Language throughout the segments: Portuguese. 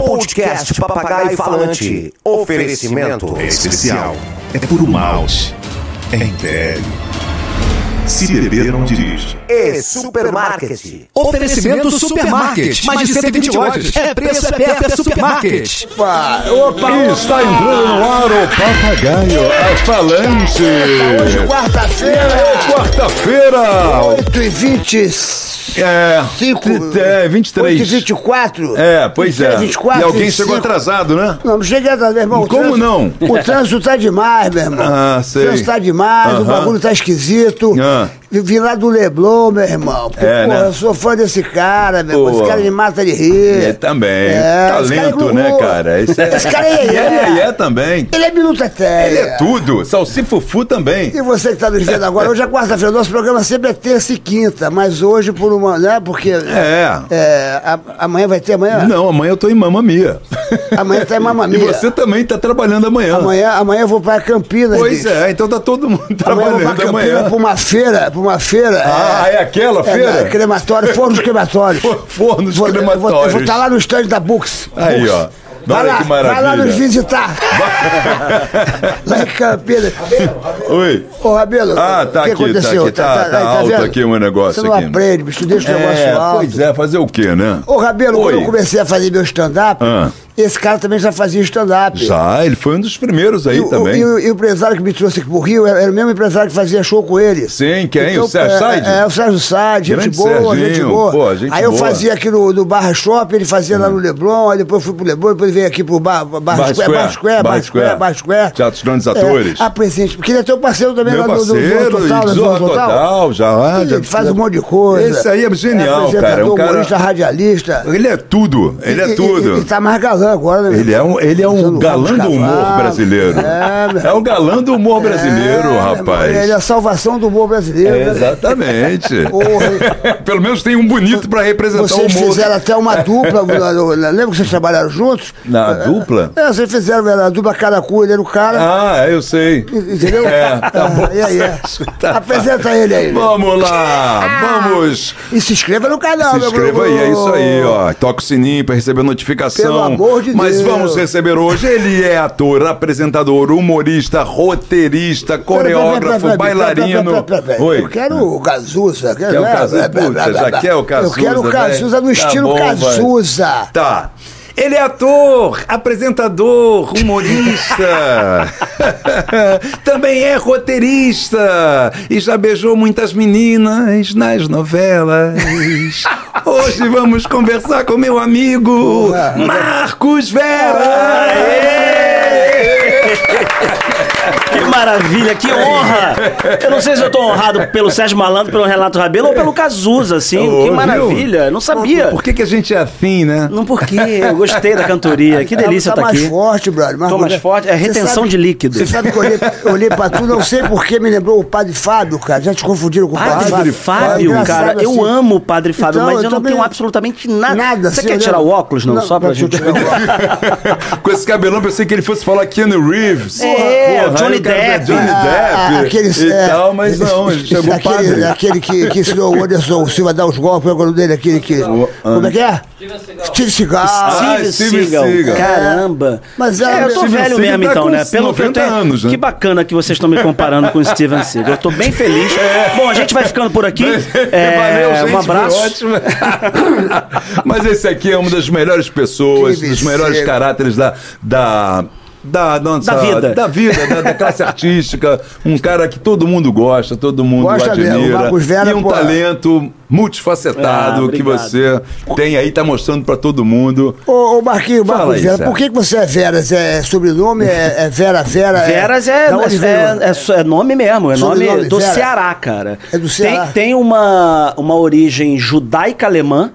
Podcast Papagaio Falante. Oferecimento. É especial. É puro malte. É império. Se beber, não dirige. E Supermarket. Oferecimento Supermarket. Mais de 120 lojas. É preço, é perto, é Supermarket. Opa, opa, Está entrando no ar o Papagaio a Falante. hoje quarta-feira, Quarta-feira. 8 e 20 É, Cinco. é, 23. 8 e 24 É, pois é. 24, E alguém chegou 25. atrasado, né? Não, não cheguei atrás, meu irmão. O Como trânsito- não? O trânsito tá demais, meu irmão. Ah, sei. O trânsito tá demais, o Aham. bagulho tá esquisito. Ah. Vim vim lá do Leblon, meu irmão. Porque, É, porra, né? eu sou fã desse cara, meu irmão. Esse cara me mata de rir. É, também. É, esse cara é Talento, né, cara? Esse, é... Esse cara é E iê. ele é também. Ele é minuto até. Ele é tudo. Salsifufu também. E você que está nos vendo agora, hoje é quarta-feira, nosso programa sempre é terça e quinta, mas hoje por uma, né, porque... É. é, a- amanhã vai ter, amanhã? Não, amanhã eu tô em Mamma Mia. Amanhã tá em Mamma E você também tá trabalhando amanhã. Amanhã, amanhã eu vou para Campinas, Pois bicho. é, então tá todo mundo Amanhã eu vou trabalhando para Campinas amanhã. para uma feira, para uma feira. Ah, é aquela feira? É, crematório, fornos crematórios. For- Fornos Vou- eu vou- Eu vou crematórios. estar lá no estande da Books. Aí, ó. Vai lá, vai lá nos visitar. lá em Campinas. Oi. Ô, Rabelo, Ah, tá o que aqui, aconteceu? tá aqui, tá- tá aí, alto vendo? aqui o negócio Você não aqui. aprende, bicho, deixa o negócio É, alto. pois é, fazer o quê, né? Ô, Rabelo, Oi. quando eu comecei a fazer meu stand-up, Ah. Esse cara também já fazia stand-up. Já, ele foi um dos primeiros aí E, também. e o, e o empresário que me trouxe aqui pro Rio era, era o mesmo empresário que fazia show com ele. Sim, quem? O Sérgio é, Said? É, o Sérgio Said, gente Grande boa, gente Serginho, boa. pô, gente aí eu boa. Hum. fazia aqui no, no Barra Shopping, ele fazia lá no Leblon, aí depois eu fui pro Leblon, depois veio aqui pro Bar, Barra, Barra Square, Square, Barra Square, Barra Square. Barra Square. Teatro dos Grandes É, Atores. Ah, presente, porque ele é teu parceiro também Meu lá do, do Zorro Total, e né, Zorro Total, já, Ele faz um monte de coisa. Esse aí é genial, cara, um cara- humorista, radialista. Ele é tudo, ele E- é e- tudo. E, e tá mais galã agora, né? Ele é um, ele é um galã do humor brasileiro. É, É um galã do humor brasileiro, É, rapaz. Ele é a salvação do humor brasileiro. né? Exatamente. Pelo menos tem um bonito pra representar o Vocês humor. fizeram até uma dupla, lembra que vocês trabalharam juntos? Na dupla? É, vocês fizeram era a dupla cara cu, ele era o cara. Ah, eu sei. Entendeu? É, tá bom. Ah, e aí, é. Tá. Apresenta ele aí. Vamos lá, vamos. E se inscreva no canal, Se meu inscreva aí, é isso aí, ó. Toca o sininho pra receber notificação. Pelo amor de Mas Deus. vamos receber hoje. Ele é ator, apresentador, humorista, roteirista, Pera, pera, pera, coreógrafo, pera, bailarino. Oi. Eu quero o Cazuza. Quer, o Cazuza? Puta, já quer o Cazuza, Eu quero o Cazuza no Tá estilo bom, vai. Cazuza. Tá. Ele é ator, apresentador, humorista. Também é roteirista. E já beijou muitas meninas nas novelas. Hoje vamos conversar com meu amigo Marcos Vera. Maravilha, que honra! Eu não sei se eu tô honrado pelo Sérgio Malandro, pelo Renato Rabelo ou pelo Cazuza, assim. Ô, que viu? maravilha! Não sabia. Por que, que a gente é assim, né? Não por quê? Eu gostei da cantoria. Que delícia tá, tá, tá mais aqui. forte, brother. Tô mais forte. É retenção sabe- de líquido. Você sabe que eu olhei, olhei pra tu, não sei por que me lembrou o padre Fábio, cara. Já te confundiram com o padre, Padre Fábio, É cara, engraçado eu assim. amo o Padre Fábio, Então, mas eu eu não também- tenho absolutamente nada. Nada, Você assim, quer tirar lembro. o óculos, não? Não, só pra gente. tirar o óculos. Com esse cabelão, eu pensei que ele fosse falar Keanu Reeves. É, Porra, Johnny é Depp. Johnny Ah, Depp aqueles, e é, tal, mas não, ele chegou aquele, padre. aquele que, que ensinou o Anderson Silva a dar os golpes, é o dele? Aquele que. Como é que é? Steve Seagal. Ah, Steve Steven Seagal. Caramba. Mas é, É, eu tô velho mesmo tá então, né? Pelo que eu 90 tenho- anos, né? Que bacana que vocês estão me comparando com o Steven Seagal. Eu tô bem feliz. Bom, a gente vai ficando por aqui. É, Valeu, gente, um abraço. foi ótimo. Mas esse aqui é uma das melhores pessoas, dos melhores caráteres da. da da, nossa, Da vida. da vida, da, da classe artística, um cara que todo mundo gosta, todo mundo Gosta admira, Marcos Vera, e um pô. talento multifacetado Ah, que você tem aí, tá mostrando pra todo mundo. Ô, ô Marquinhos, Fala Marcos aí, Vera, Sérgio. por que, que você é Veras? É sobrenome? É, é Vera Vera? Veras é, onde é, é, é- é nome mesmo, é nome do Vera. Ceará, cara. É do Ceará. Tem, tem uma, uma origem judaica-alemã.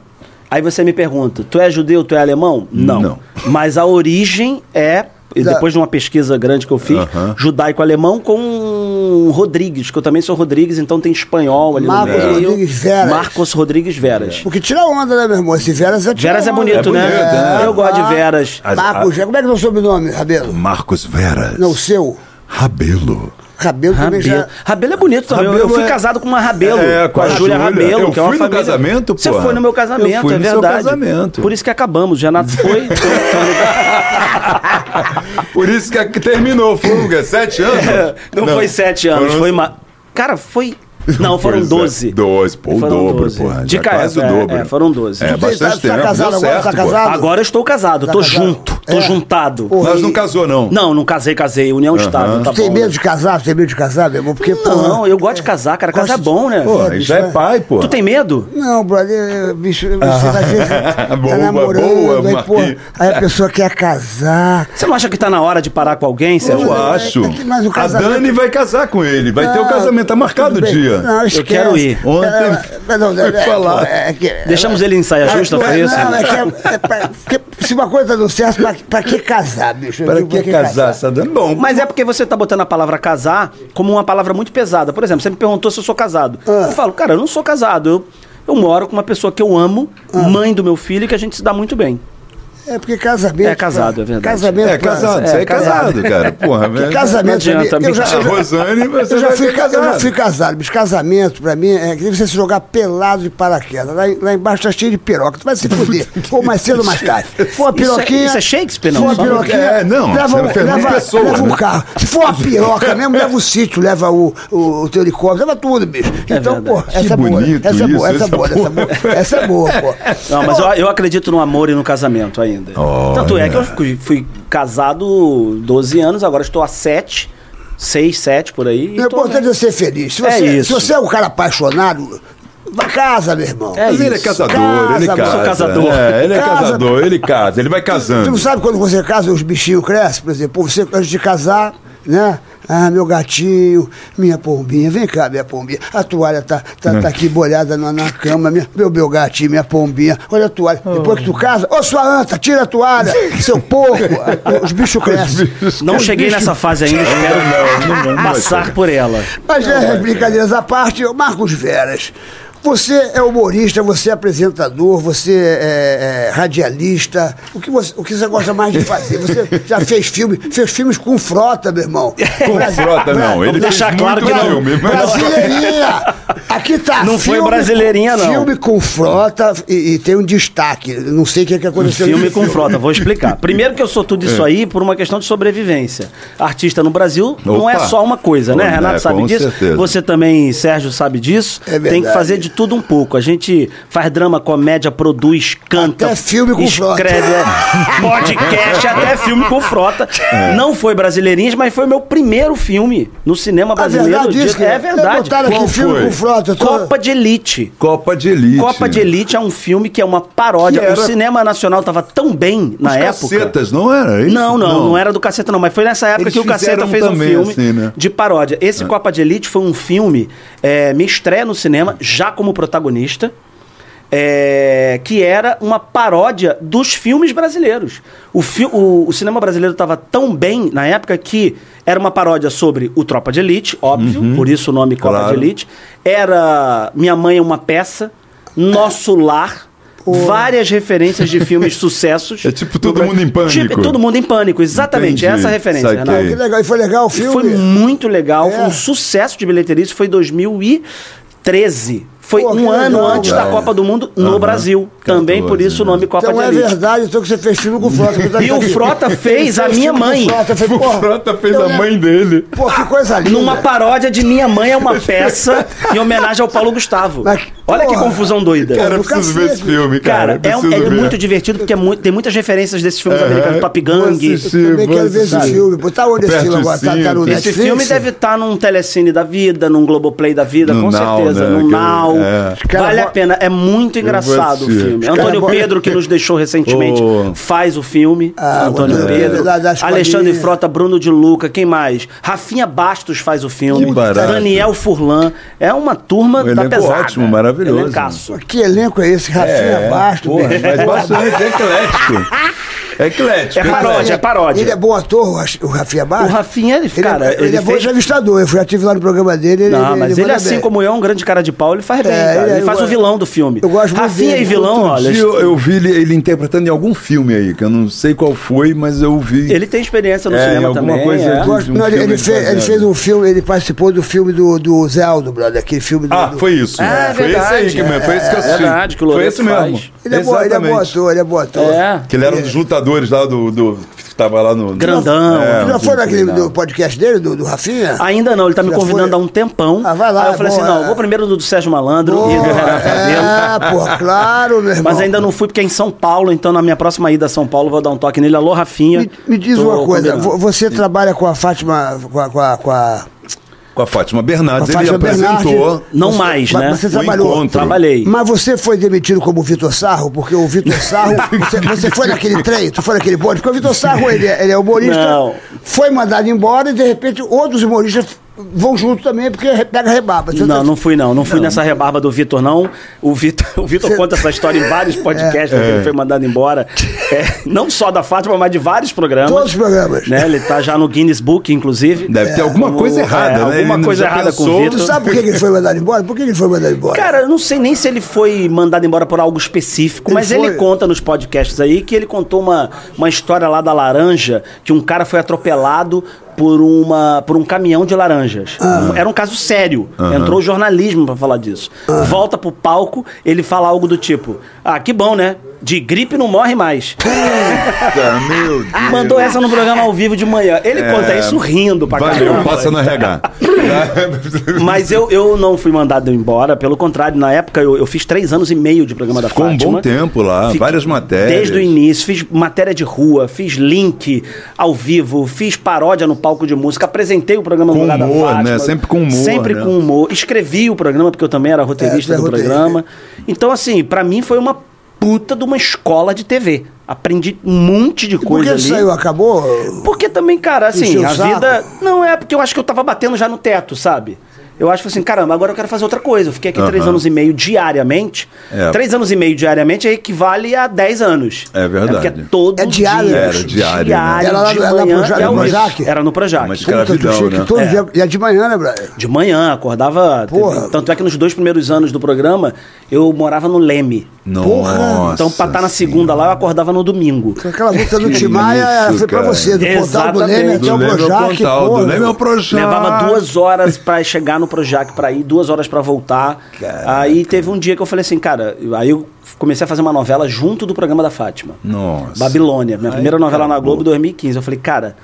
Aí você me pergunta, tu é judeu, tu é alemão? Não. Não. Mas a origem é, depois de uma pesquisa grande que eu fiz, judaico-alemão com Rodrigues, que eu também sou Rodrigues, então tem espanhol ali Marcos no meio. Rodrigues Veras. Marcos Rodrigues Veras. Porque tira onda, né, meu irmão? Esse Veras é tira Veras é bonito, É né? bonito, né? Eu gosto Ah, de Veras. As- Marcos, como é que é o sobrenome, Rabelo? Marcos Veras. Não, o seu. Rabelo. Rabelo também Rabelo. já. Rabelo é bonito também. Eu- eu Rabelo fui é- casado com uma Rabelo, É, com a Júlia Rabelo, Eu que é uma fui no família. casamento, Você porra. foi no meu casamento, Eu fui é no seu verdade. casamento. Por isso que acabamos. O Renato foi. Por isso que terminou, Fuga, sete anos. não, foi sete anos, foi uma. Cara, foi. Não, foram Pois é, doze. Doze, pô, o dobro, 12. porra. De cara, quase é, o dobro. é, foram 12. É, tá- bastante tá tempo. casado deu agora, certo, tá pô. casado? Agora eu estou casado, Tá tô casado? junto, tô É. juntado. Pô, Mas não casou, não. Não, não casei, casei. União estável, tá Tu tem bom. medo de casar? Tu tem medo de casar, meu irmão? Porque, Não, porra, eu gosto de casar, cara. Casar é bom, né? Pô, É, bicho, já é vai- pai, pô. Tu tem medo? Não, brother, bicho, você às vezes tá Boa, namorando, boa, aí, pô, aí a pessoa quer casar. Você não acha que tá na hora de parar com alguém, Sérgio? Eu é, acho. é que- mas o A Dani vai casar com ele. Vai ter o Ah, casamento. Tá marcado o tudo Não, esquece. quero ir. Ontem É, não, não, foi é, falar. pô, é que- Deixamos ele em saia é, justa, pô, foi isso? Não, é que, é, é pra- porque se uma coisa não serve, pra, pra que casar, bicho? Eu Para digo, que casar? Dani? Bom, Mas é porque você tá botando a palavra casar como uma palavra muito pesada. Por exemplo, você me perguntou se eu sou casado. Ah. Eu falo, cara, eu não sou casado. Eu, eu moro com uma pessoa que eu amo, Ah. mãe do meu filho, e que a gente se dá muito bem. É porque casamento. É casado, é verdade. Casamento. é casado. Você é, É, casado, cara. Porra, velho. casamento. Não adianta, pra mim, eu já, A Rosane, você eu já, fui, ser ca- eu já casado. fui casado, mas casamento pra mim é que você se jogar pelado de paraquedas. Lá, lá embaixo tá cheio de piroca. Tu vai se fuder. ou mais cedo ou mais tarde. Se for uma Isso é- piroquinha. isso é Shakespeare, não? Se for não- piroquinha. É, não, Leva, isso é um, leva, Pessoa, leva um né? carro. Se for uma piroca mesmo, leva o sítio, leva o, o, o teu helicóptero, leva tudo, bicho. Então, verdade. pô, Que essa é boa. bonito Essa é boa, isso, essa é boa, essa é boa. Essa é boa, pô. Não, mas eu, acredito no amor e no casamento ainda. Tanto é que eu fui, fui casado 12 anos, agora estou há 7, 6, 7 por aí. O importante é ser feliz. Se É você, isso. se você é um cara apaixonado, vai casa, meu irmão. É Mas ele é casador, Casa, ele eu casa. sou casador. É, ele é Casa. casador, ele casa, ele vai Tu não casando. sabe quando você casa, os bichinhos crescem? Por exemplo, você antes de casar, né? Ah, meu gatinho, minha pombinha, vem cá, minha pombinha. A toalha tá, tá, tá aqui bolhada na, na cama, minha, meu, meu gatinho, minha pombinha. Olha a toalha. Depois que tu casa, ô sua anta, tira a toalha, seu porco. Os bichos crescem. Não Os cheguei bichos- nessa fase ainda, espero não, não, não passar por ela. Mas é, brincadeiras à parte, Marcos Veras. Você é humorista, você é apresentador, você é, é radialista. O que, você, o que você gosta mais de fazer? Você já fez filme, fez filmes com frota, meu irmão. Com Brasi- frota, não. Ele deixar claro que não. filme. Brasileirinha! Aqui tá. Não foi brasileirinha, não. Filme com frota e, e tem um destaque. Não sei o que, que aconteceu Filme com frota, vou explicar. Primeiro que eu sou tudo isso aí por uma questão de sobrevivência. Artista no Brasil não é Opa. só uma coisa, né? Renato é, sabe com disso. certeza. Você também, Sérgio, sabe disso. É Tem que verdade. fazer de tudo um pouco. A gente faz drama, comédia, produz, canta. Até filme com frota. escreve, é, podcast, até filme com frota. É. Não foi Brasileirinhas, mas foi meu primeiro filme no cinema É brasileiro. verdade isso, de- é verdade. Botaram aqui Qual filme foi? com frota. tô- Copa de Elite. Copa de Elite. Copa de Elite é um filme que é uma paródia. Era- O cinema nacional tava tão bem na Os época. cacetas, não era isso? Não, não, não, era do Caceta, não. Mas foi nessa época Eles que o Caceta fez um filme assim, né? de paródia. Esse Copa de Elite foi um filme, é, minha estreia no cinema, já como protagonista. é, que era uma paródia dos filmes brasileiros. O, fi- o- o cinema brasileiro estava tão bem na época que era uma paródia sobre o Tropa de Elite, óbvio, por isso o nome Copa Uhum. Claro. de Elite. Era Minha Mãe é uma Peça, Nosso Lar, várias referências de filmes sucessos. É tipo Todo Mundo em Pânico. Tipo, todo mundo em pânico, exatamente. Entendi, essa referência, saquei. Renato. Que legal. E foi legal o E filme? foi muito legal, foi É. um sucesso de bilheteria. Isso foi em 2013. Foi Pô, um ano legal, antes da cara. Copa do Mundo no Aham. Brasil. Também por 14, isso o nome Copa Então de é Elite. verdade, então que você fez filme com frota. E o Frota fez a minha filme mãe. Frota, falei, O Frota fez a mãe dele. Pô, que coisa linda. Numa paródia de Minha Mãe é uma peça em homenagem ao Paulo Gustavo. Mas, Olha que porra. confusão doida. Cara, eu preciso ver esse filme, cara. Cara, é, um- é muito divertido porque é muito- tem muitas referências desses filmes americanos. Top Gang. assistir, Eu também quero ver esse filme. Pô, tá onde esse filme o agora? Tá, tá no cinto. Esse Netflix? filme deve estar num Telecine da vida, num Globoplay da vida, No com Now, certeza. né? No Now. é. Cara, Vale a pena. É muito engraçado o assistir. Filme. Cara, Antônio Pedro, que nos deixou recentemente, Oh. faz o filme. Ah, Antônio Antônio Pedro. Alexandre Frota, Bruno de Luca, quem mais? Rafinha Bastos faz o filme. Daniel Furlan. É uma turma Um da pesada. ótimo, maravilhoso. Elencaço. Que elenco é esse? Rafinha É, Basto. porra, mas bastante, é eclético. É eclético. É paródia, é paródia. Ele é bom ator, o Raf- o Rafinha Basto? O Rafinha, ele, Ele, cara, é, ele, ele é bom fez- entrevistador. Eu já estive lá no programa dele. Ele, Não, mas ele, assim bem. como eu, é um grande cara de pau, ele faz bem, É, cara. ele- Ele, faz o vilão do filme. eu gosto muito Rafinha dele, e vilão olha, eu, eu vi ele, ele interpretando em algum filme aí, que eu não sei qual foi, mas eu vi. ele tem experiência no É, cinema alguma também. coisa é. de- um não, ele, ele fez, ele fez um filme, ele participou do filme do, do Zé Aldo, brother, aquele filme do. Ah, do- foi isso. É, foi esse aí verdade, que é, foi esse que eu é assisti. verdade, que o Foi esse mesmo. Ele é bom, ele é ator, ele é bom ator. É. Que ele era um dos lutadores lá do. do que tava lá no. Grandão. É, já foi naquele do podcast dele, do, do Rafinha? Ainda não, ele tá me Já convidando foi? há um tempão. Ah, vai lá, Aí eu falei bom, assim: não, é. vou primeiro do, do Sérgio Malandro e do Renato Cabelo. É, pô, claro, meu irmão. Mas ainda não fui porque é em São Paulo, então na minha próxima ida a São Paulo vou dar um toque nele. Alô, Rafinha. Me, me diz Tô uma coisa, combinando. vo- você trabalha com a Fátima, com a... Com a, com a Com a Fátima Bernardes, Com a ele Fátima apresentou. Bernardes. Não Você- mais, mas né? você trabalhou. encontro. Trabalhei. Mas você foi demitido como Vitor Sarro, porque o Vitor Sarro. você, você foi naquele trem, tu foi naquele bonde, porque o Vitor Sarro, ele, é- ele é humorista, Não. foi mandado embora e de repente outros humoristas vão junto também, porque pega rebaba. Você Não, tá- não fui não. Não fui nessa rebarba do Vitor, não. O Vitor, o Vitor Cê- conta essa história em vários podcasts, É. que ele foi mandado embora. É, não só da Fátima, mas de vários programas. Todos os programas. Né? Ele tá já no Guinness Book, inclusive. Deve ter alguma Como- coisa errada, é, né? alguma Ele coisa errada com o pensou- Vitor. Tu sabe por que ele foi mandado embora? Por que que ele foi mandado embora? Cara, eu não sei nem se ele foi mandado embora por algo específico, Ele mas foi. ele conta nos podcasts aí que ele contou uma, uma história lá da laranja, que um cara foi atropelado por, uma, por um caminhão de laranjas. Ah. Era um caso sério. Entrou o jornalismo pra falar disso. Ah. Volta pro palco, ele fala algo do tipo: Ah, que bom, né? De gripe não morre mais. Puta, meu Deus. Mandou essa no programa ao vivo de manhã. Ele É. conta isso rindo pra Valeu, caramba. passa no RH. Mas eu, eu não fui mandado embora, pelo contrário, na época eu, eu fiz três anos e meio de programa da Ficou um Fátima. bom tempo lá, várias matérias. Desde o início, fiz matéria de rua, fiz link ao vivo, fiz paródia no palco de música, apresentei o programa Com no lugar humor, da Fátima. né? Sempre com humor, Sempre né? com humor. Escrevi o programa, porque eu também era roteirista É, tu é do roteirista. programa. Então, assim, pra mim foi uma puta de uma escola de TV. Aprendi um monte de E por coisa que ali. saiu? Acabou? Porque também, cara, assim, a saco? vida. Não é porque eu acho que eu tava batendo já no teto, sabe? Eu acho que assim, caramba, agora eu quero fazer outra coisa. Eu fiquei aqui três Aham. anos e meio diariamente. É. Três anos e meio diariamente equivale a dez anos. É verdade. porque é todo É diário, dia. né? Era diário, né? Diário, Era lá de no- era manhã no Projac- e ao no. Projac? Era no Projac. Tu escravidão, tinha que né? todo É. dia. E é de manhã, né, brother? De manhã, acordava. Porra. Tanto é que nos dois primeiros anos do programa, eu morava no Leme. Nossa Então, pra estar na segunda lá, eu acordava no domingo. Aquela música do Tim Maia isso, foi pra você, do Pontal do Exatamente. Leme até Do o Projac. Do porra. Leme ao Projac. Levava duas horas pra chegar no Projac pra ir, duas horas pra voltar. Aí teve um dia que eu falei assim, cara, aí eu comecei a fazer uma novela junto do programa da Fátima. Nossa. Babilônia, minha Aí primeira novela na acabou. Globo 2015. Eu falei, cara,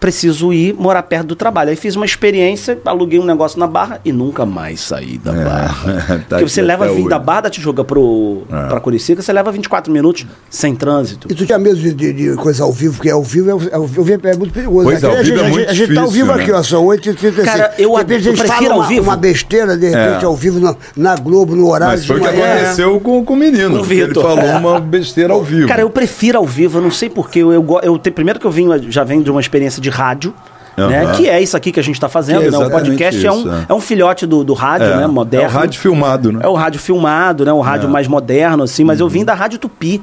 preciso ir morar perto do trabalho. Aí fiz uma experiência, aluguei um negócio na Barra e nunca mais saí da Barra. tá Porque você leva hoje. da Barra da Tijuca pro, É. pra Curicica, você leva 24 minutos sem trânsito. E tu tinha medo de, de- de coisa ao vivo, porque ao vivo é, ao vivo é muito perigoso. Pois é, Aqui ao a vivo gente, é a muito gente- a gente tá ao vivo né? aqui, ó, são 8h35. Cara, eu de repente a eu gente prefiro fala ao uma, vivo. uma besteira, de repente, É. ao vivo na, na Globo, no horário Mas foi o de que aconteceu com, com o menino. Com ele falou É. uma besteira ao vivo. Cara, eu prefiro ao vivo, eu não sei porquê. Eu, eu, eu primeiro que eu vim, já venho de uma experiência de rádio. Né, Aham. que é isso aqui que a gente está fazendo, é né? O podcast é, isso, um, é. é um filhote do, do rádio, É, né? Moderno. É o rádio filmado, né? É o rádio filmado, né? O rádio mais moderno, assim, mas eu vim da Rádio Tupi.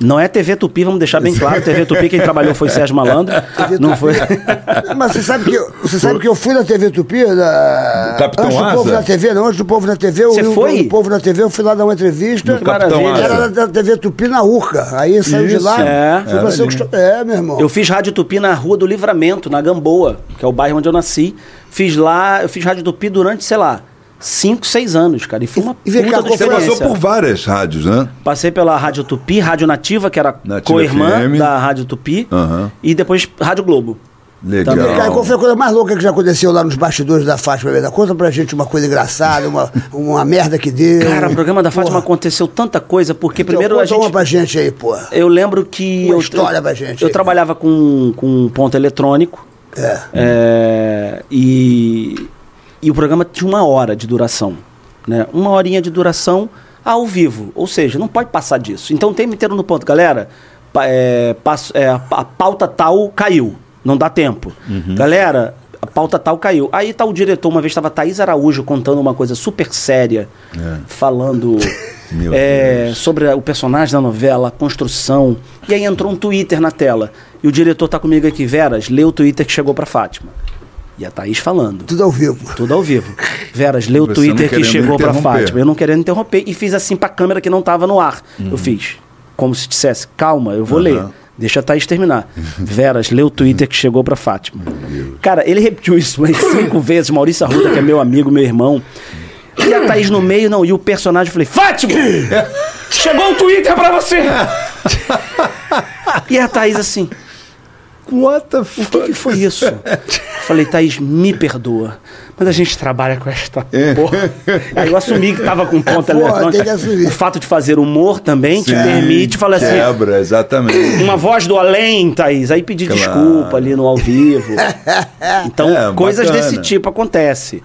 Não é TV Tupi, vamos deixar bem claro. TV Tupi, quem trabalhou foi Sérgio Malandro. Não foi. Mas você sabe que, eu- você sabe que eu fui na TV Tupi, da, Capitão antes do Asa? Povo na TV, não, antes do Povo na TV, Você foi? o Povo na TV, eu fui lá dar uma entrevista. No Capitão maravilha. Asa. Era da TV Tupi na Urca. Aí saiu de Isso, lá. é. fui pra É, meu irmão. Eu fiz Rádio Tupi na Rua do Livramento, na Gamboa, que é o bairro onde eu nasci. Fiz lá, eu fiz Rádio Tupi durante, sei lá, 5, 6 anos, cara. E foi uma E cá, puta qual Você passou por várias rádios, né? Passei pela Rádio Tupi, Rádio Nativa, que era co-irmã da Rádio Tupi, Aham. e depois Rádio Globo. Legal. Também. Cara, qual foi a coisa mais louca que já aconteceu lá nos bastidores da Fátima? Verdade? Conta pra gente uma coisa engraçada, uma, uma merda que deu. Cara, o programa da Fátima Porra. aconteceu tanta coisa, porque Então, primeiro a conta uma gente. pra gente aí, pô. Eu lembro que. Uma eu, história eu, pra gente Eu aí. trabalhava com, com um ponto eletrônico. É. é, e, e o programa tinha uma hora de duração. Né? Uma horinha de duração ao vivo. Ou seja, não pode passar disso. Então o tempo inteiro no ponto. Galera, é, passo- é, a, pauta tal caiu. Não dá tempo. Uhum. Galera, a pauta tal caiu. Aí tá o diretor, uma vez estava Thaís Araújo contando uma coisa super séria, falando Meu é, sobre o personagem da novela, a construção. E aí entrou um Twitter na tela. E o diretor tá comigo aqui, Veras, lê o Twitter que chegou pra Fátima. E a Thaís falando. Tudo ao vivo. Tudo ao vivo. Veras, lê o Twitter que chegou pra interromper. Fátima. Eu não querendo interromper. E fiz assim pra câmera que não tava no ar. Eu fiz. Como se dissesse, calma, eu vou ler. Deixa a Thaís terminar. Veras, lê o Twitter que chegou pra Fátima. Cara, ele repetiu isso umas cinco vezes. Maurício Arruda, que é meu amigo, meu irmão. E a Thaís no meio, não. E o personagem, eu falei, Fátima! Chegou o Twitter pra você! e a Thaís assim, What the o que, que foi isso? Falei, Thaís, me perdoa. Mas a gente trabalha com esta porra. Aí eu assumi que tava com ponta É, porra, eletrônica. O fato de fazer humor também te Sim, permite falar assim. Quebra, exatamente. Uma voz do além, Thaís. Aí pedir Claro. desculpa ali no ao vivo. Então, É, coisas bacana. desse tipo acontecem.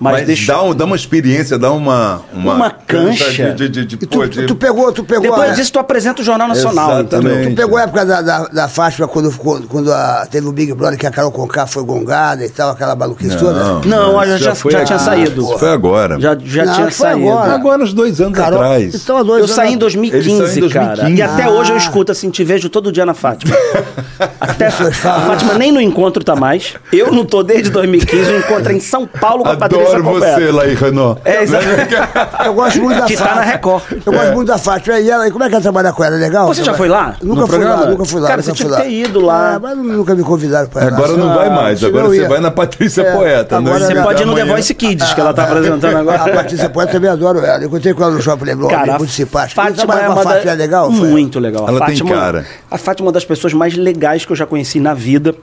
Mas, Mas, deixa. dá, um- dá uma experiência, dá uma... Uma cancha. De, de, de, E pô, tu, de- tu pegou, tu pegou. Depois a- disso, tu apresenta o Jornal Nacional, Exatamente. entendeu? Tu pegou a época da, da, da Fátima, quando, quando, quando a- teve o Big Brother, que a Carol Conká foi gongada e tal, aquela maluquice toda. Não, mas já- já- foi já tinha saído. Isso foi agora. Já, já Não, tinha foi saído. agora. Agora, uns dois anos Carol, atrás. Então, há dois Eu anos- saí em Ele 2015, saiu em cara. 2015. E até Ah. hoje eu escuto assim, te vejo todo dia na Fátima. até a. Fátima nem no encontro tá mais. Eu não tô desde 2015, eu encontro em São Paulo com a Patrícia Adoro Colberto. você, Laí Renault. É, exatamente. Eu gosto muito da Que tá Fátima. na Record. Eu gosto muito da Fátima. E ela, e como é que ela trabalha com ela? É legal? Você já foi lá, Nunca no fui programa? lá, nunca fui lá. Cara, você tinha que ter ido lá. É, mas nunca me convidaram pra ir lá. Agora não vai mais, senão agora você vai na Patrícia É, Poeta. né? agora Você pode ir no The. Voice Kids, que ela tá apresentando A agora. Patrícia Poeta também adoro ela. Eu encontrei com ela no Shopping Leblon, Cara, muito simpática. Fátima é a uma. Fátima é legal? Muito legal. A Ela tem cara. A Fátima é uma das pessoas mais legais que eu já conheci na vida.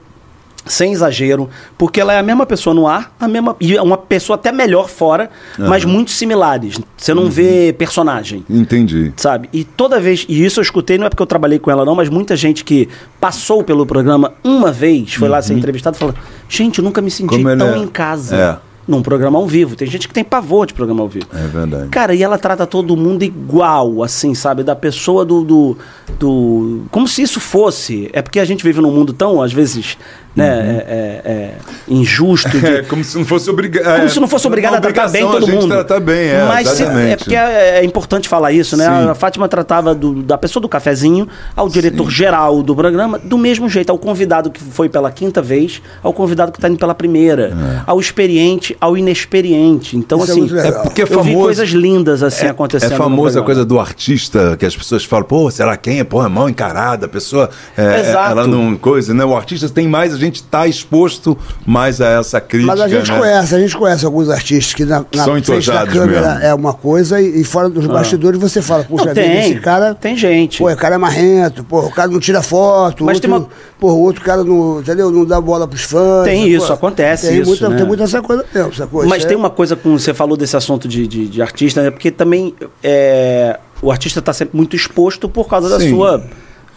Sem exagero, porque ela é a mesma pessoa no ar, a mesma e é uma pessoa até melhor fora, mas muito similares. Você Uhum. não vê personagem Entendi. sabe? E toda vez, e isso eu escutei, não é porque eu trabalhei com ela não, mas muita gente que passou pelo programa uma vez, foi lá ser entrevistado e falou: Gente, eu nunca me senti Uhum. Como tão é. em casa É. num programa ao vivo. Tem gente que tem pavor de programa ao vivo. É verdade. Cara, e ela trata todo mundo igual, assim, sabe? Da pessoa do, do, do- Como se isso fosse. É porque a gente vive num mundo tão, às vezes, né, é, é- é injusto. de- Uhum. É, como se não fosse obrigado. como se não fosse obrigado a tratar bem todo a gente mundo. tratar bem, é, Mas se- é porque é, é importante falar isso, né? Sim. A Fátima tratava do- da pessoa do cafezinho ao diretor geral do programa do mesmo jeito, ao convidado que foi pela quinta vez, ao convidado que está indo pela primeira, ao experiente, ao inexperiente. Então, Isso é assim. É porque é eu vi famoso- coisas lindas assim É, acontecendo. é famosa a coisa do artista, que as pessoas falam, pô, será quem é? Pô, é mal encarada, a pessoa. É, Exato. Ela não. Coisa, né? O artista tem mais, a gente tá exposto mais a essa crítica. Mas a gente né? conhece, a gente conhece alguns artistas que na, na São frente da câmera mesmo. é uma coisa e, e fora dos bastidores você fala, puxa Não, vida, tem, esse cara. tem gente. Pô, o cara é marrento, pô, o cara não tira foto, Mas outro, tem uma- pô, o outro cara não, entendeu? Não dá bola pros fãs. Tem pô. isso, acontece tem isso, Muita, né? Tem muita essa coisa mesmo, essa coisa. Mas é- tem uma coisa com. Você falou desse assunto de, de, de artista, né? Porque também é, o artista está sempre muito exposto por causa da Sim. sua.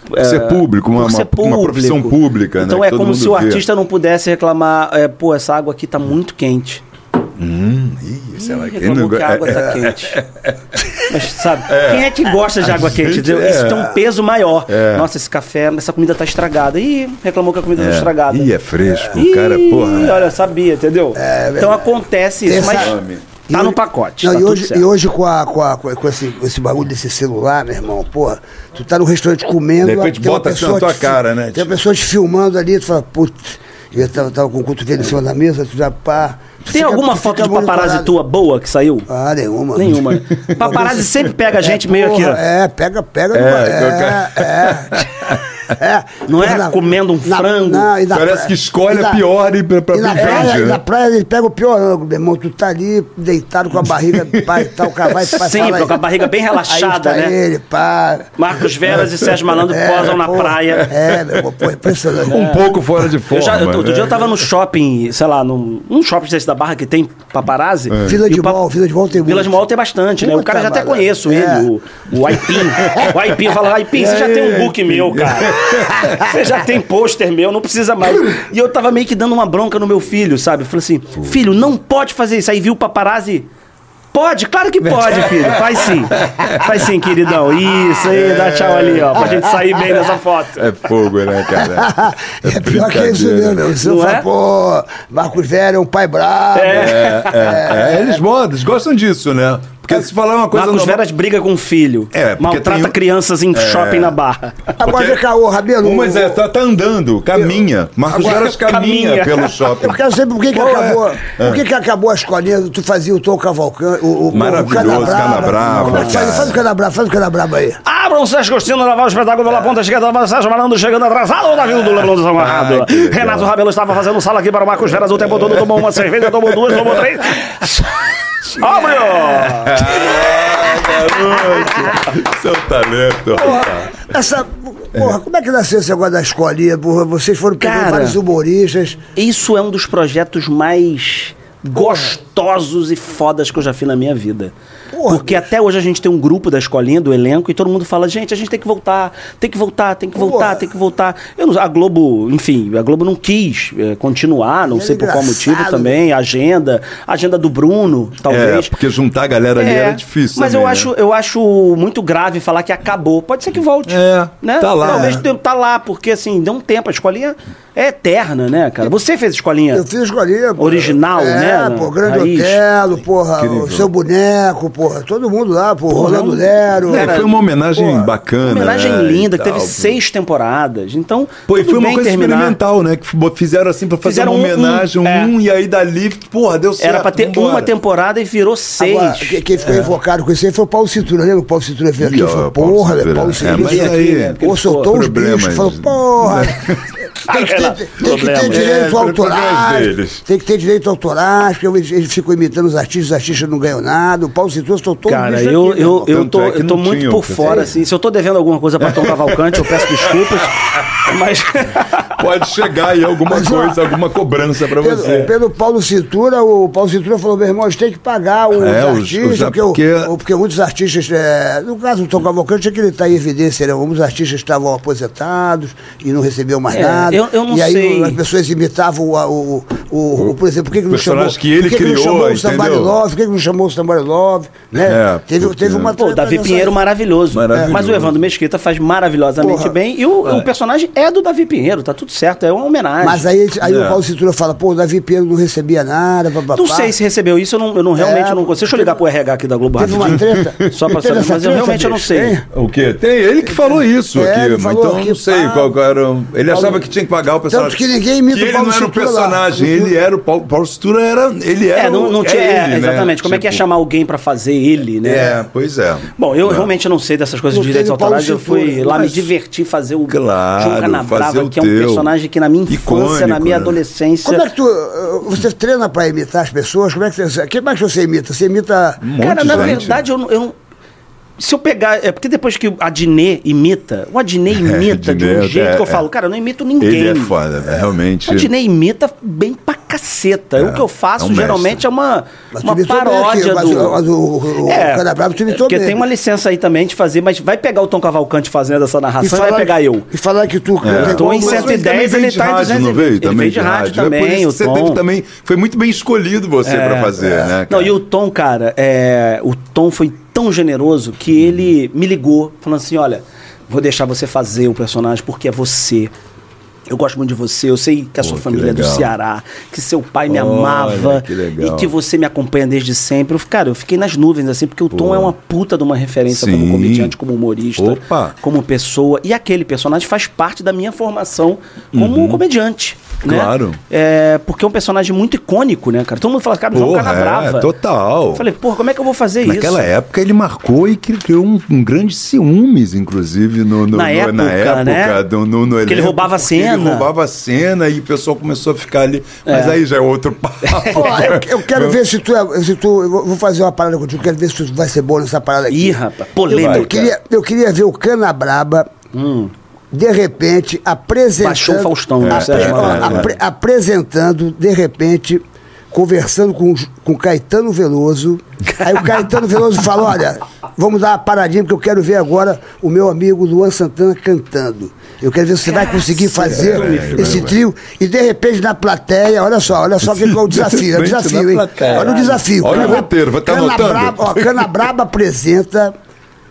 Por ser público, uma- ser uma- uma profissão pública, né, Então que é como se o vê. artista não pudesse reclamar, é, pô, essa água aqui tá muito quente. Hum, ih, sei lá, Ih, quem reclamou não que a água é, tá quente. Mas sabe, quem é que gosta de A água quente? gente-? Isso é. tem um peso maior. É. Nossa, esse café, essa comida tá estragada. Ih, reclamou que a comida tá é. estragada. Ih, é fresco, Ih, o cara, porra. olha, sabia, entendeu? então acontece isso, mas. Tá E no hoje- pacote. Não, tá e, hoje, e hoje com, a, com, a, com esse, com esse bagulho desse celular, meu irmão, porra, tu tá no restaurante comendo. De repente bota assim na tua te- cara, né? Tem uma pessoa te filmando ali, tu fala, putz, eu tava, tava com o cotovelo em cima da mesa, tu já pá. tu Tem fica- alguma tu foto de paparazzi tua boa que saiu? Ah, nenhuma. Nenhuma. Paparazzi sempre pega a gente meio aqui, ó. Porra, É, pega, pega. É, qualquer- é, é. Não é Porra, na- comendo um na- frango. e na Parece praia- que escolhe a na- pior e pra, pra E na, pra praia, né? na praia ele pega o pior ângulo, meu irmão. Tu tá ali deitado com a barriga, e tal, o cara vai, vai Sempre, fala com a barriga bem relaxada, né? ele, pá. Marcos Veras e Sérgio Malandro posam na pô, praia. É, meu irmão, pô, impressionante. Um pouco fora de forma. Eu já, eu- outro né? dia eu tava no shopping, sei lá, num um shopping desse da Barra que tem paparazzi. Vila e de Mol, Vila de Mol tem Vila de. Mol tem bastante, né? O cara já até conheço É. ele, o, o Aipim. O Aipim, eu falo, Aipim, você já tem um book meu, cara. Você já tem pôster meu, não precisa mais. E eu tava meio que dando uma bronca no meu filho, sabe? Eu falei assim, filho, não pode fazer isso. Aí viu o paparazzi... Pode, claro que pode, filho. Faz sim. Faz sim, queridão. Isso aí, dá tchau ali, ó. Pra gente sair bem nessa foto. É fogo, né, cara? É pior que isso brincadeira. mesmo, meu. Você Não fala, é? pô, Marcos Velho é um pai bravo. É, é, é, eles, gostam, eles gostam disso, né? Porque se falar uma coisa Marcos normal- Veras briga com o filho. É, Maltrata tem crianças em shopping na barra. Agora, Porque- vem cá, ô, Rabelo. Umas é, tá, tá andando, caminha. Marcos Agora- Veras caminha, Caminha. pelo shopping. Eu quero saber por que, que é? acabou. Por que, que acabou a escolinha? Tu fazia o Tom Cavalcante, o, o, Maravilhoso, o Canabrava, Como é que faz? o Canabrava, faz o Canabrava aí. Abram Sérgio Agostinho, lavar o espetáculo pela ponta esquerda, mas Sérgio Malandro chegando atrasado, o Davi do Leblon legal. Renato Rabelo estava fazendo sala aqui para o Marcos Veras o tempo todo, tomou uma cerveja, tomou duas, tomou três. Abriu! Seu talento. Essa. Porra, como é que nasceu esse negócio da escolinha? Porra, vocês foram pegando Cara. vários humoristas. Isso é um dos projetos mais gostosos e fodas que eu já fiz na minha vida. Porra, Porque até hoje a gente tem um grupo da escolinha, do elenco, e todo mundo fala, gente, a gente tem que voltar, tem que voltar, tem que voltar, Porra. tem que voltar. Eu não- a Globo, enfim, a Globo não quis eh, continuar, não Era sei por qual motivo também, a agenda, a agenda do Bruno, É, talvez. porque juntar a galera ali É, era difícil. Mas também, eu né? acho, eu acho muito grave falar que acabou. Pode ser que volte. É, né? tá lá. Talvez É. deu- tá lá, porque assim, deu um tempo. A escolinha é eterna, né, cara? Você fez escolinha. Eu fiz a escolinha. Original, é, né, pô, Grande raiz. Otelo, porra, Incrível. o seu boneco, porra, todo mundo lá, pô, Porra, Rolando um- Lero. É, foi uma homenagem Porra, bacana. Homenagem né, linda, e que teve seis temporadas. Então, Pô, e tudo foi uma bem coisa terminar. experimental, né? Que fizeram assim pra fazer Fizeram uma um- um, homenagem, um, é. e aí dali, porra, deu certo. Era pra ter vambora. uma temporada e virou seis. Agora, que- quem ficou invocado com isso aí foi o Paulo Cintura, lembra? O Paulo Cintura veio aqui e Ih, ó, falou, Paulo porra, Cintura. Paulo É, Cintura veio aqui, né, Pô, soltou os bichos, falou, porra, tem que ter, tem que ter direito É, autorais, tem que ter direito autorais, porque eles, eles ficam imitando os artistas, os artistas não ganham nada, o Paulo Cintura soltou os Cara, eu, aqui, eu, irmão. eu tô, é eu tô muito por fora, assim. Se eu tô devendo alguma coisa pra Tom Cavalcante, eu peço desculpas. Mas. Pode chegar aí alguma Mas, ó, coisa, alguma cobrança pra Pelo, você. pelo Paulo Cintura, o Paulo Cintura falou, meu irmão, a gente tem que pagar os É, os- artistas, os- porque, o- porque- o- porque muitos artistas, é, no caso do Tom Cavalcante, é que ele está em evidência, né? Alguns artistas estavam aposentados e não recebiam mais É, nada. eu- eu não e aí sei. as pessoas imitavam o, o, o, o- por exemplo, por que, que não chamou, personagem que ele por que que criou, não chamou o Somebody? Love, por que, que não chamou o Somebody Love, né? É, teve, porque- teve uma Pô, Davi Pinheiro maravilhoso. Maravilhoso. Mas o Evandro Mesquita faz maravilhosamente Porra. bem. E o, o personagem é do Davi Pinheiro, tá tudo certo, é uma homenagem. Mas aí, aí É. o Paulo Cintura fala, pô, o Davi Pinheiro não recebia nada, papapá. Não sei se recebeu isso, eu, não, eu não- realmente É, não consigo. Deixa eu ligar pro RH aqui da Globo Teve uma rapidinho. treta? Só pra saber, mas eu treta, realmente eu não sei. Tem? O quê? Tem ele que falou isso É, aqui, ele mas falou então aqui, não sei pá. qual era. o- Ele achava que tinha que pagar o personagem. que ninguém imita que o ele Paulo não era o Cintura lá. personagem, ele era o Paulo, Paulo Cintura era, ele era É, não, o- não tinha. é, ele, né? exatamente. Como é que ia Tipo, chamar alguém pra fazer ele, né? É, pois é. Bom, eu Não. realmente não sei dessas coisas de direitos Paulo autorais. Eu fui Cintura, lá me divertir, fazer o Claro, João Canabrava, fazer o que é um teu. Personagem que na minha infância, na Icônico, minha né? adolescência. Como é que tu. uh, Você treina pra imitar as pessoas? Como é que você. Mais que você imita? Você imita. Um monte Cara, de na gente. verdade, eu eu não- se eu pegar. É porque depois que o Adnet imita, o Adnet imita de um jeito é, que eu é. falo, cara, eu não imito ninguém. Ele é foda, né? realmente. O Adnet imita bem pra caceta. É, o que eu faço é um geralmente é uma, Mas tu uma paródia aqui, mas do. o- mas o- o Canabrava tu imitou porque bem. tem uma licença aí também de fazer, mas vai pegar o Tom Cavalcante fazendo essa narração e, vai pegar eu. E falar que tu. É. Tô em Mas 110, também ele de tá em rádio, 220. não veio? Ele Também de rádio É também, o Tom. teve também. Foi muito bem escolhido você É, pra fazer, né? Não, cara? e o Tom, cara, é, o Tom foi tão generoso que ele me ligou, falando assim: olha, vou deixar você fazer o personagem porque é você. Eu gosto muito de você, eu sei que a sua que família é do. Ceará, que seu pai me Olha, amava que e que você me acompanha desde sempre. Eu, cara, eu fiquei nas nuvens, assim, porque o Tom é uma puta de uma referência como Sim. comediante, como humorista, Opa. como pessoa. E aquele personagem faz parte da minha formação como comediante. né? Uhum. Claro. É, porque é um personagem muito icônico, né, cara? Todo mundo fala, cara, Porra, Canabrava. é, total. Eu falei, porra, como é que eu vou fazer Naquela isso? época ele marcou e cri- criou um, um grande ciúmes, inclusive, no, no- Na no- época, né? do- no, no Que ele roubava porque Ele cena. Roubava a cena e o pessoal começou a ficar ali. Mas aí já é outro papo. Eu, eu quero ver se tu, é, se tu. Eu vou fazer uma parada contigo, quero ver se tu vai ser bom nessa parada aqui. Ih, rapaz, polêmica. Eu queria, eu queria ver o Canabraba, de repente, apresentando. Baixou o Faustão, né, apre- Sérgio ó, Malandro, apre- Apresentando, de repente, conversando com, com Caetano Veloso. Aí o Caetano Veloso falou: olha, vamos dar uma paradinha, porque eu quero ver agora o meu amigo Luan Santana cantando. Eu quero ver se você vai conseguir fazer É, esse trio. E de repente na plateia, olha só, olha só que qual é o desafio. É o desafio, hein? plateia. Olha o desafio. Olha o Cana- roteiro, vai tá Canabraba- anotando? ó, Canabraba apresenta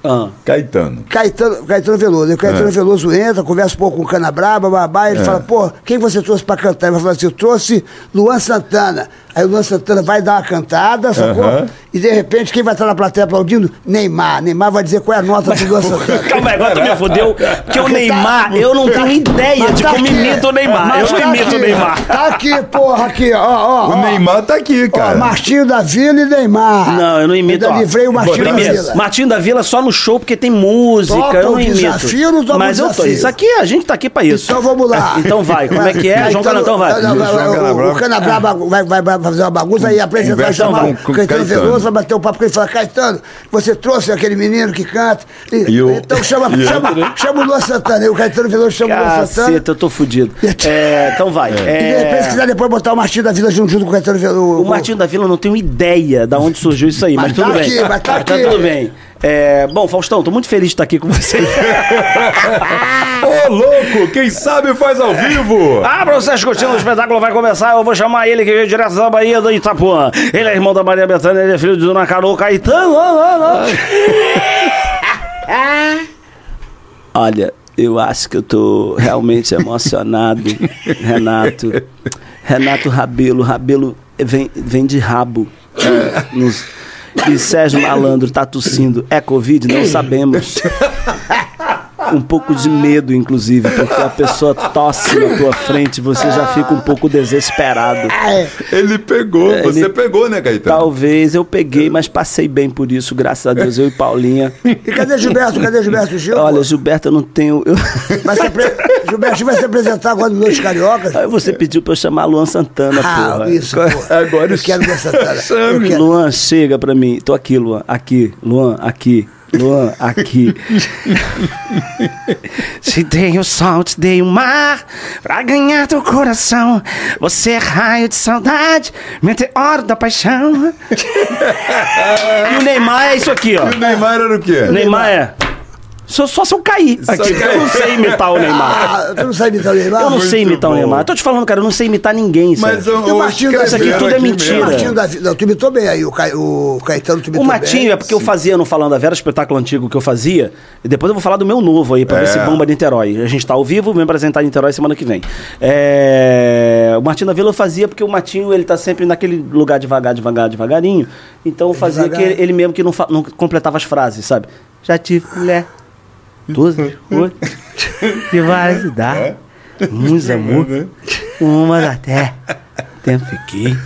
Ah. Caetano. Caetano, Caetano Veloso. Aí O Caetano É. Veloso entra, conversa um pouco com o Canabraba, babá, ele É. fala, pô, quem você trouxe pra cantar? Ele vai falar assim, eu trouxe Luan Santana. Aí o Luan Santana vai dar uma cantada, sacou? Aham. E de repente, quem vai estar na plateia aplaudindo? Neymar. Neymar vai dizer qual é a nota do Luan Santana. Calma aí, agora tu me fodeu. Porque o Neymar, eu não tenho ideia Mas de tá como aqui. imita o Neymar. Mas Eu não tá imito o. Neymar. Tá aqui, porra, aqui, ó, ó. O ó. Neymar tá aqui, Ó, cara. Martinho da Vila e Neymar. Não, eu não imito. Ainda ó. livrei o Martinho da Vila. Martinho da Vila só no show porque tem música. Toca eu não imito. desafio, não Mas eu tô. Isso aqui, a gente tá aqui pra isso. Então vamos lá. Então vai, como é que é? João então, Canatão vai. João o- Canabrava. O vai, vai, vai fazer uma bagunça aí, apresentar vai Conversa chamar com- o com Caetano Caetano. Veloso, vai bater o papo com ele e falar, Caetano, você trouxe aquele menino que canta. E- E o- Então chama, e chama, chama o Luan Santana. E o Caetano Veloso chama o Luan Santana. Caceta, eu tô fudido. É, então vai. E de repente, É, se quiser depois botar o Martinho da Vila junto, junto com o Caetano Veloso. O Martinho da Vila eu não tenho ideia de onde surgiu isso aí, mas, Mas tudo tá bem. aqui, mas tá aqui. tudo bem. É, bom, Faustão, tô muito feliz de estar aqui com você. Ô, louco, quem sabe faz ao vivo. Ah, pra vocês curtindo o espetáculo vai começar, eu vou chamar ele que veio direto da Bahia do Itapuã. Ele é irmão da Maria Bethânia, ele é filho de Dona Carol Caetano. Olha, eu acho que eu tô realmente emocionado, Renato. Renato Rabelo, Rabelo vem, vem de rabo. Nos- E Sérgio Malandro tá tossindo. É Covid? Não sabemos. Um pouco de medo, inclusive, porque a pessoa tosse na tua frente e você já fica um pouco desesperado. Ele pegou, É, você ele- pegou, né, Caetano? Talvez eu peguei, mas passei bem por isso, graças a Deus, eu e Paulinha. E cadê Gilberto? Cadê Gilberto Gil? Olha, Gilberto, eu não tenho. Eu... Vai se apre... Gilberto vai se apresentar agora no Noites Cariocas? Aí você pediu pra eu chamar Luan Santana, Ah, porra. isso, porra. Agora eu quero Luan Santana. Eu Chame. quero. Luan, chega pra mim. Tô aqui, Luan. Aqui. Luan, aqui. Luan, aqui. Te dei o sol, te dei o mar pra ganhar teu coração. Você é raio de saudade, meteoro da paixão. e o Neymar é isso aqui, ó. E o Neymar era o quê? O Neymar é. Só, só se eu cair aqui, eu não sei imitar o Neymar. Ah, tu não sabe imitar o Neymar? Eu não sei imitar o bom. Neymar. Eu tô te falando, cara, eu não sei imitar ninguém, Mas E o Martinho da Isso aqui tudo é mentira. O Martinho da Vila. Não, tu imitou bem aí. O, Ca... o Caetano tu imitou O Matinho bem. é porque eu fazia no Falando a Vera, espetáculo antigo que eu fazia. E depois eu vou falar do meu novo aí, pra ver É. se bomba Niterói. A gente tá ao vivo, me apresentar em Niterói semana que vem. É, O Martinho da Vila eu fazia porque o Matinho, ele tá sempre naquele lugar devagar, devagar, devagarinho. Então eu fazia Devagar. que ele, ele mesmo que não, fa- não completava as frases, sabe? Já tive mulher. Duas, oito, de várias idades. Muitos amor. Umas até. Tempo fiquei.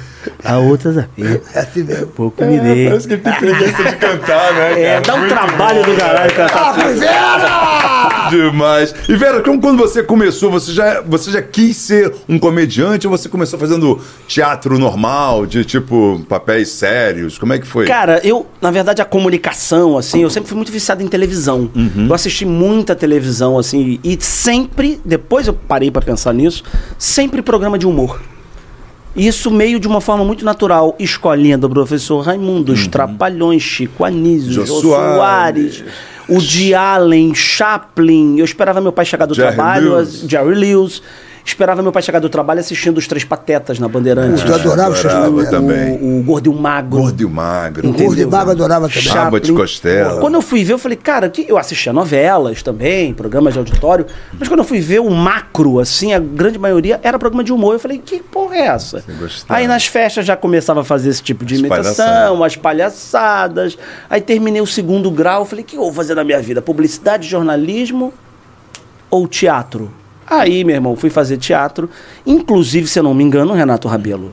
A outras apenas. É assim mesmo. Pouco me dei. Parece que ele tem preguiça de cantar, né? É, cara? dá um Muito trabalho bom. do caralho Ah, cantar. mas era! Demais. E Vera, como quando você começou, você já, você já quis ser um comediante ou você começou fazendo teatro normal, de tipo papéis sérios? Como é que foi? Cara, eu, na verdade, a comunicação, assim, eu sempre fui muito viciado em televisão. Eu assisti muita televisão, assim, e sempre, depois eu parei pra pensar nisso, sempre programa de humor. Isso meio de uma forma muito natural. Escolinha do professor Raimundo, Os Trapalhões, Chico Anísio, Jô Soares. Soares, o de Allen, Chaplin. Eu esperava meu pai chegar do Jerry trabalho, Lewis. Jerry Lewis. Esperava meu pai chegar do trabalho assistindo Os Três Patetas na Bandeirantes. Tu adorava o Adorava Xaximento. também. O, o Gordo e o Magro. Gordo e magro. O Gordo e Mago adorava também. De costela. Quando eu fui ver, eu falei, cara, que eu assistia novelas também, programas de auditório, mas quando eu fui ver o macro, assim, a grande maioria era programa de humor. Eu falei, que porra é essa? Aí nas festas já começava a fazer esse tipo de As imitação, as palhaçadas. Aí terminei o segundo grau, eu falei, o que eu vou fazer na minha vida? Publicidade, jornalismo ou teatro? Aí, meu irmão, fui fazer teatro. Inclusive, se eu não me engano, Renato Rabelo,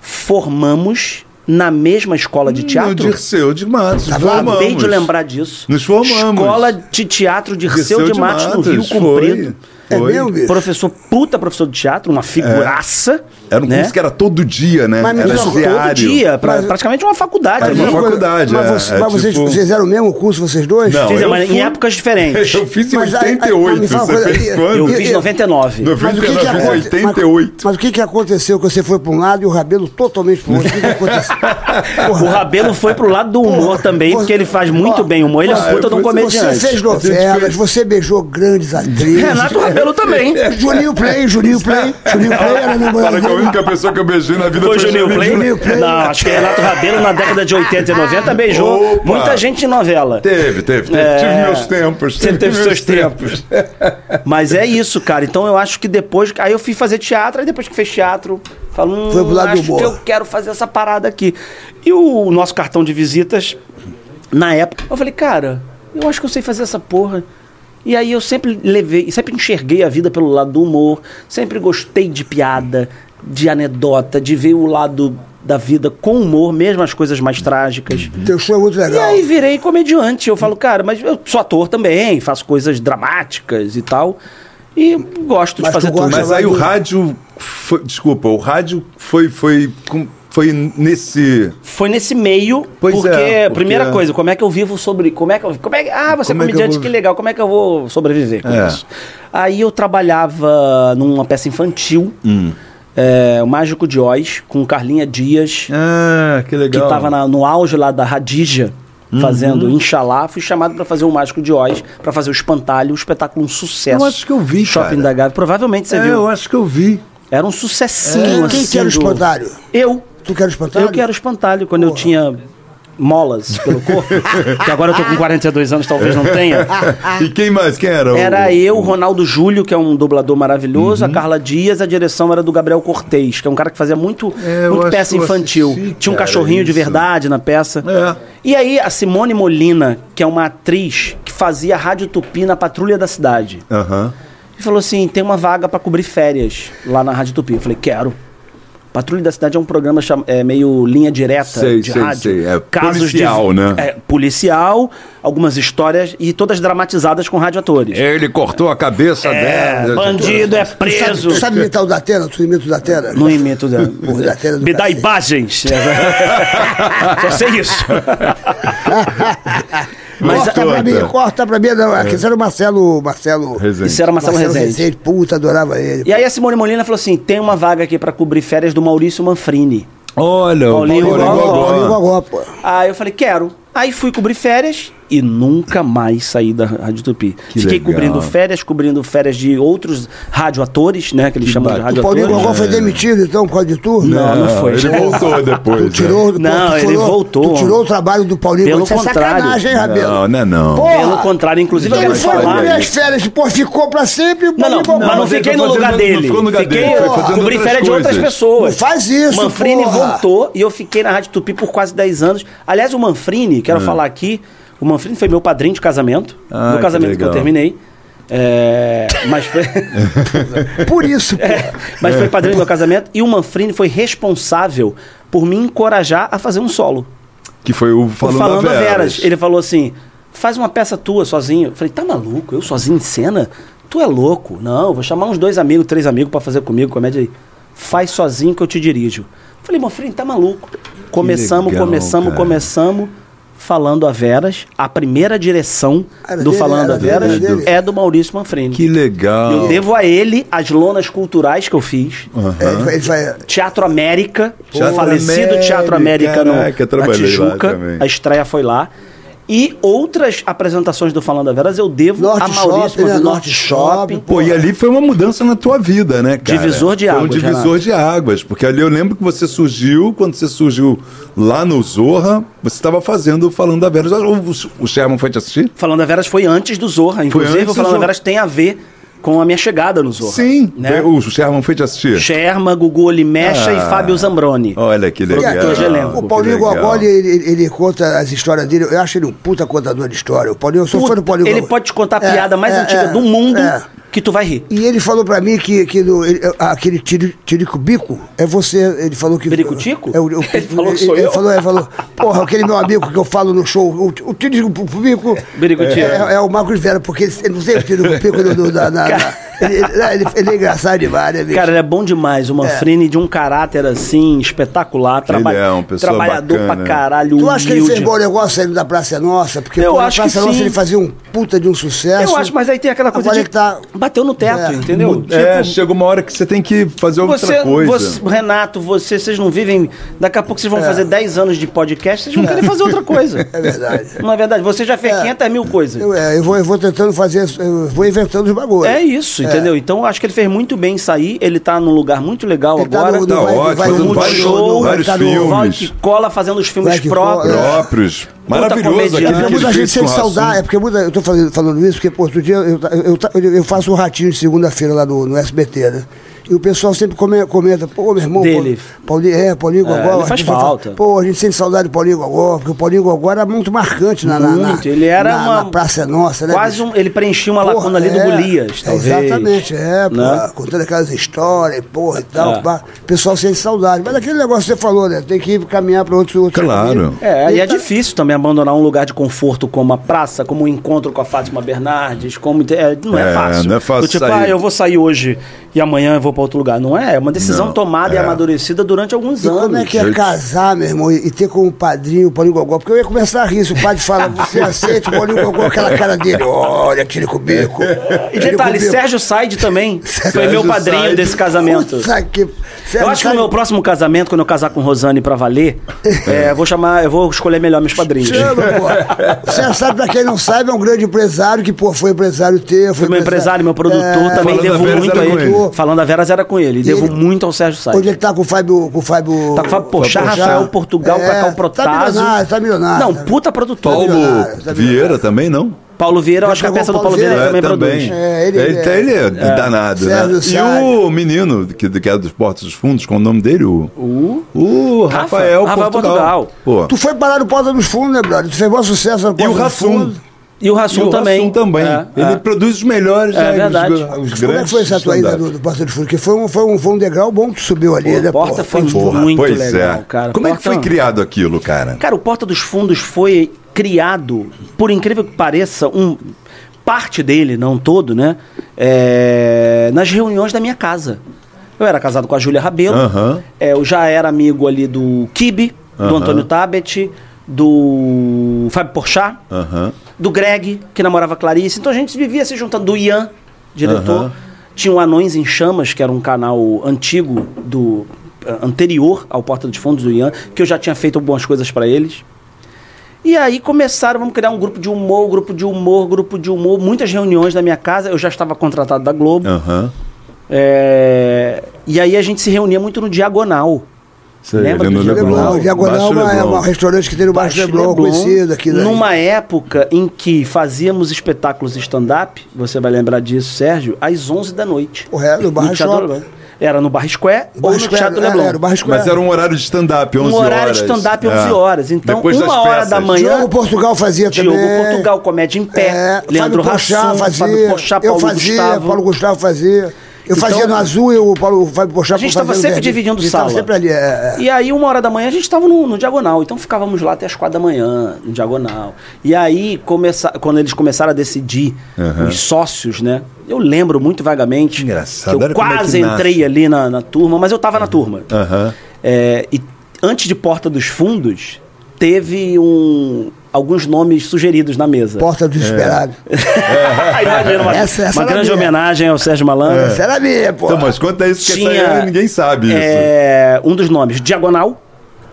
formamos na mesma escola de No teatro. Dirceu de Matos. Formamos. Acabei de lembrar disso. Nos formamos. Escola de Teatro de Dirceu de Matos, no Rio foi. É Foi. mesmo, bicho? Professor, puta professor de teatro, uma figuraça. Era um né? curso que era todo dia, né? Mas era uma coisa, Todo diário. dia, pra- Mas- praticamente uma faculdade. Ali. uma Mas- faculdade, mas, é, você- é mas vocês, tipo- vocês fizeram o mesmo curso, vocês dois? Não, Fiz, eu mas fui- em épocas diferentes. Eu fiz em Mas aí- aí- 88. me fala Você uma coisa, fez eu-? Eu fiz em 99. No- Mas o que, que 99, aconte- 88. Mas, mas o que, que aconteceu? Que você foi para um lado e o Rabelo totalmente para o outro. O que, que aconteceu? O Rabelo foi pro lado do humor Porra, também, porra. porque ele faz muito bem humor. Ele é um puta de um comediante. Você fez novelas, você beijou grandes atrizes. Renato Rabelo Rabelo também. Juninho Play, Juninho Play. Juninho Play era namorado Fala que a única pessoa que eu beijei na vida Foi foi, Juninho Play? Juninho Play. Não, acho que Renato Rabelo na década de 80 e 90 beijou Opa. muita gente em novela. Teve, teve, teve. É. Tive meus tempos. Sempre teve meus seus tempos. Mas é isso, cara. Então eu acho que depois. Aí eu fui fazer teatro, aí depois que fez teatro, falo, hum, Foi pro lado do acho humor. que eu quero fazer essa parada aqui. E o nosso cartão de visitas, na época, eu falei, cara, eu acho que eu sei fazer essa porra. E aí eu sempre levei, sempre enxerguei a vida pelo lado do humor, sempre gostei de piada, de anedota, de ver o lado da vida com humor, mesmo as coisas mais trágicas. Teu show é muito E legal. aí virei comediante. Eu falo, cara, mas eu sou ator também, faço coisas dramáticas e tal. E gosto de Mas tu fazer tudo. Mas aí o rádio. Foi, desculpa, o rádio foi. foi, com- foi nesse. Foi nesse meio, Pois porque, é, porque- primeira coisa, como é que eu vivo sobre. Como é que eu, como é, ah, você é Como é comediante, vou- que legal, como é que eu vou sobreviver com É. isso? Aí eu trabalhava numa peça infantil, Hum. é, o Mágico de Oz, com Carlinha Dias, Ah, que que legal. estava no auge lá da Radija, Uhum. fazendo Inxalá. Fui chamado para fazer o Mágico de Oz, para fazer o Espantalho, um espetáculo um sucesso. Eu acho que eu vi, Shopping cara. da Gávea. Provavelmente você É, viu. eu acho que eu vi. Era um sucessinho, Quem, assim. quem que era o do- espantalho? Eu. Tu que era o espantalho? Eu que era o espantalho quando eu tinha molas pelo corpo. que agora eu tô com 42 anos, talvez não tenha. E quem mais? Quem era? o- Era eu, o Ronaldo Júlio, que é um dublador maravilhoso, a Carla Dias, a direção era do Gabriel Cortez, que é um cara que fazia muito, É, muito peça infantil. assisti, Tinha um cachorrinho de isso. verdade na peça. É. E aí a Simone Molina, que é uma atriz que fazia Rádio Tupi na Patrulha da Cidade. Aham. E falou assim: tem uma vaga pra cobrir férias lá na Rádio Tupi. Eu falei: quero. Patrulha da Cidade é um programa cham- é, meio linha direta Sei, de sei, rádio. sei. É Casos policial, de, né? É, policial, algumas histórias e todas dramatizadas com radioatores. Ele cortou a cabeça É, dela. bandido é Tu sabe, preso. tu sabe imitar o Datena? Tu imita o Datena? Não imito, né? O do Me dá cacete. imagens. Só sei isso. Mas corta pra mim, corta pra mim. Não, aqui era o Marcelo... Marcelo... Rezende. isso era Marcelo, Rezende. Puta, adorava ele. E aí a Simone Molina falou assim: tem uma vaga aqui pra cobrir férias do Maurício Manfrini. Olha, o Paulinho Paulinho. Gogó. Paulinho Gogó, pô. Aí eu falei, quero. Aí fui cobrir férias e nunca mais saí da Rádio Tupi. Que Fiquei legal. cobrindo férias, cobrindo férias de outros radioatores, né? Que eles chamam de bacana. O Paulinho radioatores. Gogó foi demitido, então, por causa de tu? Não, não foi. Ele voltou depois. Tu tirou, Não, tu ele voltou. Tu tirou o trabalho do Paulinho Pelo. Isso é contrário. sacanagem, hein? Rabelo? Não, não é não. Porra! Pelo contrário, inclusive eu Ele quero foi falar. cobrir as férias, pô, ficou pra sempre o Não, Paulinho não, Gogó. mas não ele fiquei no lugar não dele. ficou no lugar fiquei, dele, cobri férias de outras pessoas. Não faz isso, Manfrini voltou e eu fiquei na Rádio Tupi por quase 10 anos. Aliás, o Manfrini, quero falar aqui, o Manfrini foi meu padrinho de casamento. Ah, meu que casamento que, eu legal. terminei. É, mas foi. Por isso, pô. É, mas foi padrinho do meu casamento e o Manfrini foi responsável por me encorajar a fazer um solo. Que foi o O Falando, Falando a Veras. Veras. Ele falou assim: faz uma peça tua sozinho. Eu falei, tá maluco? Eu sozinho em cena? Tu é louco? Não, vou chamar uns dois amigos, três amigos pra fazer comigo comédia aí. Faz sozinho que eu te dirijo. Eu falei, Manfrini, tá maluco? Começamos, legal, começamos, cara. começamos. Falando a Veras, a primeira direção Era do dele, Falando a Veras era dele. é do Maurício Manfrini. Que legal. Eu devo a ele as lonas culturais que eu fiz. É, ele vai- Teatro América, Teatro o falecido América, Teatro América no, caraca, eu na Tijuca. A estreia foi lá. E outras apresentações do Falando a Veras eu devo Norte a Maurício Shopping, né? Norte, Shopping. Shopping, Pô, e ali foi uma mudança na tua vida, né, cara? Divisor de Foi águas, um divisor Renato. de águas. Porque ali eu lembro que você surgiu, quando você surgiu lá no Zorra, você estava fazendo Falando da Veras. O, o Sherman foi te assistir? Falando a Veras foi antes do Zorra. Inclusive, o do Falando a. Veras tem a ver com a minha chegada no Zorra. Sim. Né? O Sherman foi te assistir? Sherma, Gugu Olimecha Ah. e Fábio Zambroni. Olha que legal. Elenco. O Paulinho. Gogó, ele, ele, conta as histórias dele. Eu acho ele um puta contador de história. O Paulinho, eu sou fã do Puta, Paulinho ele Gogó. pode te contar a É, piada mais é, antiga é, do mundo é. Que tu vai rir. E ele falou pra mim que, que no, ele- aquele tiri- tirico-bico é você. Ele falou que. Birico-tico? É, o, o- Ele falou que sou ele eu? Falou, ele falou, porra, aquele meu amigo que eu falo no show, o, o tirico-bico. Birico-tico. É, é o Marcos Vera, porque ele, ele não sei o tirico-bico da, na- na- ele, ele, ele é engraçado demais, né, bicho? Cara, ele é bom demais. O Manfrini de um caráter assim, espetacular. Traba é pessoa trabalhador bacana. pra caralho, Tu acha que ele fez bom negócio saindo da Praça é Nossa? Porque Eu pô, na acho que Praça é Nossa sim. ele fazia um puta de um sucesso. Eu acho, mas aí tem aquela coisa Agora de... ele tá- Bateu no teto, É. entendeu? É, Tipo, chega uma hora que você tem que fazer outra você, coisa. você- Renato, você, vocês não vivem... Daqui a pouco vocês vão fazer 10 anos de podcast, vocês vão querer fazer outra coisa. É verdade. Não é verdade? Você já fez 500 mil coisas. Eu, é, eu, vou, eu vou tentando fazer, eu vou inventando os bagulhos. É isso, É, Entendeu? Então eu acho que ele fez muito bem sair. Ele tá num lugar muito legal Ele tá agora. no- no- Tá vai- ótimo, vai fazendo no vários, show, vários tá no- filmes Vai que cola fazendo os filmes Vai próprios. é. próprios. Maravilhoso comediante. aquele É que porque muita gente sente saudade, é porque muita, eu tô falando, falando isso, porque, pô, outro dia eu, eu, eu, eu faço um ratinho de segunda-feira lá no, no SBT, né? E o pessoal sempre come- comenta, pô, meu irmão, Dele. Paulinho, é, Paulinho É, Gogó. ele a faz falta. Pô, a gente sente saudade do Paulinho Gogó, porque o Paulinho Gogó era muito marcante na, na, na, Muito, ele era na, uma- na Praça Nossa, né? Quase um, ele preenchia uma Porra, lacuna ali do é, Golias, talvez. Exatamente, é, pô, Né? contando aquelas histórias, porra e tal. É. pá. o pessoal sente saudade. Mas aquele negócio que você falou, né? Tem que caminhar para outros, outros Claro. É, e é tá- difícil também abandonar um lugar de conforto como a praça, como o encontro com a Fátima Bernardes, como é, não é, É, fácil. não é fácil Do tipo, sair. ah, eu vou sair hoje e amanhã eu vou para outro lugar. Não é? É uma decisão Não, tomada é. e amadurecida durante alguns e anos. Como é que é casar, meu irmão, e ter como padrinho o Paulinho Gogó? Porque eu ia começar a rir se o padre fala, você aceita o Paulinho Gogó, aquela cara dele, olha, tira com o bico. E detalhe, Sérgio Said também foi meu padrinho Said. desse casamento. Puta que... Sérgio eu acho que no meu próximo casamento, quando eu casar com Rosane pra valer, é, vou chamar, eu vou escolher melhor meus padrinhos. Chama, pô. Você sabe, pra quem não sabe, é um grande empresário que, pô, foi empresário teu. Foi, foi meu empresário, meu produtor, é... também falando devo muito aí. Falando a Vera 0x0 com ele. E Devo ele... muito ao Sérgio Sainz. Onde ele tá com o Fábio. Com o Fábio... Tá com o Fábio Pochá, Rafael Portugal, é, Cacau tá Protásio. Tá milionário, tá milionário. Não, puta produtor. Paulo tá milionário, tá milionário. Vieira também não? Paulo Vieira, eu acho que a peça do Paulo Vieira, Vieira é, também, é também é, ele, ele, é, ele é, é. Então é danado, né? E o menino, que, que dos Portos dos Fundos, com o nome dele? O, o, o Rafael, Portugal. Portugal. Pô. Tu foi parar no Porta dos Fundos, né, brother? Tu fez bom sucesso no Porta e dos Fundos. E o Rafundo. E Rassum o também. Rassum também. É, Ele é. produz os melhores, É né, os- verdade. Os, Como é que grandes foi essa tua ida stand-up. do, do Porta dos Fundos? Porque foi um, foi, um, foi um degrau bom que subiu ali, Pô, né? Porta foi Porra, muito pois legal, é. cara. Como é que Porta- foi criado aquilo, cara? Cara, o Porta dos Fundos foi criado, por incrível que pareça, um parte dele, não todo, né? é, nas reuniões da minha casa. Eu era casado com a Júlia Rabelo. Aham. é, eu já era amigo ali do Kibe, do Aham. Antônio Tabet, do Fábio Porchat, Aham. do Greg, que namorava Clarice. Então a gente vivia se juntando, do Ian, diretor. Aham. Tinha o Anões em Chamas, que era um canal antigo do eh, anterior ao Porta dos Fundos do Ian, que eu já tinha feito algumas coisas pra eles. E aí começaram, vamos criar um grupo de humor, grupo de humor, grupo de humor, muitas reuniões na minha casa. Eu já estava contratado da Globo. Aham. É, E aí a gente se reunia muito no Diagonal. Sei, Lembra no do Leblon. Leblon. Diagonal Baixo é é Leblon. um restaurante que tem no Baixo Leblon, Leblon, conhecido aqui daí. Numa época em que fazíamos espetáculos stand-up, você vai lembrar disso, Sérgio, às 11 da noite. Porra, é, no Barra Shopping. Leblon. Era no Bar Square ou Barra no Square, Teatro é, Leblon. era o Barra Square. Mas era um horário de stand-up, 11 Um horas. horário de stand-up, 11 É. horas. Então, Depois uma hora peças. da manhã- Diogo Portugal fazia Diogo também. Portugal, Comédia em Pé, É, Leandro Fábio Pochá Rassum, fazia, Fábio Pochá, eu Paulo fazia, Gustavo. Paulo Gustavo fazia. Eu Então- fazia no Azul e o Paulo, o Fábio Pochá A gente fazia tava no sempre Verde. dividindo A gente tava sala. sempre ali, é, é. E aí, uma hora da manhã, a gente estava no, no Diagonal. Então, ficávamos lá até as quatro da manhã, no Diagonal. E aí, começa, quando eles começaram a decidir Aham. os sócios, né? Eu lembro muito vagamente Engraçado, que eu como é que quase entrei ali na, na turma, mas eu tava na turma. Aham. É, e antes de Porta dos Fundos, teve um, alguns nomes sugeridos na mesa. Porta do Desesperado. Imagina, uma, Essa- essa uma grande minha. homenagem ao Sérgio Malandro. Essa era minha, pô. Então, mas conta isso que essa Tinha aí ninguém sabe isso. é, um dos nomes, Diagonal.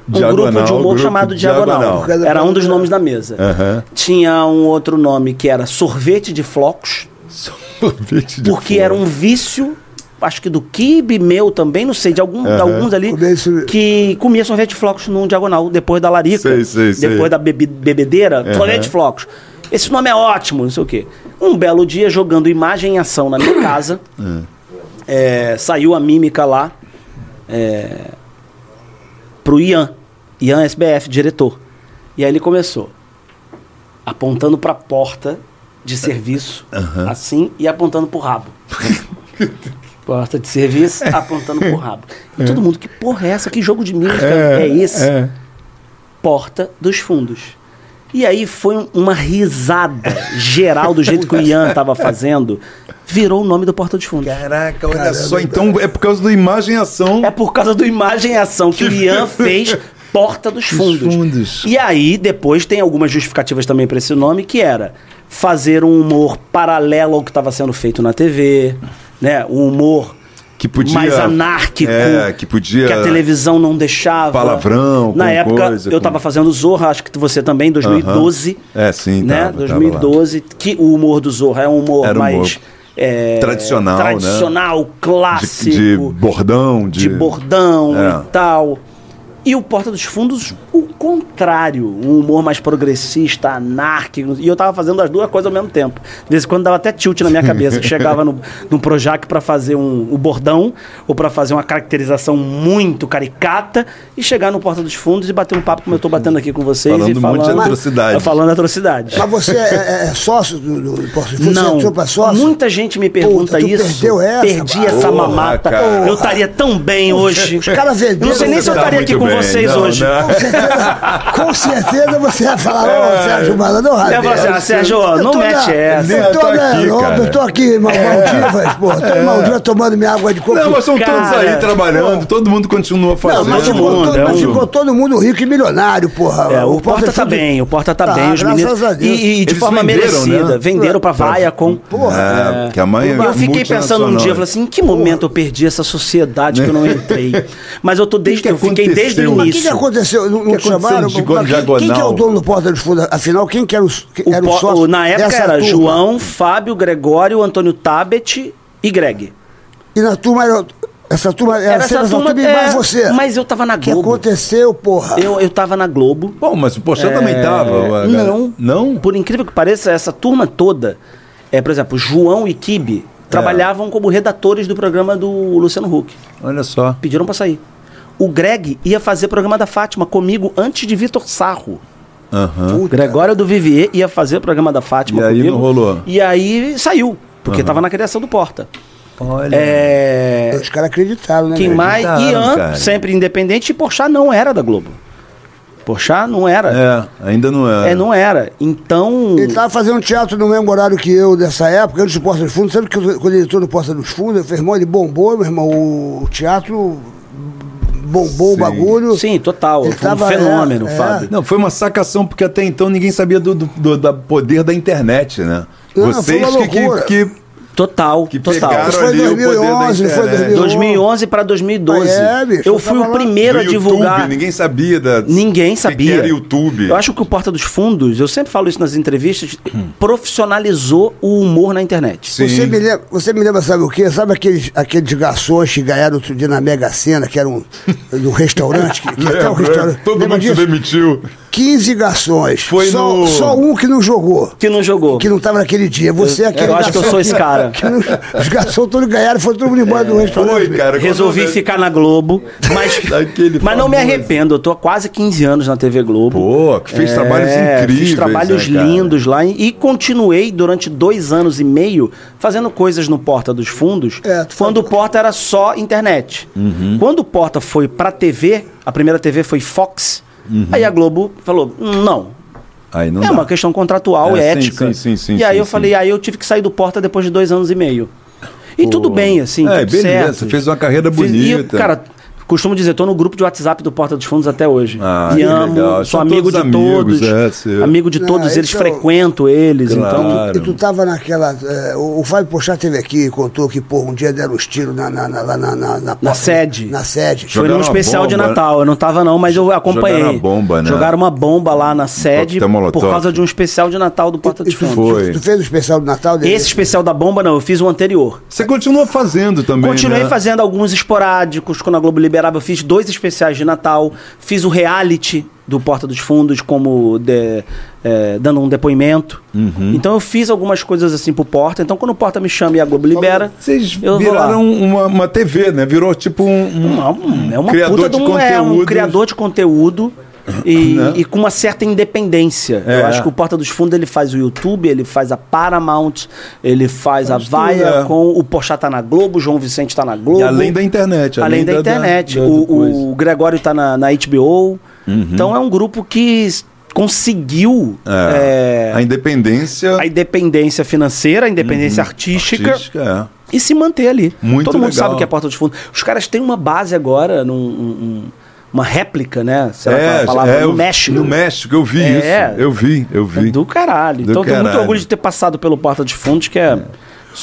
Um Diagonal, grupo de humor grupo chamado Diagonal. Diagonal. Era um dos nomes da mesa. Aham. Tinha um outro nome que era Sorvete de Flocos, Sorvete de porque flor. era um vício, acho que do Kibe, meu também, não sei, de, algum, de Aham. alguns ali, que comia sorvete de flocos num diagonal, depois da larica, Sei, sei, sei. depois da bebi- bebedeira, Aham. sorvete de flocos. Esse nome é ótimo, não sei o quê. Um belo dia, jogando imagem em ação na minha casa, é, saiu a mímica lá é, pro Ian, Ian SBF, diretor. E aí ele começou apontando pra porta de serviço, assim, e apontando pro rabo. porta de serviço, apontando pro rabo. E todo mundo, que porra é essa? Que jogo de mímica é, esse? é. Porta dos Fundos. E aí foi um- uma risada geral do jeito que o Ian tava fazendo, virou o nome do Porta dos Fundos. Caraca, olha só. Então é por causa do imagem e ação. É por causa do imagem e ação que o Ian fez Porta dos Fundos. Fundos. E aí, depois, tem algumas justificativas também para esse nome, que era fazer um humor paralelo ao que estava sendo feito na TV, né? Um humor Que podia. mais anárquico. É, que podia. que a televisão não deixava. Palavrão, Na com época, coisa, eu com- tava fazendo Zorra, acho que você também, em 2012. É, sim, né? tava, tava 2012, que o humor do Zorra é um humor Era mais humor. é, Tradicional, né? tradicional, De, clássico, de bordão, de, de bordão É. e tal. E o Porta dos Fundos, o contrário. Um humor mais progressista, anárquico. E eu tava fazendo as duas coisas ao mesmo tempo. De vez em quando dava até tilt na minha cabeça. que chegava no, no Projac pra fazer um, o bordão, ou pra fazer uma caracterização muito caricata, e chegar no Porta dos Fundos e bater um papo como eu tô batendo aqui com vocês. Falando e um monte de atrocidades. Falando atrocidades. Mas você é, é- é sócio do, do, do Porto de Fundos? Você Não, entrou pra sócio? muita gente me pergunta Puta, tu isso. perdeu essa, Perdi essa Porra, mamata. cara. Eu estaria tão bem hoje. Os caras venderam. Não sei nem se eu estaria aqui com bem. Vocês Não, hoje. não. Com certeza, com certeza você vai falar, ô Sérgio Malandro, Você vai falar assim, ah, Sérgio, não mete essa. Eu tô, Eu tô né, aqui, Lobo, cara. eu tô aqui, Mal- Maldivas, pô. Tô em Maldivas tomando minha água de coco. Não, mas são todos Cara, aí trabalhando, todo mundo continua Não, fazendo. mas, todo ficou, mundo, todo, é mas ficou todo mundo rico e milionário, porra. É, o, Porta tá bem, o Porta tá, Tá, bem, os graças meninos. a Deus. E, e de Eles forma venderam, merecida. né? Venderam pra Viacom. É, que a mãe é Eu fiquei pensando um dia, falei assim, em que momento eu perdi essa sociedade que eu não entrei? Mas eu tô desde, eu fiquei desde o Mas o que, que aconteceu? Não, não que chamaram? de Mas quem, quem que é o dono do Porta dos Fundos? Afinal, quem que era, os, que O era o sócio o- na época era turma? João, Fábio, Gregório, Antônio Tabet e Greg. E na turma era... Essa turma era, Era sempre essa turma, e é, mais você. mas eu tava na O que Globo. aconteceu, porra? Eu, eu tava na Globo. Bom, mas o também É, tava. a galera- Não. Não? Por incrível que pareça, essa turma toda, é, por exemplo, João e Kibe trabalhavam como redatores do programa do Luciano Huck. Olha só. Pediram pra sair. O Greg ia fazer programa da Fátima comigo antes de Vitor Sarro. O Gregório do Vivier ia fazer o programa da Fátima E aí comigo. não rolou? E aí saiu, porque tava na criação do Porta. Olha. É, Os caras acreditaram, né? Quem mais? Ian, cara. sempre independente, e Porchat não era da Globo. Porchat não era. É, ainda não é. É, não era. Então. Ele tava fazendo teatro no mesmo horário que eu dessa época, antes do Porta dos Fundos. Sabe que eu- quando ele entrou no Porta dos Fundos, meu irmão, ele bombou, meu irmão, o teatro bombou o Sim. bagulho. Sim, total. Ele Foi um tava, fenômeno, é, é. Fábio. Não, foi uma sacação, porque até então ninguém sabia do, do, do- da poder da internet, né? Não, Vocês foi uma que, que, que, Total, que total. pegaram Isso foi ali o poder da 2011, foi internet. 2011. 2011 para 2012. É, bicho, eu fui o primeiro a divulgar. YouTube, ninguém sabia da... Ninguém sabia. Que era YouTube. Eu acho que o Porta dos Fundos, eu sempre falo isso nas entrevistas, profissionalizou o humor na internet. Sim. Você me, lembra, você me lembra, sabe o quê? Sabe aqueles, aqueles garçons que ganharam outro dia na Mega Sena, que era um, um restaurante? Que, que um restaurante. Todo Lembra mundo se disso? demitiu. 15 garçons. Foi só, no- só um que não jogou. Que não jogou. Que não estava naquele dia. Você é aquele eu acho que eu sou esse cara. os garçons todos ganharam, foram todo mundo embora do restaurante. Foi, cara. Resolvi quando- ficar na Globo, mas, mas não me arrependo. Eu tô há quase 15 anos na TV Globo. Pô, que fez trabalhos incríveis, É, Fiz trabalhos né, lindos lá e, e continuei durante dois anos e meio fazendo coisas no Porta dos Fundos, É, quando o. Porta era só internet. Uhum. Quando o Porta foi pra TV, a primeira TV foi Fox, Uhum. aí a Globo falou: "Hum, não. Aí não é dá. uma questão contratual, É, ética. sim, sim, sim, e aí sim, eu sim. falei, aí eu tive que sair do Porta depois de dois anos e meio. E tudo bem, assim, É, beleza, certo. fez uma carreira Fiz- e bonita. cara, costumo dizer, tô no grupo de WhatsApp do Porta dos Fundos até hoje. Ah, Me que amo, legal. sou São amigo de amigos, todos. é, amigo de todos, eles é frequento eles, Claro. então. E tu tava naquela. é, o, Fábio Pochá teve aqui e contou que, porra, um dia deram os tiros na, na, na, lá na, na, na, porta- sede. Na sede. Foi Jogaram num uma especial de bomba, Natal. Eu não tava, não, mas eu acompanhei. Jogaram uma bomba, né? Jogaram uma bomba lá na sede por causa de um especial de Natal do Porta E dos Fundos. Foi. tu fez o especial do Natal dele? Esse especial da bomba, não, eu fiz o anterior. Você continua fazendo também, Continuei né? fazendo alguns esporádicos quando a Globo liberava. Eu fiz dois especiais de Natal. Fiz o reality do Porta dos Fundos, como de- é, dando um depoimento. Uhum. Então eu fiz algumas coisas assim pro Porta. Então quando o Porta me chama e a Globo libera, Vocês eu viraram uma, uma TV, né? Virou tipo um, um- um- é uma criador puta de um, é, um conteúdo. criador de conteúdo e, Né? e com uma certa independência. É. Eu acho que o Porta dos Fundos ele faz o YouTube, ele faz a Paramount, ele faz, Faz a Vaia é. com o Pochá tá na Globo, o João Vicente tá na Globo. E além da internet. Além da, internet. da- da o, o Gregório tá na, na HBO. Uhum. Então é um grupo que conseguiu É. é, A independência a independência financeira, a independência artística, artística, é. e se manter ali. Muito Todo mundo legal. sabe o que é Porta dos Fundos. Os caras têm uma base agora, num, um- um- uma réplica, né? Será que é a palavra? é, no México. No México, eu vi É. isso. Eu vi, eu vi. Do caralho. Do então eu tenho muito caralho. orgulho de ter passado pelo Porta dos Fundos, que é.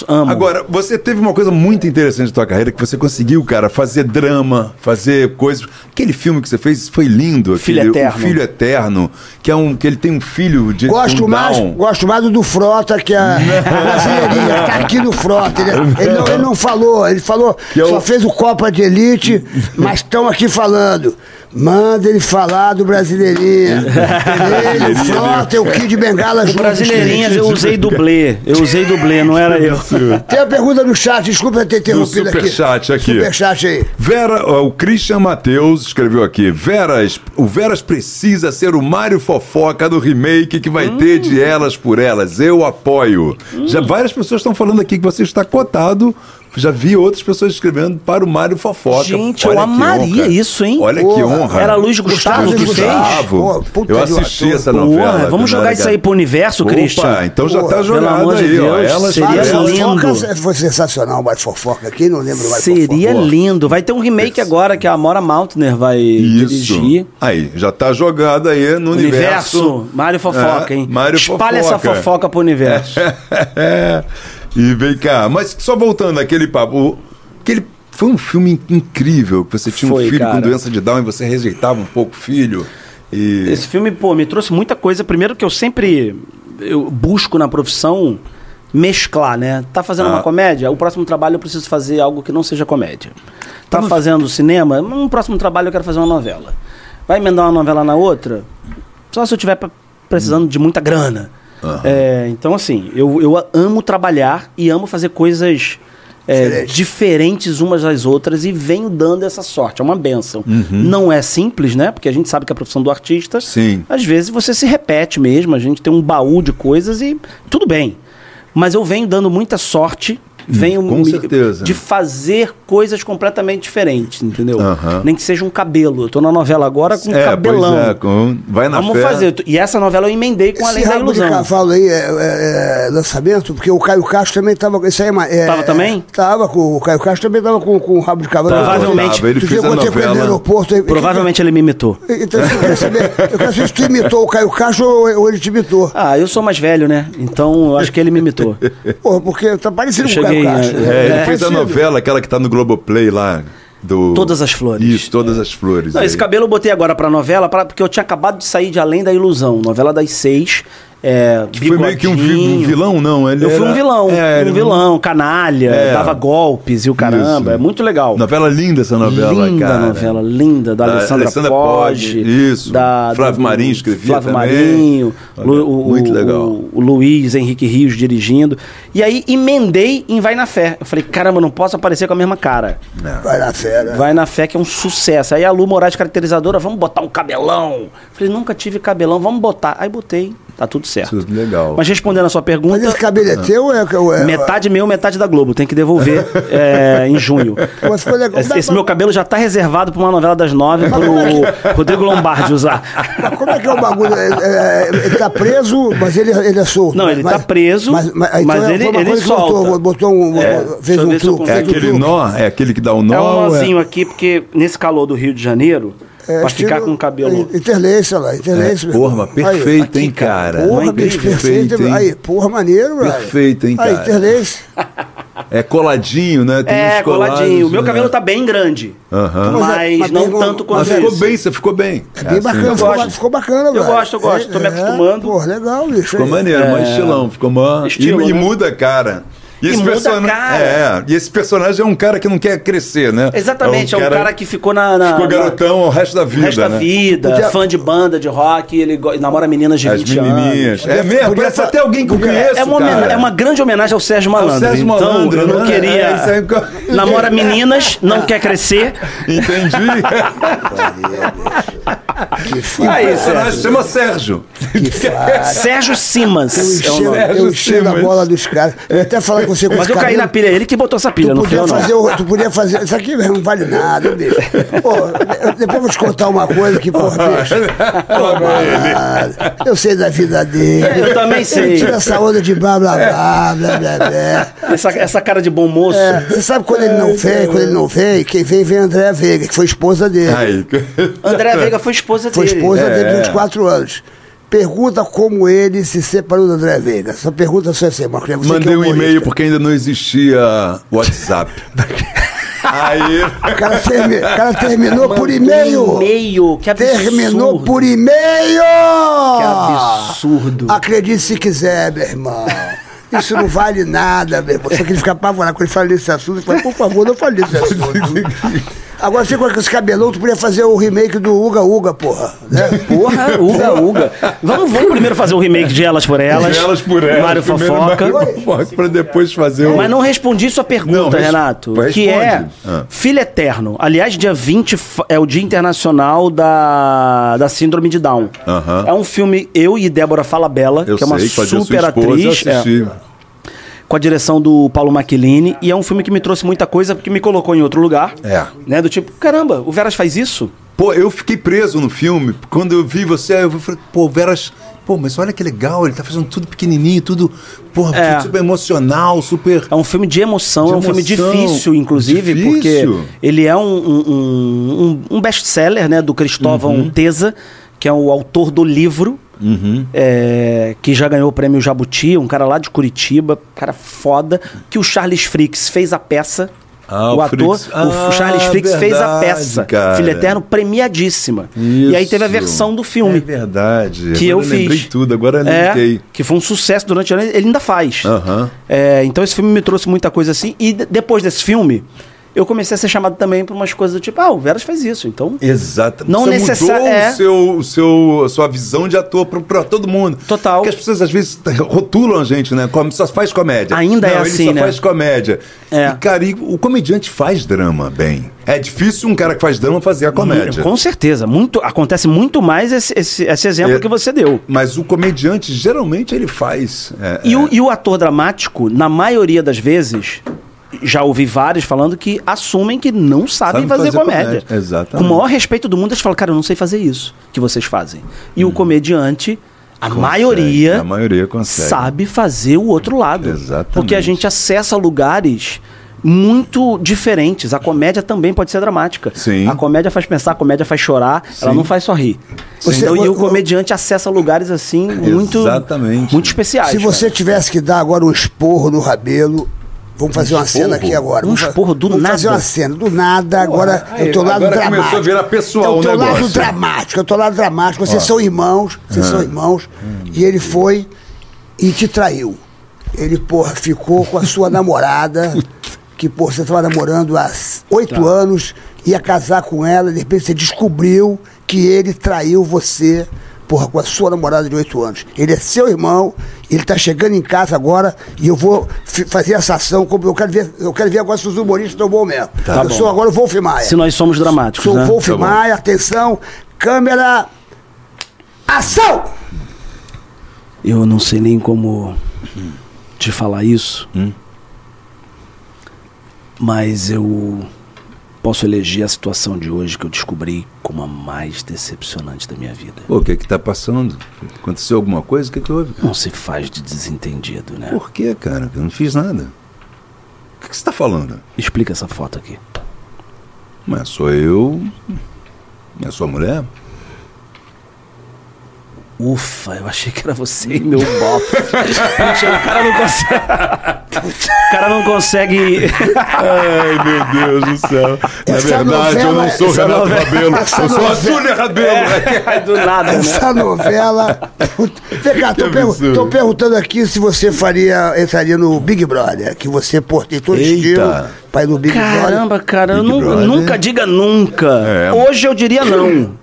Amo. Agora, você teve uma coisa muito interessante na tua carreira, que você conseguiu, cara, fazer drama, fazer coisas. Aquele filme que você fez foi lindo. Filho aquele, Eterno. O Filho Eterno, que é um. que ele tem um filho de. Gosto um mais, Down. gosto mais do do Frota, que é a brasileirinha, que tá aqui no Frota. Ele, ele não, ele não falou, ele falou, Que é só fez o Copa de Elite, mas estão aqui falando. Manda ele falar do Brasileirinha. Ele, o Frota e o Kid Bengala O juntos. Brasileirinhas eu usei dublê. Eu usei dublê, não era eu. Tem a pergunta no chat, desculpa ter interrompido aqui. superchat aqui. Superchat aí. Vera, o Christian Matheus escreveu aqui: Veras, o Veras precisa ser o Mário Fofoca do remake que vai ter de Elas por Elas. Eu apoio. Já várias pessoas estão falando aqui que você está cotado. Já vi outras pessoas escrevendo para o Mário Fofoca. Gente, Olha eu amaria honra. isso, hein? Olha que Porra. honra. Era Luiz Gustavo Luiz que fez? Gustavo. Pô, puta eu de assisti essa Porra, novela. vamos jogar isso aí pro universo, Opa, Christian. então já Porra, tá jogado de aí, ó. Deus, Elas seria Elas. lindo. Foi sensacional, o Mário Fofoca. Quem não lembra do Mário Seria Fofoca? lindo. Vai ter um remake agora que a Amora Maltner vai Isso. dirigir. Aí, já tá jogado aí no universo. Universo, Mário Fofoca, É, hein? Mário Espalha essa Fofoca. fofoca pro universo. É. E vem cá, mas só voltando àquele papo, aquele foi um filme in- incrível, que você tinha Foi, um filho com cara. doença de Down e você rejeitava um pouco o filho. E Esse filme, pô, me trouxe muita coisa. Primeiro que eu sempre eu busco na profissão mesclar, né? Tá fazendo Ah. uma comédia, o próximo trabalho eu preciso fazer algo que não seja comédia. Tá fazendo cinema, no próximo trabalho eu quero fazer uma novela. Vai emendar uma novela na outra? Só se eu tiver precisando de muita grana. É, então, assim, eu, eu amo trabalhar e amo fazer coisas é, Diferente. diferentes umas das outras e venho dando essa sorte. É uma benção. Não é simples, né? Porque a gente sabe que a profissão do artista, Sim. às vezes você se repete mesmo. A gente tem um baú de coisas e tudo bem. Mas eu venho dando muita sorte. Venho com me- certeza. de fazer coisas completamente diferentes, entendeu? Nem que seja um cabelo. Eu tô na novela agora com é, cabelão. pois é, com- vai na Vamos fé. fazer. E essa novela eu emendei com Esse Além da Ilusão. cavalo aí é, é- é lançamento, porque o Caio Castro também tava. Isso aí é, é, Tava também? Tava com. O Caio Castro também tava com, com o rabo de cavalo. Provavelmente. Tava, ele Tu fez a novela. no aeroporto. Provavelmente ele me imitou. Então, eu quero saber, eu quero saber se tu imitou o Caio Castro ou, ou ele te imitou. Ah, eu sou mais velho, né? Então eu acho que ele me imitou. Porra, porque tá parecido Eu com o Caio cheguei, Castro. é, É, ele É. fez a Parecido. novela, aquela que tá no Globoplay lá. Do... Todas as Flores. Isso, todas as flores. Não, esse cabelo eu botei agora pra novela, pra- porque eu tinha acabado de sair de Além da Ilusão, novela das seis. É, Que foi meio que um, um vilão, não? Ele Eu fui era- um vilão, É, um vilão, canalha, É. dava golpes e o caramba, Isso. é muito legal. Novela linda essa novela, linda cara. novela, linda, da, Da Alessandra, Alessandra Poggi. Isso. Da, Flávio do- Marinho escrevia Flávio também. Marinho, Olha, o, muito o- legal. O, o Luiz Henrique Rios dirigindo. E aí emendei em Vai na Fé. Eu falei, caramba, não posso aparecer com a mesma cara. Vai na fera. Vai na Fé, que é um sucesso. Aí a Lu Moraes, caracterizadora, vamos botar um cabelão. Falei, nunca tive cabelão, vamos botar. Aí botei, tá tudo certo. Isso, legal. Mas respondendo a sua Mas pergunta, esse cabelo é teu ou é. ou é metade meu, metade da Globo. Tem que devolver é, em junho. Mas ficou legal. Esse, esse meu cabelo já tá reservado pra uma novela das nove pro Rodrigo Lombardi usar. Mas como é que é o bagulho? É, é, ele tá preso, mas ele, ele é solto. Não, ele mas, tá preso, mas então ele- foi ele que solta. Botou, botou um, É, fez um truque. É um aquele truque. nó? É aquele que dá o nó? É um nozinho aqui, porque nesse calor do Rio de Janeiro, É, pra estilo- ficar com o cabelo. Interlace, olha lá, interlace. É, porra, mas Aí, perfeito, hein, aqui, cara. Porra, Não é bicho, perfeito. Perfeito, hein? Aí, porra, maneiro, velho. Perfeito, hein, Aí, cara? interlace. É coladinho, né? Tem É, colados, coladinho. O meu né? cabelo tá bem grande. Mas, Mas é- mas não bem- tanto quanto Mas esse. ficou bem, você ficou bem. É bem assim, bacana, eu ficou, gosto. ficou bacana, velho. gosto, eu gosto, tô me acostumando. Porra, legal, bicho. Ficou aí. maneiro, mais estilão. Ficou mó... Estilo, e, e né? muda a cara. E esse a persona- cara. É, e esse personagem é um cara que não quer crescer, né? Exatamente, é um cara, que ficou na. na Ficou garotão o resto da o vida, resto da né? vida, Podia- fã de banda, de rock, ele namora meninas de As 20 menininhas. anos. É mesmo, parece até alguém que eu conheço, É uma, cara. homena- é uma grande homenagem ao Sérgio Ao Malandro. Sérgio então, Malandro, eu não né? queria. É, aí- Namora meninas, não quer crescer. Entendi. Que o foda. personagem chama Sérgio. Que. Sérgio Eu Simas. é o enchendo, nome. Sérgio eu enchendo a Simas. bola dos caras. Eu ia até falar com você com Mas eu caí na pilha, ele que botou essa pilha, Tu não foi podia, eu não. fazer, o- tu podia fazer. Isso aqui não vale nada, bicho. Pô, eu- depois eu vou te contar uma coisa que, pô, bicho. Pô, eu sei da vida dele. Eu também sei. Ele tira essa onda de blá blá blá, blá blá blá. Essa, essa cara de bom moço. É, você sabe quando ele não vem, quando ele não vem, quem vem vem a Andréa Veiga, que foi esposa dele. Aí. André Veiga foi esposa Foi dele. esposa É. dele durante quatro anos. Pergunta como ele se separou do André Veiga. Essa pergunta só é assim, Marcos. Você que é Mandei um e-mail porque ainda não existia WhatsApp. Aí. O cara, termi- o cara terminou por e-mail. E-mail, que absurdo. Terminou por e-mail! Que absurdo. Acredite se quiser, meu irmão. Isso não vale nada, meu irmão. Só que ele fica apavorado quando ele fala desse assunto. Ele fala, por favor, não fale desse assunto. Agora, você com esse cabelão, tu podia fazer o remake do Uga Uga, porra. Né? Porra, Uga, Uga. Vamos, vamos primeiro fazer o remake de Elas por Elas. Elas por elas. Mário Fofoca. Mário Fofoca, pra depois fazer o. Mas não respondi sua pergunta, Não, res- Renato. responde. Que é Ah. Filho Eterno. Aliás, dia 20 fa- é o Dia Internacional da, da Síndrome de Down. Aham. É um filme, eu e Débora Falabella, Eu que é uma sei super atriz. eu é, assisti. Com a direção do Paulo Macchilini. E é um filme que me trouxe muita coisa, porque me colocou em outro lugar. É. Né, do tipo, caramba, o Veras faz isso? Pô, eu fiquei preso no filme. Quando eu vi você, eu falei, pô, Veras. Pô, mas olha que legal, ele tá fazendo tudo pequenininho, tudo, porra, É. tudo super emocional, super. É um filme de emoção, De é um filme emoção. difícil, inclusive, Difícil. porque ele é um, um, um- um best-seller né, do Cristóvão Uhum. Teza, que é o autor do livro, é, que já ganhou o prêmio Jabuti, um cara lá de Curitiba, cara foda, que o Charles Fricks fez a peça. Ah, o o ator, Fricks. o Ah, Charles Fricks fez a peça. cara. Filho Eterno, premiadíssima. E aí teve a Isso. versão do É filme. verdade. Que eu Agora lembrei fiz. tudo, agora eu É, linkei. que foi um sucesso durante o ano, ele ainda faz. É, então esse filme me trouxe muita coisa assim. E de- depois desse filme, eu comecei a ser chamado também para umas coisas do tipo, ah, o Veras faz isso, então. Exato. Não Você necessa- mudou é. o seu, o seu, a sua visão de ator pra, pra todo mundo. Total. Porque as pessoas às vezes rotulam a gente, né? Como só faz comédia. Ainda Não, é ele assim, só né? faz comédia. É. E, cara, e o comediante faz drama bem. É difícil um cara que faz drama fazer a comédia. Com certeza. Muito, acontece muito mais esse, esse, esse exemplo É. que você deu. Mas o comediante, geralmente, ele faz. é, E, é. o, e o ator dramático, na maioria das vezes, já ouvi vários falando que assumem que não sabem Sabe fazer, fazer comédia. comédia, exatamente. Com o maior respeito do mundo, eles falam, cara, eu não sei fazer isso que vocês fazem. E o comediante, a Consegue, maioria, a maioria consegue. sabe fazer o outro lado. Exatamente. Porque a gente acessa lugares muito diferentes. A comédia também pode ser dramática. Sim. A comédia faz pensar, a comédia faz chorar, ela Sim. não faz só rir. Você- então, e o comediante acessa lugares assim muito, Exatamente. muito especiais. Se você cara. tivesse que dar agora um esporro no Rabelo, vamos fazer uma cena aqui agora. Um Vamos esporro do vamos nada? fazer uma cena, do nada, agora aí, eu tô lado agora dramático. começou a virar pessoal é o o teu lado negócio. dramático, eu tô lado dramático. Vocês são irmãos, vocês são irmãos. E ele foi e te traiu. Ele, porra, ficou com a sua namorada, que, porra, você estava namorando há oito anos, ia casar com ela, de repente você descobriu que ele traiu você, porra, com a sua namorada de oito anos. Ele é seu irmão, ele tá chegando em casa agora e eu vou fazer essa ação, como eu quero ver, eu quero ver agora se os humoristas estão bons mesmo. Tá eu bom. sou agora o Wolf Maia. Se nós somos dramáticos, Sou né? o Wolf Tá bom. Maia, atenção, câmera, ação! Eu não sei nem como te falar isso, mas eu posso eleger a situação de hoje que eu descobri como a mais decepcionante da minha vida. Pô, o que é que tá passando? Aconteceu alguma coisa? O que, que houve? cara? Não se faz de desentendido, né? Por quê, cara? Eu não fiz nada. O que, que você tá falando? Explica essa foto aqui. Mas sou eu. É sua mulher? Ufa, eu achei que era você e meu bofe. O cara não consegue. O cara não consegue. Ai, meu Deus do céu. Na Essa verdade, eu não novela- sou o essa Renato novela- Rabelo. Eu sou a novela- Júlia Rabelo. Do nada, né? Essa novela. Vem cá, tô, pergu- tô perguntando aqui se você faria, entraria no Big Brother, que você pô, tem todo Eita. estilo para ir no Big Caramba, cara, eu Big nu- Brother. nunca diga nunca. É. Hoje eu diria não.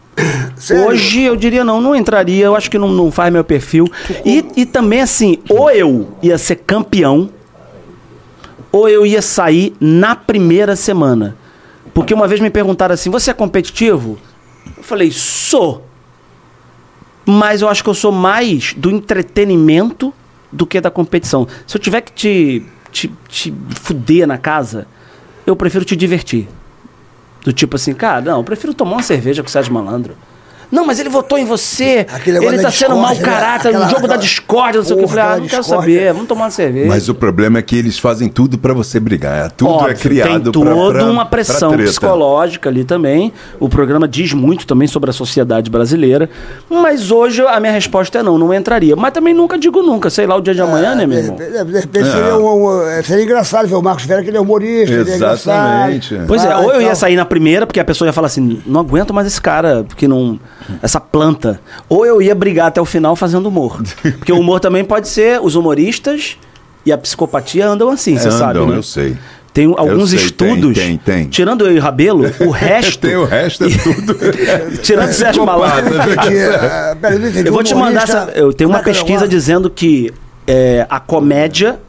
Sério? Hoje eu diria não, não entraria, eu acho que não, não faz meu perfil. E, e também assim, ou eu ia ser campeão, ou eu ia sair na primeira semana. Porque uma vez me perguntaram assim: você é competitivo? Eu falei, sou. Mas eu acho que eu sou mais do entretenimento do que da competição. Se eu tiver que te, te, te fuder na casa, eu prefiro te divertir. Do tipo assim, cara, não, eu prefiro tomar uma cerveja com o Sérgio Malandro. Não, mas ele votou em você. Aquele ele tá da sendo mau né? caráter, Aquela- no jogo da aquela- discórdia, não sei o que. Eu falei, ah, não quero saber, vamos tomar uma cerveja. Mas o problema é que eles fazem tudo pra você brigar. Tudo Óbvio, é criado tem pra- toda pra- uma pressão psicológica ali também. O programa diz muito também sobre a sociedade brasileira. Mas hoje a minha resposta é não, não entraria. Mas também nunca digo nunca. Sei lá o dia de amanhã, né, meu De irmão? repente, de repente seria, um- um- seria engraçado ver o Marcos Vera, que ele é humorista, ele é Exatamente. Pois é, Ah, ou eu ia então- sair na primeira, porque a pessoa ia falar assim, não aguento mais esse cara, porque não. Essa planta. Ou eu ia brigar até o final fazendo humor. Porque o humor também pode ser os humoristas e a psicopatia andam assim, você Andam, sabe. Né? eu sei. Tem alguns sei, tem, estudos. tem, tem. Tirando eu e o Rabelo, o resto. Tem o resto, é tudo. Tirando o Sérgio. Malandro. Não entendi. Eu vou te mandar essa. Eu tenho uma é é pesquisa dizendo que é, a comédia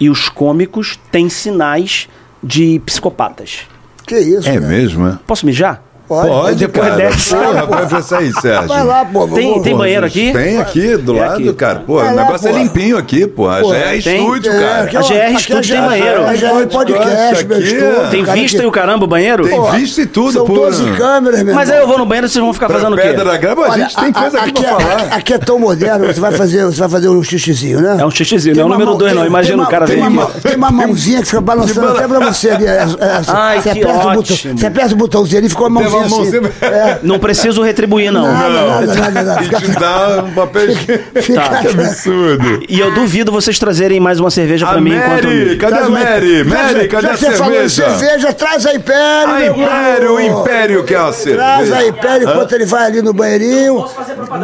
e os cômicos têm sinais de psicopatas. Que isso, É cara? mesmo, é? Posso mijar? Pode, depois cara. dessa. Porra, vai pensar aí, Sérgio. Vai lá, pô. Tem- tem banheiro aqui? Tem aqui, do É lado, aqui. cara. Pô, Vai o lá, negócio pô. é limpinho aqui, pô. Já é tem- estúdio, É, cara. aqui, A ó, GR aqui Estúdio é tem GR, banheiro. é GR podcast, meu estúdio. Tem vista e o caramba, o banheiro? Tem vista e tudo, São pô. 12 câmeras, meu Mas aí eu vou no banheiro e vocês vão ficar fazendo o quê? Pedra da grama, a gente tem coisa aqui pra é, falar. aqui é tão moderno, você vai fazer, você vai fazer um xixizinho, né? É um xixizinho, não é o número mão- dois, não. tem- Imagina o cara vem uma, aqui. Tem uma mãozinha que fica balançando até pra você ali. é, é, Ai, você que aperta o botão, ótimo. Você aperta o botãozinho ali e ficou a Tem mãozinha assim. mãozinha- É, Não preciso retribuir, não. nada, nada, nada, nada. E te dá um papel de... fica, Que absurdo. E eu duvido vocês trazerem mais uma cerveja pra A mim Mary, enquanto. cadê a Mary? traz- Mary, cadê já a você falou cerveja? cerveja, traz a Império, A Império, o. Império que é a cerveja. Traz a Império enquanto ele vai ali no banheirinho. Não,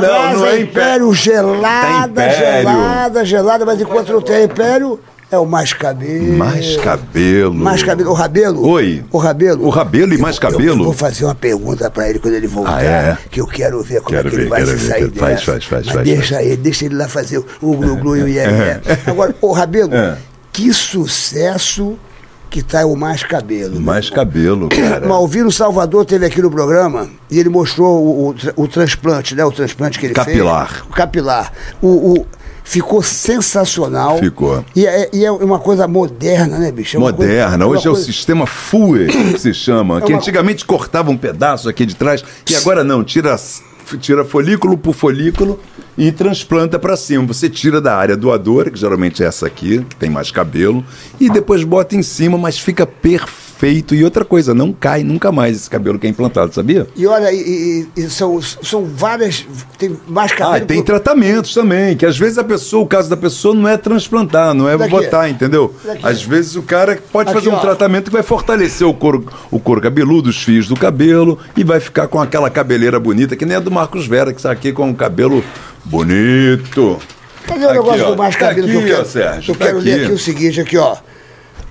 Traz não a é Império gelada, gelada, gelada, mas enquanto não tem Império, é o mais cabelo. Mais cabelo. Mais cabelo. O Rabelo. Oi. O Rabelo. O Rabelo e mais Eu- Eu, cabelo? vou fazer uma pergunta pra ele quando ele voltar. Ah, é? Que eu quero ver como Quero é que ele ver, vai quero se ver. sair Faz, dessa. faz, faz, Mas faz, deixa ele, deixa ele lá fazer o glu-glu e o ié Agora, o Rabelo, É. que sucesso que tá o mais cabelo. Mais cabelo, cara. Malvino Salvador teve aqui no programa e ele mostrou o, o, o transplante, né? O transplante que ele Capilar. fez. O capilar. O, o- ficou sensacional. Ficou. E é, e é uma coisa moderna, né, bicho? É uma coisa- Moderna. uma Hoje é o coisa- sistema FUE que se chama. Que uma- antigamente cortava um pedaço aqui de trás e agora não. Tira, tira folículo por folículo e transplanta pra cima. Você tira da área doadora, que geralmente é essa aqui, que tem mais cabelo, e depois bota em cima, mas fica perfeito. E outra coisa, não cai nunca mais esse cabelo que é implantado, sabia? E olha, e, e- e são, são várias. Tem mais cabelo. Ah, tem por- tratamentos também, que às vezes a pessoa, o caso da pessoa não é transplantar, não é Daqui. botar, entendeu? Daqui. Às vezes o cara pode Aqui, fazer um ó. tratamento que vai fortalecer o couro, o couro cabeludo, os fios do cabelo, e vai ficar com aquela cabeleira bonita, que nem a do Marcos Vera, que está aqui com um cabelo bonito. Cadê o Aqui, negócio ó. do mais Tá cabelo que eu aqui, quero? ó, Sérgio, eu tá quero ler aqui. aqui o seguinte, aqui, ó.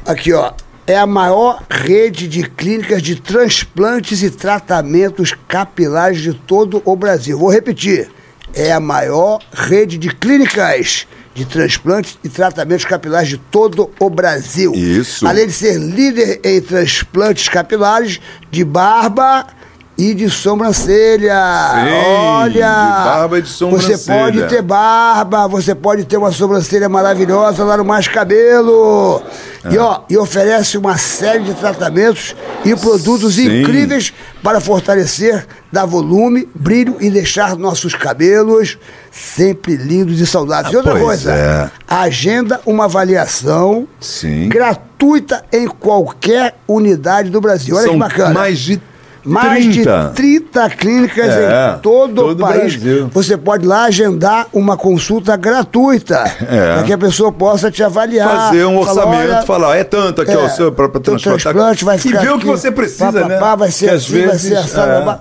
Aqui, ó. É a maior rede de clínicas de transplantes e tratamentos capilares de todo o Brasil. Vou repetir. É a maior rede de clínicas de transplantes e tratamentos capilares de todo o Brasil. Isso. Além de ser líder em transplantes capilares de barba e de sobrancelha. Sim, Olha! de barba e de Você sobrancelha. pode ter barba, você pode ter uma sobrancelha maravilhosa lá no Mais Cabelo. E, Ah. ó, e oferece uma série de tratamentos e produtos Sim. incríveis para fortalecer, dar volume, brilho e deixar nossos cabelos sempre lindos e saudáveis. e outra Ah, coisa, é. agenda uma avaliação Sim. gratuita em qualquer unidade do Brasil. Olha São que bacana. mais de Mais 30. de 30 clínicas É, em todo, todo o país. Brasil. Você pode lá agendar uma consulta gratuita É. para que a pessoa possa te avaliar. Fazer um falar, orçamento, olha, falar, é tanto aqui, é, ó, seu, pra, pra teu transplantar. transplante vai ficar e ver o que você precisa, pá, né? pá, vai ser Que às assim, vai ser vezes, assado, é.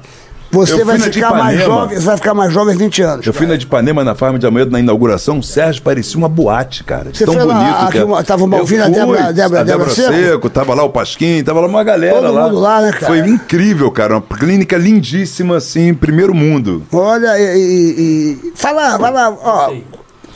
Você Eu vai ficar mais jovem, você vai ficar mais jovem 20 anos. Eu fui na de Ipanema, na Farm de Amoedo, na inauguração, o Sérgio parecia uma boate, cara. Você tão foi lá, bonito aqui que é. uma- tava o Malvino, Eu a fui, Débora- Débora- a Débora Débora Seco? Seco, tava lá o Pasquim, tava lá uma galera Todo lá. mundo lá, né, cara? Foi incrível, cara. Uma clínica lindíssima, assim, primeiro mundo. Olha, e, e- e- fala, fala, ó.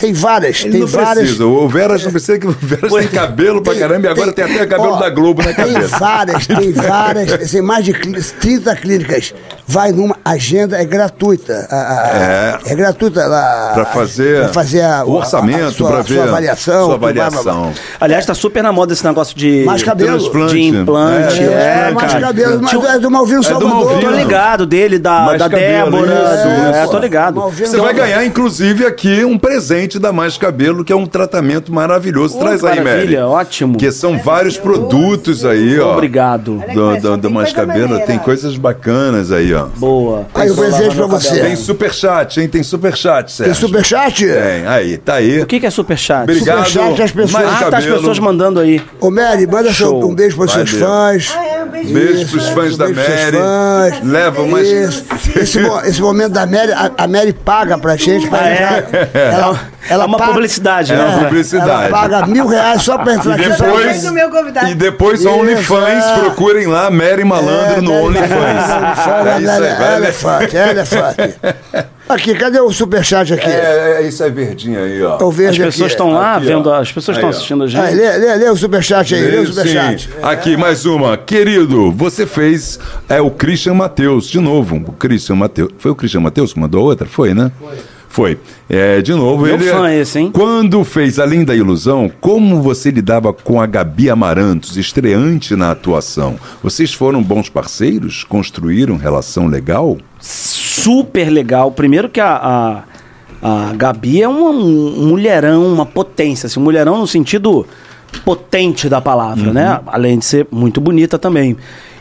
Tem várias, Ele tem não várias. precisa. O Veras não precisa que o Veras tem cabelo pra caramba e agora tem, até cabelo ó, da Globo na Tem cabeça. várias, tem várias, tem mais de clí- 30 clínicas. Vai numa, agenda é gratuita. A- a- é. gratuita lá. Pra fazer pra fazer a, o orçamento, a sua, pra ver sua avaliação. sua blá, blá, blá. avaliação. Aliás, tá super na moda esse negócio de. Mais cabelo. Transplante. De implante. É, É, É, mais cara. cabelo, mas Tinha- é do Malvino É do Salvador. Malvino. Tô ligado dele, da, Mais da cabelo, Débora. isso, é, isso. tô ligado. Malvino Você vai ganhar, inclusive, aqui um presente da Mais Cabelo, que é um tratamento maravilhoso. Oh, Traz aí, Mary. maravilha, ótimo. Que são vários produtos aí, ó. Obrigado. Do, do, do tem Mais Cabelo. maneira. Tem coisas bacanas aí, ó. Boa. Aí o presente pra você. Tem superchat, hein? Tem superchat, Tem Sérgio. superchat? Tem, aí, tá aí. O que, que é superchat? Obrigado. Superchat, as pessoas- Mais Ah, tá as pessoas mandando aí. Ô, Mary, manda Show. um beijo para os seus Valeu. fãs. Ah, é, um beijo. Beijo Isso, pros fãs da beijo pros seus Mary. fãs. Leva mais. Esse, esse momento da Mary, a, a Mary paga pra gente. Pra Ah, é? Ela, ela é uma paga- publicidade, É né? uma publicidade. Ela paga mil reais só pra entrar E aqui. depois, convidado. e depois Isso, OnlyFans, é. procurem lá Mary Malandro no OnlyFans. É isso aí, vai Elefante, elefante. Aqui, cadê o superchat aqui? É, é, isso é verdinho aí, ó. O As verde pessoas aqui. estão lá Aqui, ó. vendo, as pessoas estão ó. assistindo a gente. Aí, lê, lê, lê o superchat aí, lê o Sim. superchat. Aqui, mais uma. Querido, você fez é o Christian Matheus, de novo. O Christian Matheus. Foi o Christian Matheus que mandou outra? Foi, né? Foi. É, de novo, Meu ele. fã esse, hein? Quando fez Além da Ilusão, como você lidava com a Gabi Amarantos, estreante na atuação? Vocês foram bons parceiros? Construíram relação legal? super legal. Primeiro que a, a, a Gabi é uma- um mulherão, uma potência. Assim, um mulherão no sentido potente da palavra, né? Além de ser muito bonita também.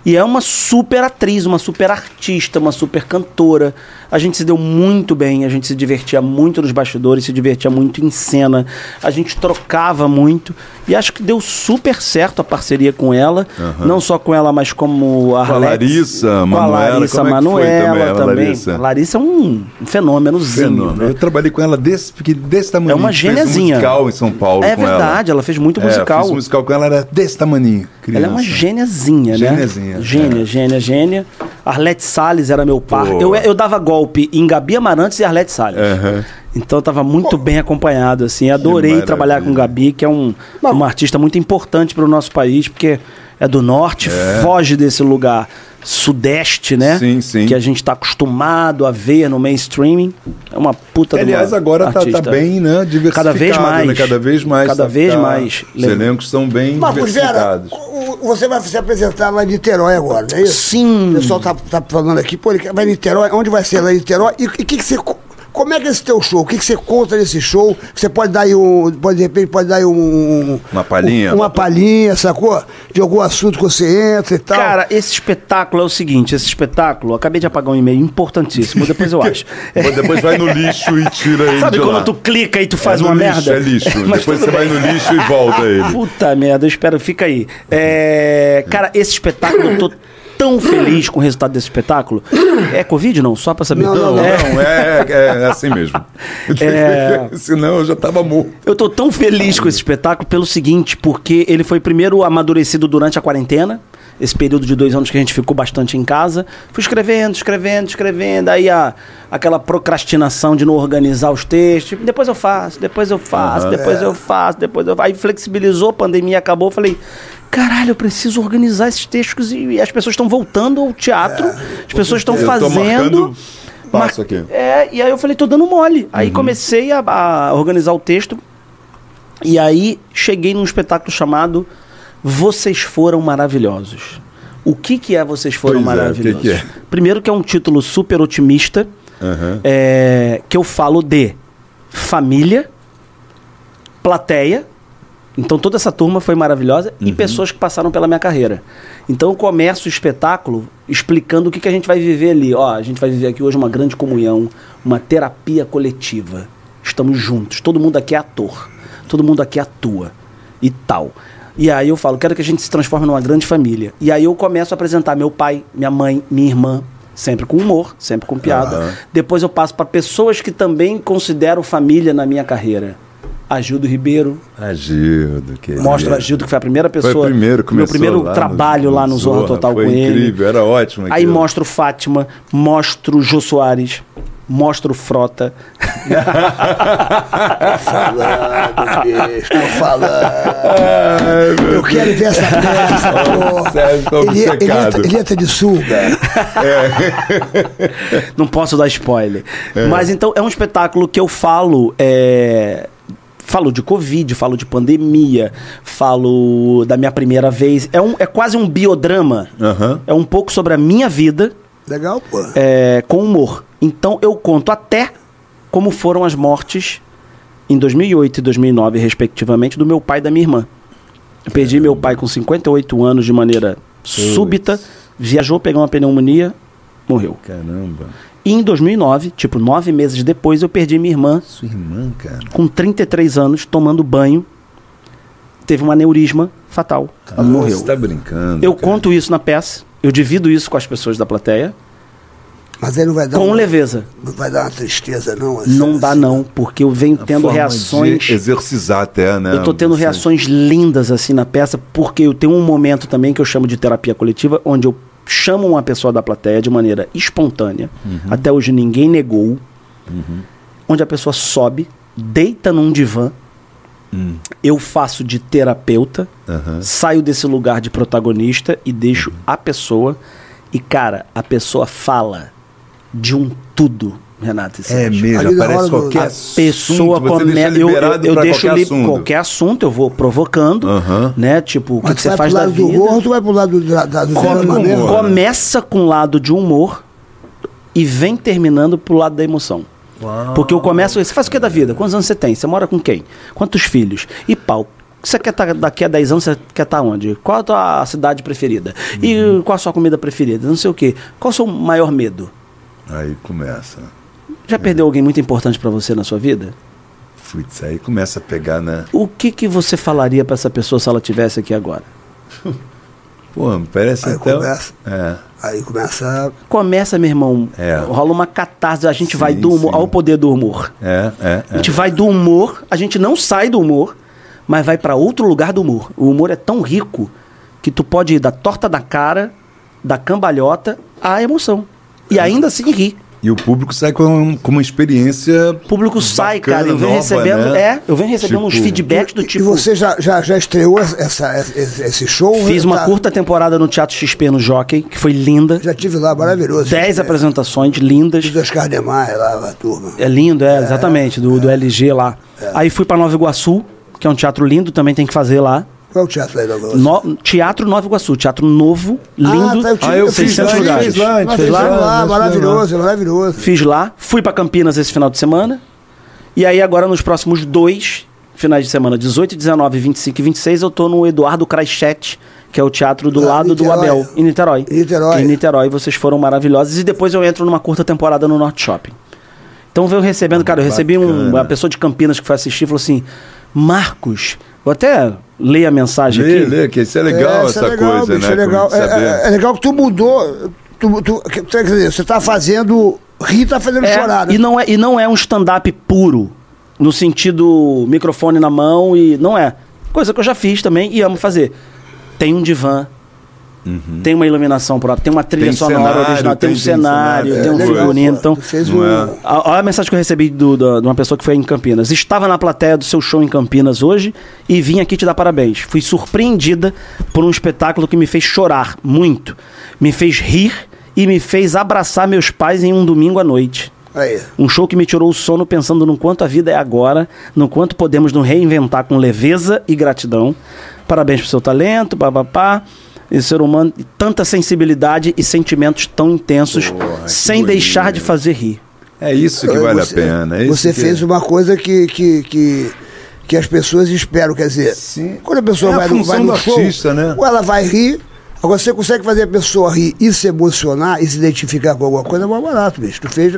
E é uma super atriz, uma super artista, uma super cantora. A gente se deu muito bem, a gente se divertia muito nos bastidores, se divertia muito em cena. A gente trocava muito. E acho que deu super certo a parceria com ela. Não só com ela, mas como a Com a Arlete, Larissa com a Manoela, Larissa como é Manoela também, a também. Larissa? Larissa é um fenômenozinho. Fenômeno. né? Eu trabalhei com ela desse, desse tamanho. É uma Fez um gêniazinha. musical em São Paulo É com ela. verdade, ela fez muito É, musical. fiz um musical com ela, era desse tamanho. Ela é uma gêniazinha, né? Gêniazinha, Gênia, é. gênia, gênia. Arlete Salles era meu par. Pô. Eu, eu dava golpe em Gabi Amarantes e Arlete Salles. Aham. Então eu tava muito bem acompanhado, assim. Adorei trabalhar com Gabi, que é um, uma artista muito importante para o nosso país, porque é do norte, foge desse lugar sudeste, né? Sim, sim. Que a gente tá acostumado a ver no mainstream. É uma puta Aliás, agora tá, tá bem, né? Diversificado. Cada vez mais. Né? Cada vez mais. Cada tá- vez tá- mais. Os elencos são bem Marcos Vera, diversificados. o- você vai se apresentar lá em Niterói agora, não é isso? Sim. O pessoal tá, tá falando aqui, pô, vai em Niterói, onde vai ser lá em Niterói? E o que, que você. Co- Como é que é esse teu show? O que, que você conta nesse show? Você pode dar aí um. Pode, de repente, pode dar aí um. Uma palhinha? um- uma palhinha, sacou? De algum assunto que você entra e tal. Cara, esse espetáculo é o seguinte, esse espetáculo, acabei de apagar um e-mail importantíssimo, depois eu acho. Pô, Depois vai no lixo e tira ele Sabe de quando lá. tu clica e tu faz é uma lixo, merda? É lixo. Mas Depois você vai bem. no lixo e volta ele. Puta merda, eu espero, fica aí. É, cara, esse espetáculo, eu tô tão feliz com o resultado desse espetáculo. É Covid não? Só pra saber. Não, não, Não, É, não, é, é assim mesmo. É. Senão eu já tava morto. Eu tô tão feliz com esse espetáculo pelo seguinte, porque ele foi primeiro amadurecido durante a quarentena, esse período de dois anos que a gente ficou bastante em casa. Fui escrevendo, escrevendo, escrevendo, aí a, aquela procrastinação de não organizar os textos. Depois eu faço, depois eu faço, depois eu faço, depois eu faço. Aí flexibilizou, a pandemia acabou, falei. Caralho, eu preciso organizar esses textos e, e as pessoas estão voltando ao teatro, as pessoas estão fazendo. passo Mar- aqui. É, e aí eu falei, tô dando mole. Aí comecei a, a organizar o texto. E aí cheguei num espetáculo chamado Vocês Foram Maravilhosos. O que, que é Vocês Foram Pois é, o que Maravilhosos? que é? Primeiro que é um título super otimista, Aham. é, que eu falo de família, plateia, então toda essa turma foi maravilhosa e pessoas que passaram pela minha carreira. Então eu começo o espetáculo explicando o que, que a gente vai viver ali. Ó, a gente vai viver aqui hoje uma grande comunhão, uma terapia coletiva. Estamos juntos, todo mundo aqui é ator, todo mundo aqui atua e tal. E aí eu falo, quero que a gente se transforme numa grande família. E aí eu começo a apresentar meu pai, minha mãe, minha irmã, sempre com humor, sempre com piada. Aham. Depois eu passo para pessoas que também considero família na minha carreira. Agildo Ribeiro, Agildo, querido. mostra o Agildo, que foi a primeira pessoa. Foi o primeiro, meu começou primeiro lá trabalho lá no Zorra, Total foi com ele. incrível, era ótimo Aí aquilo. mostro Fátima, mostro Jô Soares. mostra o Frota. falando, bicho, tô falando. Eu quero ver essa peça, pô. Sérgio tá Ele, ele, obcecado. entra, ele entra de sunga. Não posso dar spoiler. É. Mas então é um espetáculo que eu falo. É... Falo de Covid, falo de pandemia, falo da minha primeira vez. É, um, é quase um biodrama. Aham. É um pouco sobre a minha vida Legal, pô. é, com humor. Então eu conto até como foram as mortes em 2008 e 2009, respectivamente, do meu pai e da minha irmã. Eu perdi meu pai com 58 anos de maneira súbita, viajou, pegou uma pneumonia, morreu. Caramba. E em 2009, tipo nove meses depois, eu perdi minha irmã Sua irmã, cara. com 33 anos, tomando banho. Teve um aneurisma fatal. Ela morreu. Você tá brincando. Eu cara. conto isso na peça, eu divido isso com as pessoas da plateia, Mas aí não vai dar com uma, leveza. não vai dar uma tristeza, não? assim, Não dá assim. não, porque eu venho tendo forma reações. De exercizar até, né? Eu tô tendo Você- reações lindas assim na peça, porque eu tenho um momento também que eu chamo de terapia coletiva, onde eu chamo uma pessoa da plateia de maneira espontânea. Uhum. Até hoje ninguém negou. Onde a pessoa sobe, deita num divã. Hum. Eu faço de terapeuta, saio desse lugar de protagonista e deixo Uhum. a pessoa. E, cara, a pessoa fala de um tudo, Renato. É mesmo, aparece do- qualquer A assunto, pessoa começa. Eu, eu, eu deixo qualquer li assunto. qualquer assunto, eu vou provocando, né? Tipo, o que, que você vai faz pro da lado do vida. humor ou tu vai pro lado do, da, da, do Come- mesmo? humor. começa com o lado de humor e vem terminando pro lado da emoção. Porque eu começo. Você faz o que da vida? Quantos anos você tem? Você mora com quem? Quantos filhos? E pau. Você quer estar daqui a 10 anos, você quer estar onde? Qual a tua cidade preferida? E qual a sua comida preferida? Não sei o quê. Qual o seu maior medo? Aí começa. Já perdeu alguém muito importante pra você na sua vida? Putz, aí começa a pegar, né? O que, que você falaria pra essa pessoa se ela tivesse aqui agora? Pô, parece Aí até. começa. É. Aí começa. Começa, meu irmão. É. Rola uma catarse. A gente Sim, vai do humor. sim. Olha o poder do humor. É, é, A é. gente vai do humor, a gente não sai do humor, mas vai pra outro lugar do humor. O humor é tão rico que tu pode ir da torta da cara, da cambalhota, à emoção. E ainda assim rir. E o público sai com, com uma experiência. O público sai, Bacana, cara. Eu venho nova, recebendo. né? É, eu venho recebendo Tipo- uns feedbacks do E tipo. você já, já, já estreou essa, esse, esse show? Fiz uma Tá- curta temporada no Teatro XP no Jockey, que foi linda. Já tive lá, maravilhoso. Dez É, apresentações lindas. Do Oscar Demar, lá, a turma. É lindo, é, exatamente, do, do LG lá. Aí fui pra Nova Iguaçu, que é um teatro lindo, também tem que fazer lá. Qual é o teatro aí da Globo? No- teatro Nova Iguaçu, teatro novo, lindo. tá, eu tive- Ah, eu fiz fiz lá, lá, lugares. fez lá, Nós fez fizemos lá. lá, maravilhoso, maravilhoso. Fiz lá, fui pra Campinas esse final de semana. E aí agora nos próximos dois finais de semana, 18, 19, 25 e 26, eu tô no Eduardo Kraichet, que é o teatro do Lá, lado do Niterói. Abel, em Niterói. Em Niterói. Em Niterói, vocês foram maravilhosos. E depois eu entro numa curta temporada no Norte Shopping. Então veio recebendo, cara, eu recebi um, uma pessoa de Campinas que foi assistir e falou assim: Marcos, vou até ler a mensagem Lê, aqui. lê, que isso é legal, isso essa é legal, coisa, bicho, né? É legal. É, é- é legal que tu mudou. Tu, tu, quer dizer, você tá fazendo. Rir tá fazendo É, chorar. né? e, não é, e não é um stand-up puro, no sentido microfone na mão e. Não é. Coisa que eu já fiz também e amo fazer. Tem um divã, tem uma iluminação própria, tem uma trilha Uhum. Tem sonora cenário, original, tem, tem- um cenário, cenário, tem um figurino. Então, um. é? a- Olha a mensagem que eu recebi do- da- de uma pessoa que foi em Campinas. Estava na plateia do seu show em Campinas hoje e vim aqui te dar parabéns. Fui surpreendida por um espetáculo que me fez chorar muito, me fez rir e me fez abraçar meus pais em um domingo à noite. Aí. Um show que me tirou o sono pensando no quanto a vida é agora, no quanto podemos nos reinventar com leveza e gratidão. Parabéns pro seu talento, papapá. E ser humano, tanta sensibilidade e sentimentos tão intensos, Porra, sem deixar de fazer rir. É isso que vale Você- a pena. é isso Você que- fez uma coisa que, que, que, que as pessoas esperam. Quer dizer, Sim. quando a pessoa É a vai, no, vai no do show, artista, né? ou ela vai rir, agora você consegue fazer a pessoa rir e se emocionar e se identificar com alguma coisa, é mais barato, bicho. Tu fez.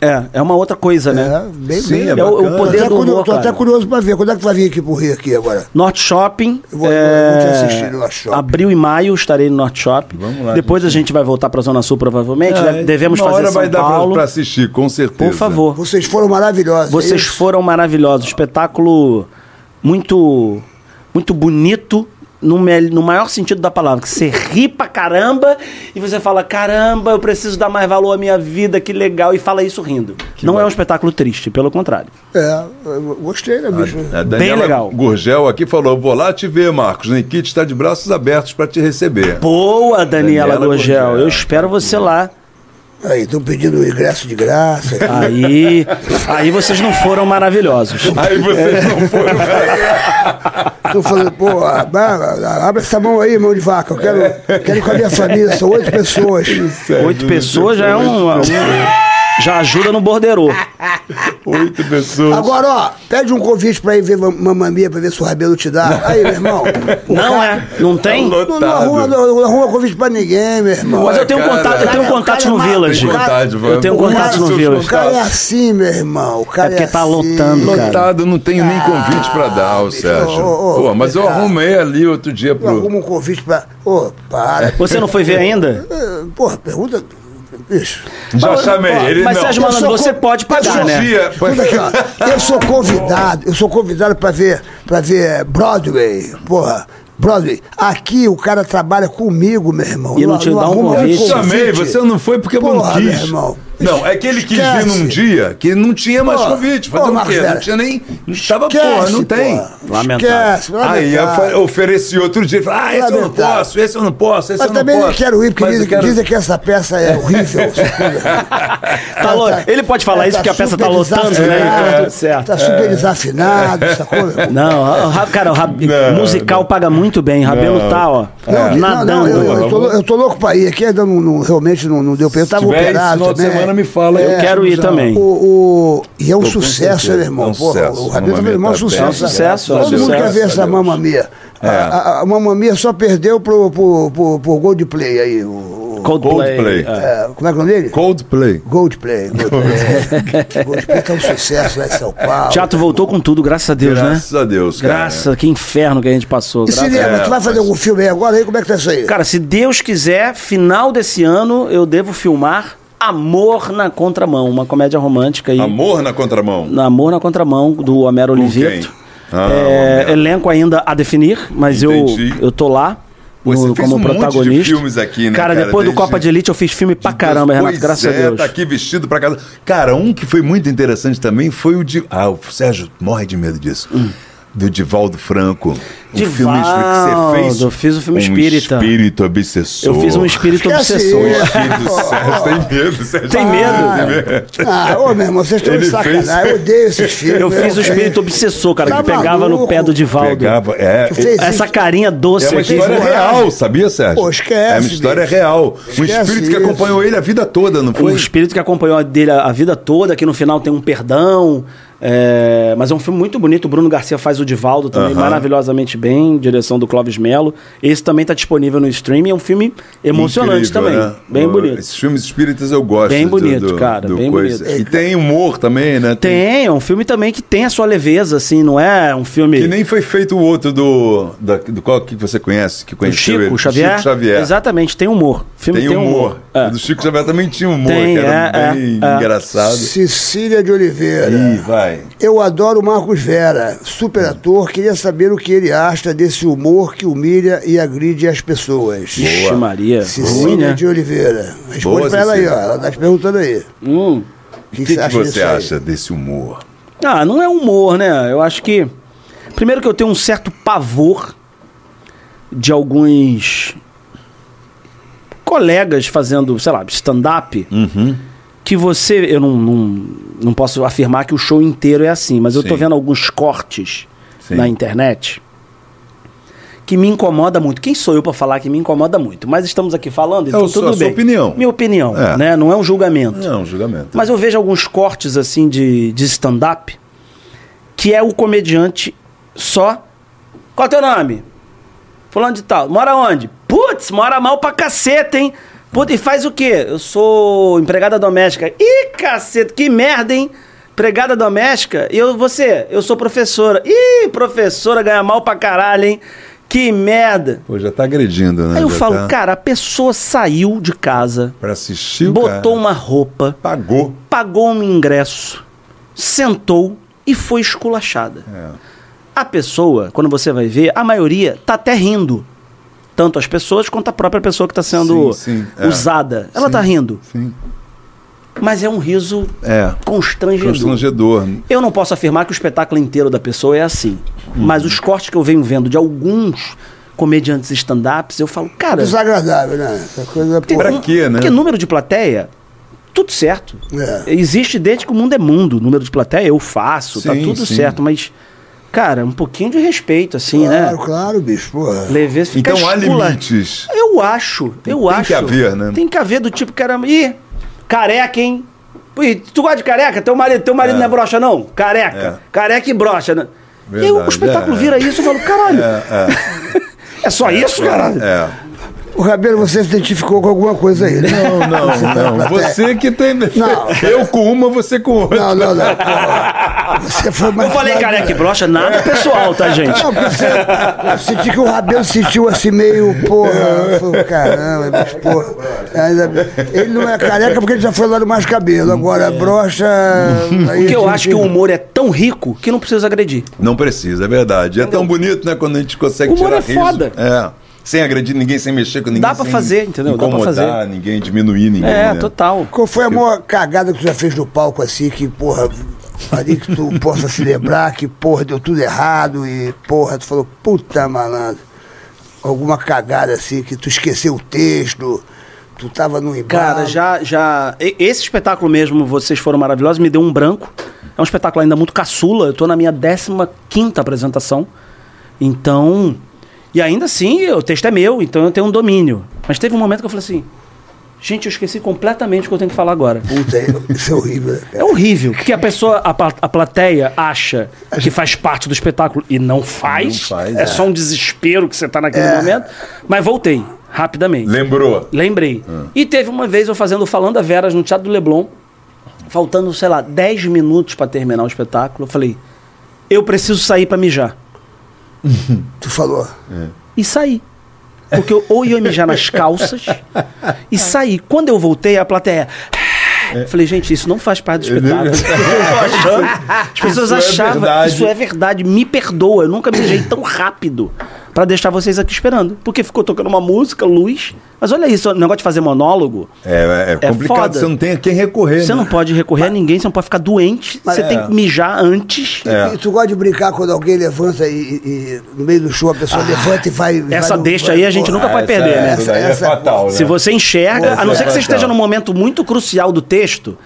É, é uma outra coisa, né? É, bem, Sim, bem. é É o- o bacana. poder tô até, do humor, tô até curioso pra ver. Quando é que vai vir aqui pro Rio aqui agora? Norte Shopping. Eu vou- é, vou te assistir no Norte Shopping. Abril e maio estarei no Norte Shopping. Vamos lá, Depois a gente vai voltar pra Zona Sul provavelmente. É, Deve- Devemos uma fazer hora São vai dar pra- Paulo. pra assistir, com certeza. Por favor. Vocês foram maravilhosos. Vocês é isso? foram maravilhosos. Espetáculo muito, muito bonito no, no maior sentido da palavra, que você ri pra caramba e você fala, caramba, eu preciso dar mais valor à minha vida, que legal, e fala isso rindo. Não é um espetáculo triste, pelo contrário. É, eu gostei, né, bicho? A Daniela legal. Gurgel aqui falou: vou lá te ver, Marcos. Nikit está de braços abertos para te receber. Boa, Daniela, Daniela Gurgel. Gurgel. Eu espero você lá. Aí, estão pedindo ingresso de graça. Aí, aí vocês não foram maravilhosos. Aí vocês não foram. Estão falando, pô, abra abre essa mão aí, mão de vaca. Eu quero, quero ir com a minha família, são oito pessoas. Oito pessoas já é um, um- já ajuda no borderô. Oito pessoas. Agora, ó, pede um convite pra ir ver Mam- Mamamia pra ver se o Rabelo te dá. Aí, meu irmão. o Não cara- é? Não tem? Não, não, arruma, não, não arruma convite pra ninguém, meu irmão. Mas eu tenho Cara, contato, eu tenho cara, contato cara no é Village. Eu tenho contato no Village. O cara é assim, meu irmão. O cara É porque é tá assim. lotando, cara. Lotado, não tenho nem convite pra dar, ô Sérgio. Pô, mas eu cara. arrumei ali outro dia Eu pro. arrumo um convite pra. Ô, para. Você não foi ver ainda? Porra, pergunta. Bicho. Já Mas- chamei ele, mas não. Sérgio Eu Malandro, você pode eu pagar, sou- né? Aqui, ó. Eu sou convidado, eu sou convidado pra ver, pra ver Broadway, porra. Broadway. Aqui o cara trabalha comigo, meu irmão. E não te dá um convite? Eu chamei, você não foi porque eu não Porra, meu quis. irmão. Não, é que ele quis Esquece. vir num dia que não tinha mais Pô, convite. pô, Fazer o Marcos quê? Não tinha nem. Não estava, Esquece, porra, não tem. porra. Lamentável. Aí eu ofereci outro dia. Falei, ah, esse eu não posso, esse eu não posso, esse Mas eu não também posso. não quero ir, porque Mas dizem, quero- dizem que essa peça é horrível. Tá lo- Ele pode falar isso porque a peça tá lotando, né? Então tá tudo certo. Tá super desafinado, essa coisa. Não, o Ra- cara, o musical paga muito bem. Rabelo tá, ó, Não, nadando. não, eu, eu, tô, eu tô louco pra ir aqui, ainda não, não- realmente não, não deu pra ir. Eu tava operado também. Semana, me fala. Eu quero ir já- também. O, o- e é um sucesso, né, irmão? É um Porra, sucesso. o Rabelo tá fazendo um sucesso. tá. É um sucesso, é um Todo mundo sucesso. quer ver essa Mamma Mia. É. A, a, a só perdeu pro, pro, pro, pro Goldplay aí. O, Coldplay. Coldplay. é. é, como é que é o nome dele? Coldplay. Goldplay. Goldplay. Goldplay tá um sucesso lá em São Paulo. O teatro voltou com tudo, graças a Deus, Graças né? a Deus, cara. Graças, que inferno que a gente passou. E graças cinema, É, tu vai fazer mas- algum filme aí agora? Aí, como é que tá isso aí? Cara, se Deus quiser, final desse ano eu devo filmar Amor na Contramão, uma comédia romântica aí. Amor na contramão. Amor na Contramão, do Homero Com Oliveto. Ah, É, Homero. elenco ainda a definir, mas eu, Entendi. eu tô lá. Pô, no- como um de protagonista. filmes aqui, né, Cara, cara, depois do desde- Copa de Elite eu fiz filme pra caramba, Renato, Pois graças é, a Deus. Tá aqui vestido pra casa. Cara, um que foi muito interessante também foi o de. Ah, o Sérgio morre de medo disso. Do Divaldo Franco. Um filme que Divaldo, você fez. eu fiz o filme um Espírita. espírito obsessor. Eu fiz um espírito obsessor. Filho do Sérgio tem medo, Sérgio. Tem medo? Ah, ô, meu irmão, vocês estão de sacanagem. fez- Eu odeio esses filmes. Eu fiz o espírito obsessor, cara, Tá que pegava no maluco? pé do Divaldo. Pegava, é, Essa isso? carinha doce É uma história real, sabia, Sérgio? Pô, esquece, É uma história bicho. real. Um espírito que isso. acompanhou ele a vida toda, não O foi? espírito que acompanhou dele a vida toda, que no final tem um perdão. É, mas é um filme muito bonito. O Bruno Garcia faz o Divaldo também Aham. maravilhosamente bem, direção do Clóvis Melo. Esse também está disponível no streaming. É um filme emocionante Incrível, também. né? Bem bonito. Esses filmes espíritas eu gosto. Bem do- bonito, do- cara, do bem coisa. bonito. E tem humor também, né? Tem, é um filme também que tem a sua leveza, assim, não é um filme. Que nem foi feito o outro do. Da, do qual que você conhece? Que do conheceu Chico ele? Xavier. Chico Xavier. Exatamente, tem humor. O filme Tem, tem, humor. É. O do Chico Xavier também tinha humor, Tem, que era é, bem é, é. engraçado. Cecília de Oliveira. Ih, vai. Eu adoro o Marcos Vera, super ator. Queria saber o que ele acha desse humor que humilha e agride as pessoas. Ixi, Maria. Cecília né? de Oliveira. Responde Boa, pra ela aí, ó. Ela tá te perguntando aí. Hum. O que, que, você que acha você acha desse humor? Ah, não é humor, né? Eu acho que. Primeiro que eu tenho um certo pavor de alguns colegas fazendo, sei lá, stand-up. Uhum. Que você. Eu não, não, não posso afirmar que o show inteiro é assim, mas eu tô Sim. vendo alguns cortes Sim. na internet que me incomoda muito. Quem sou eu pra falar que me incomoda muito? Mas estamos aqui falando, então É tudo a sua bem. opinião. Minha opinião, É. né? Não é um julgamento. Não, julgamento. Mas eu vejo alguns cortes assim de, de stand-up que é o comediante só. Qual é o teu nome? Fulano de tal. Mora onde? Putz, mora mal pra caceta, hein? Putz, e faz o quê? Eu sou empregada doméstica. Ih, caceta, que merda, hein? Empregada doméstica? E eu, você? Eu sou professora. Ih, professora ganha mal pra caralho, hein? Que merda. Pô, já tá agredindo, né? Aí eu Já falo, tá... cara, a pessoa saiu de casa, Pra assistir o botou cara. uma roupa, Pagou. pagou um ingresso, sentou e foi esculachada. É. A pessoa, quando você vai ver, a maioria tá até rindo. Tanto as pessoas quanto a própria pessoa que está sendo Sim, sim, é. usada. Ela Sim, tá rindo. Sim. Mas é um riso É. constrangedor. Constrangedor. Eu não posso afirmar que o espetáculo inteiro da pessoa é assim. Uhum. Mas os cortes que eu venho vendo de alguns comediantes stand-ups, eu falo, cara. Desagradável, né? Essa coisa, tem pô. Pra quê, né? Porque número de plateia, tudo certo. É. Existe desde que o mundo é mundo. Número de plateia eu faço, tá Sim, tudo sim. certo. Mas, cara, um pouquinho de respeito, assim, Claro, né? claro, bicho, porra. Lever, fica Então há escula- limites. Eu acho, eu Tem acho. que haver, né? Tem que haver do tipo, caramba, ih, careca, hein? Tu gosta de careca? Teu marido, teu marido É. não é brocha, não? Careca. É. Careca e brocha, né? e aí o espetáculo é. vira isso, eu falo, caralho, É, é só isso, é. caralho? é. O Rabelo, você se identificou com alguma coisa aí, né? Não, não, Você tá não. Você que tem. Não. Eu com uma, você com outra. Não, não, não. porra. Você foi mais Eu falei careca e brocha, nada pessoal, tá, gente? Não, porque você, eu senti que o Rabelo se sentiu assim meio, porra, eu falei, caramba, mas porra. Ainda bem. Ele não é careca porque ele já foi lá no mais cabelo, agora brocha. aí Porque eu a acho que o humor é tão rico que não precisa agredir. Não precisa, é verdade. É tão bonito, né? Quando a gente consegue O humor tirar é riso. foda. É. Sem agredir ninguém, sem mexer com ninguém. Dá pra sem fazer, entendeu? Dá pra fazer. ninguém, diminuir ninguém. É, né? total. Qual foi a maior cagada que tu já fez no palco assim, que, porra, ali que tu possa se lembrar que, porra, deu tudo errado e, porra, tu falou, puta malandro. Alguma cagada assim, que tu esqueceu o texto, tu tava no embalo. Cara, já, já. Esse espetáculo mesmo, vocês foram maravilhosos, me deu um branco. É um espetáculo ainda muito caçula. Eu tô na minha 15 apresentação. Então. E ainda assim, o texto é meu, então eu tenho um domínio. Mas teve um momento que eu falei assim. Gente, eu esqueci completamente o que eu tenho que falar agora. Puta, isso é horrível, né, É horrível, porque a pessoa, a, a plateia acha que faz parte do espetáculo e não faz. Não faz, é, é. só um desespero que você tá naquele momento. Mas voltei, rapidamente. Lembrou? Lembrei. Ah. E teve uma vez eu fazendo Falando a Veras no Teatro do Leblon, faltando, sei lá, 10 minutos pra terminar o espetáculo. Eu falei, eu preciso sair pra mijar. Tu falou. E saí. Porque eu ou ia mijar nas calças e saí. Quando eu voltei, a plateia. É. Falei, gente, isso não faz parte do espetáculo. As pessoas Isso é achavam. verdade. isso é verdade. Me perdoa. Eu nunca mijei tão rápido pra deixar vocês aqui esperando. Porque ficou tocando uma música, luz. Mas olha isso, o negócio de fazer monólogo. É, é É complicado, foda. você não tem a quem recorrer. Você né? não pode recorrer a ninguém, você não pode ficar doente. Você é. tem que mijar antes. É. E tu gosta de brincar quando alguém levanta e, e- no meio do show a pessoa levanta e vai. Ah, essa vai no- deixa vai- aí a gente porra. nunca pode essa perder, é, né? essa daí Essa- é fatal, né? Se você enxerga, Pô, a não ser que você é esteja num momento muito crucial do texto,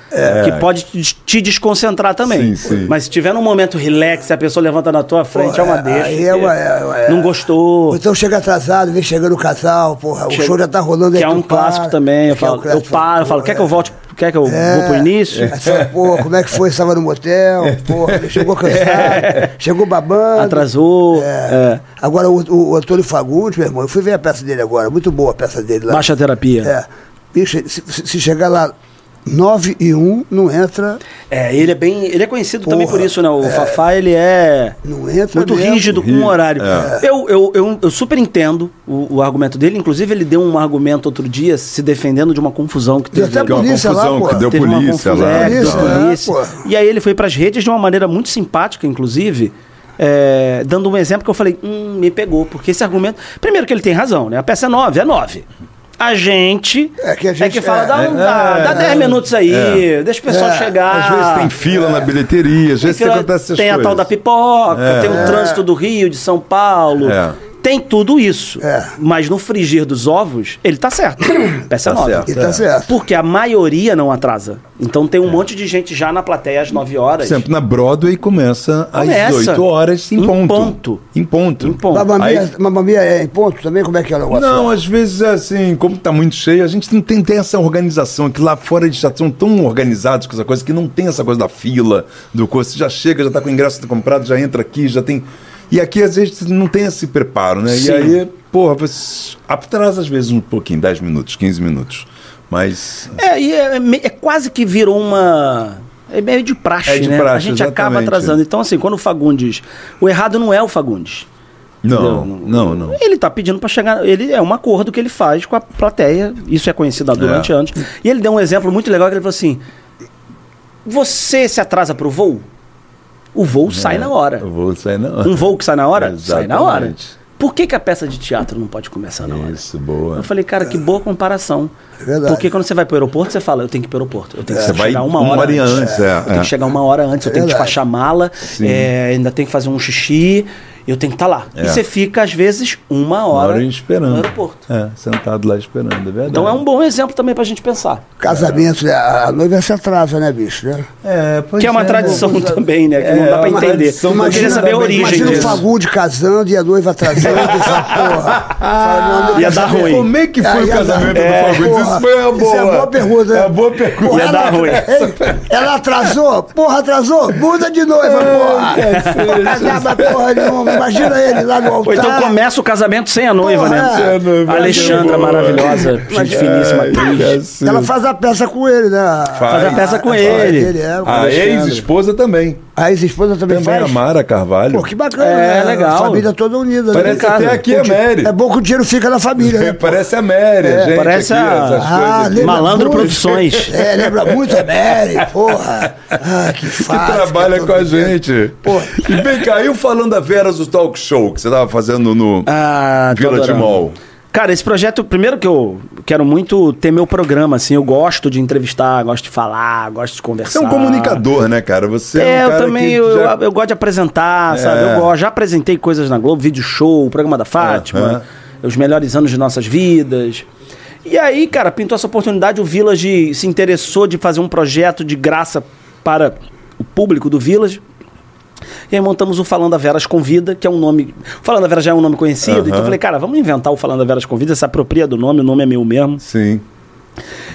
que pode te- desconcentrar também. Sim, sim. Mas se tiver num momento relax e a pessoa levanta na tua frente, é uma deixa. Aí é uma- é é- Não gostou. Ou então chega atrasado, vem chegando o casal, porra, o Chega- show já tá rolando Que é um tu para. clássico também. Eu é um falo, eu clássico, paro, eu falo, quer que eu é. volte? Quer que eu É. vou pro início? Pô, como é que foi? Estava no motel, porra, chegou cansado, chegou babando. Atrasou. É. é. Agora o, o- o Antônio Fagundes, meu irmão, eu fui ver a peça dele agora, muito boa a peça dele lá. Baixa terapia. É. Bicho, se- se chegar lá 9 e 1, não entra, É, ele é bem. Ele é conhecido também por Porra, isso, né? O Fafá, ele é. não entra muito mesmo. rígido com o horário. É. Eu, eu, eu, eu super entendo o, o argumento dele. Inclusive, ele deu um argumento outro dia se defendendo de uma confusão que teve. até é uma polícia lá, pô. que deu Teve uma polícia lá. é, Polícia, é, pô. E aí ele foi pras redes de uma maneira muito simpática, inclusive, é, dando um exemplo que eu falei, hum, me pegou, porque esse argumento. Primeiro que ele tem razão, né? A peça é nove, é nove. A gente É que a gente- fala, é, dá, um- é, dá, é, dá 10 minutos aí, deixa o pessoal É, chegar. Às vezes tem fila na bilheteria, às vezes Tem, tem, fila- acontece essas tem a tal da pipoca, É. tem o trânsito do Rio, de São Paulo. É. Tem tudo isso. É. Mas no frigir dos ovos, ele tá certo. Peça Tá nove. certo. E tá É. certo. Porque a maioria não atrasa. Então tem um monte de gente já na plateia às 9 horas. Por exemplo, na Broadway começa, Começa. às 18 horas em, Em ponto. ponto. Em ponto. Em ponto. Mamma Aí- Mia é em ponto também? Como é que é o negócio? Não, às vezes é assim, como tá muito cheio, a gente não tem, tem essa organização, que lá fora eles já são tão organizados com essa coisa, que não tem essa coisa da fila, do coisa, você já chega, já tá com o ingresso comprado, já entra aqui, já tem... E aqui às vezes não tem esse preparo, né? Sim. E aí, porra, você atrasa às vezes um pouquinho, 10 minutos, 15 minutos, mas... É, e é, me- é quase que virou uma. É meio de praxe, É de né? praxe, a gente acaba exatamente. atrasando. Então, assim, quando o Fagundes. O errado não é o Fagundes. Não, Entendeu? não, não. Ele tá pedindo pra chegar. Ele é um acordo que ele faz com a plateia. Isso é conhecido há durante É. anos. E ele deu um exemplo muito legal que ele falou assim: Você se atrasa pro voo? O voo sai na hora. Eu vou sair na hora. Um voo que sai na hora? Sai na hora. Por que, que a peça de teatro não pode começar na hora? Isso, boa. Eu falei, cara, que boa comparação. É verdade. Porque quando você vai pro aeroporto, você fala, eu tenho que ir pro aeroporto. Eu tenho que Você vai chegar uma uma hora hora antes, é, Eu tenho é. que chegar uma hora antes, eu tenho que verdade. despachar mala, é, ainda tenho que fazer um xixi, eu tenho que estar lá. É. E você fica, às vezes, uma Uma hora, hora esperando. no aeroporto. É, sentado lá esperando, é verdade. Então é um bom exemplo também pra gente pensar. Casamento, né? a a noiva se atrasa, né, bicho? Né? É, pois Que é uma é, tradição também, né? Que É, não dá pra uma entender. tradição queria saber a origem Imagina o disso. Fagunde casando e a noiva atrasando essa porra. Meu Ia dar ruim. Como é que foi o casamento do É, porra, Isso foi uma boa. Isso é boa pergunta. né? É uma boa pergunta. Ia dar ruim. Ela atrasou, porra, atrasou, muda de noiva, porra. Não casava porra nenhuma. Imagina ele lá no altar. Ou então começa o casamento sem a noiva, Porra, né? é. a noiva, Alexandra, é boa. maravilhosa, gente finíssima, atriz. Ela faz a peça com ele, né? Faz a peça com A- ele. é, o A ex-esposa também. A ex-esposa também, Também faz? a Mara Carvalho. Pô, que bacana. É, né? legal. A família toda unida. Parece né? até aqui a Mary. É bom que o dinheiro fica na família, né? Parece a Mary, a gente parece aqui, a- Ah, Malandro muito. Produções. É, lembra muito a Mary, porra. Ah, que que fácil. trabalha todo com a gente. Pô. E vem cá, e falando da Veras do Talk Show que você tava fazendo no Ah, Vila de adorando. Cara, esse projeto, primeiro que eu quero muito ter meu programa, assim, eu gosto de entrevistar, gosto de falar, gosto de conversar. Você é um comunicador, né, cara? Você é, É, um eu também, eu, já- eu gosto de apresentar, sabe? É. Eu gosto, já apresentei coisas na Globo, vídeo show, o programa da Fátima, os melhores anos de nossas vidas. E aí, cara, pintou essa oportunidade, o Village se interessou de fazer um projeto de graça para o público do Village. E aí montamos o Falando a Veras Convida, que é um nome. Falando a Veras já é um nome conhecido, então eu falei, cara, vamos inventar o Falando a Veras Convida, se apropria do nome, o nome é meu mesmo. Sim.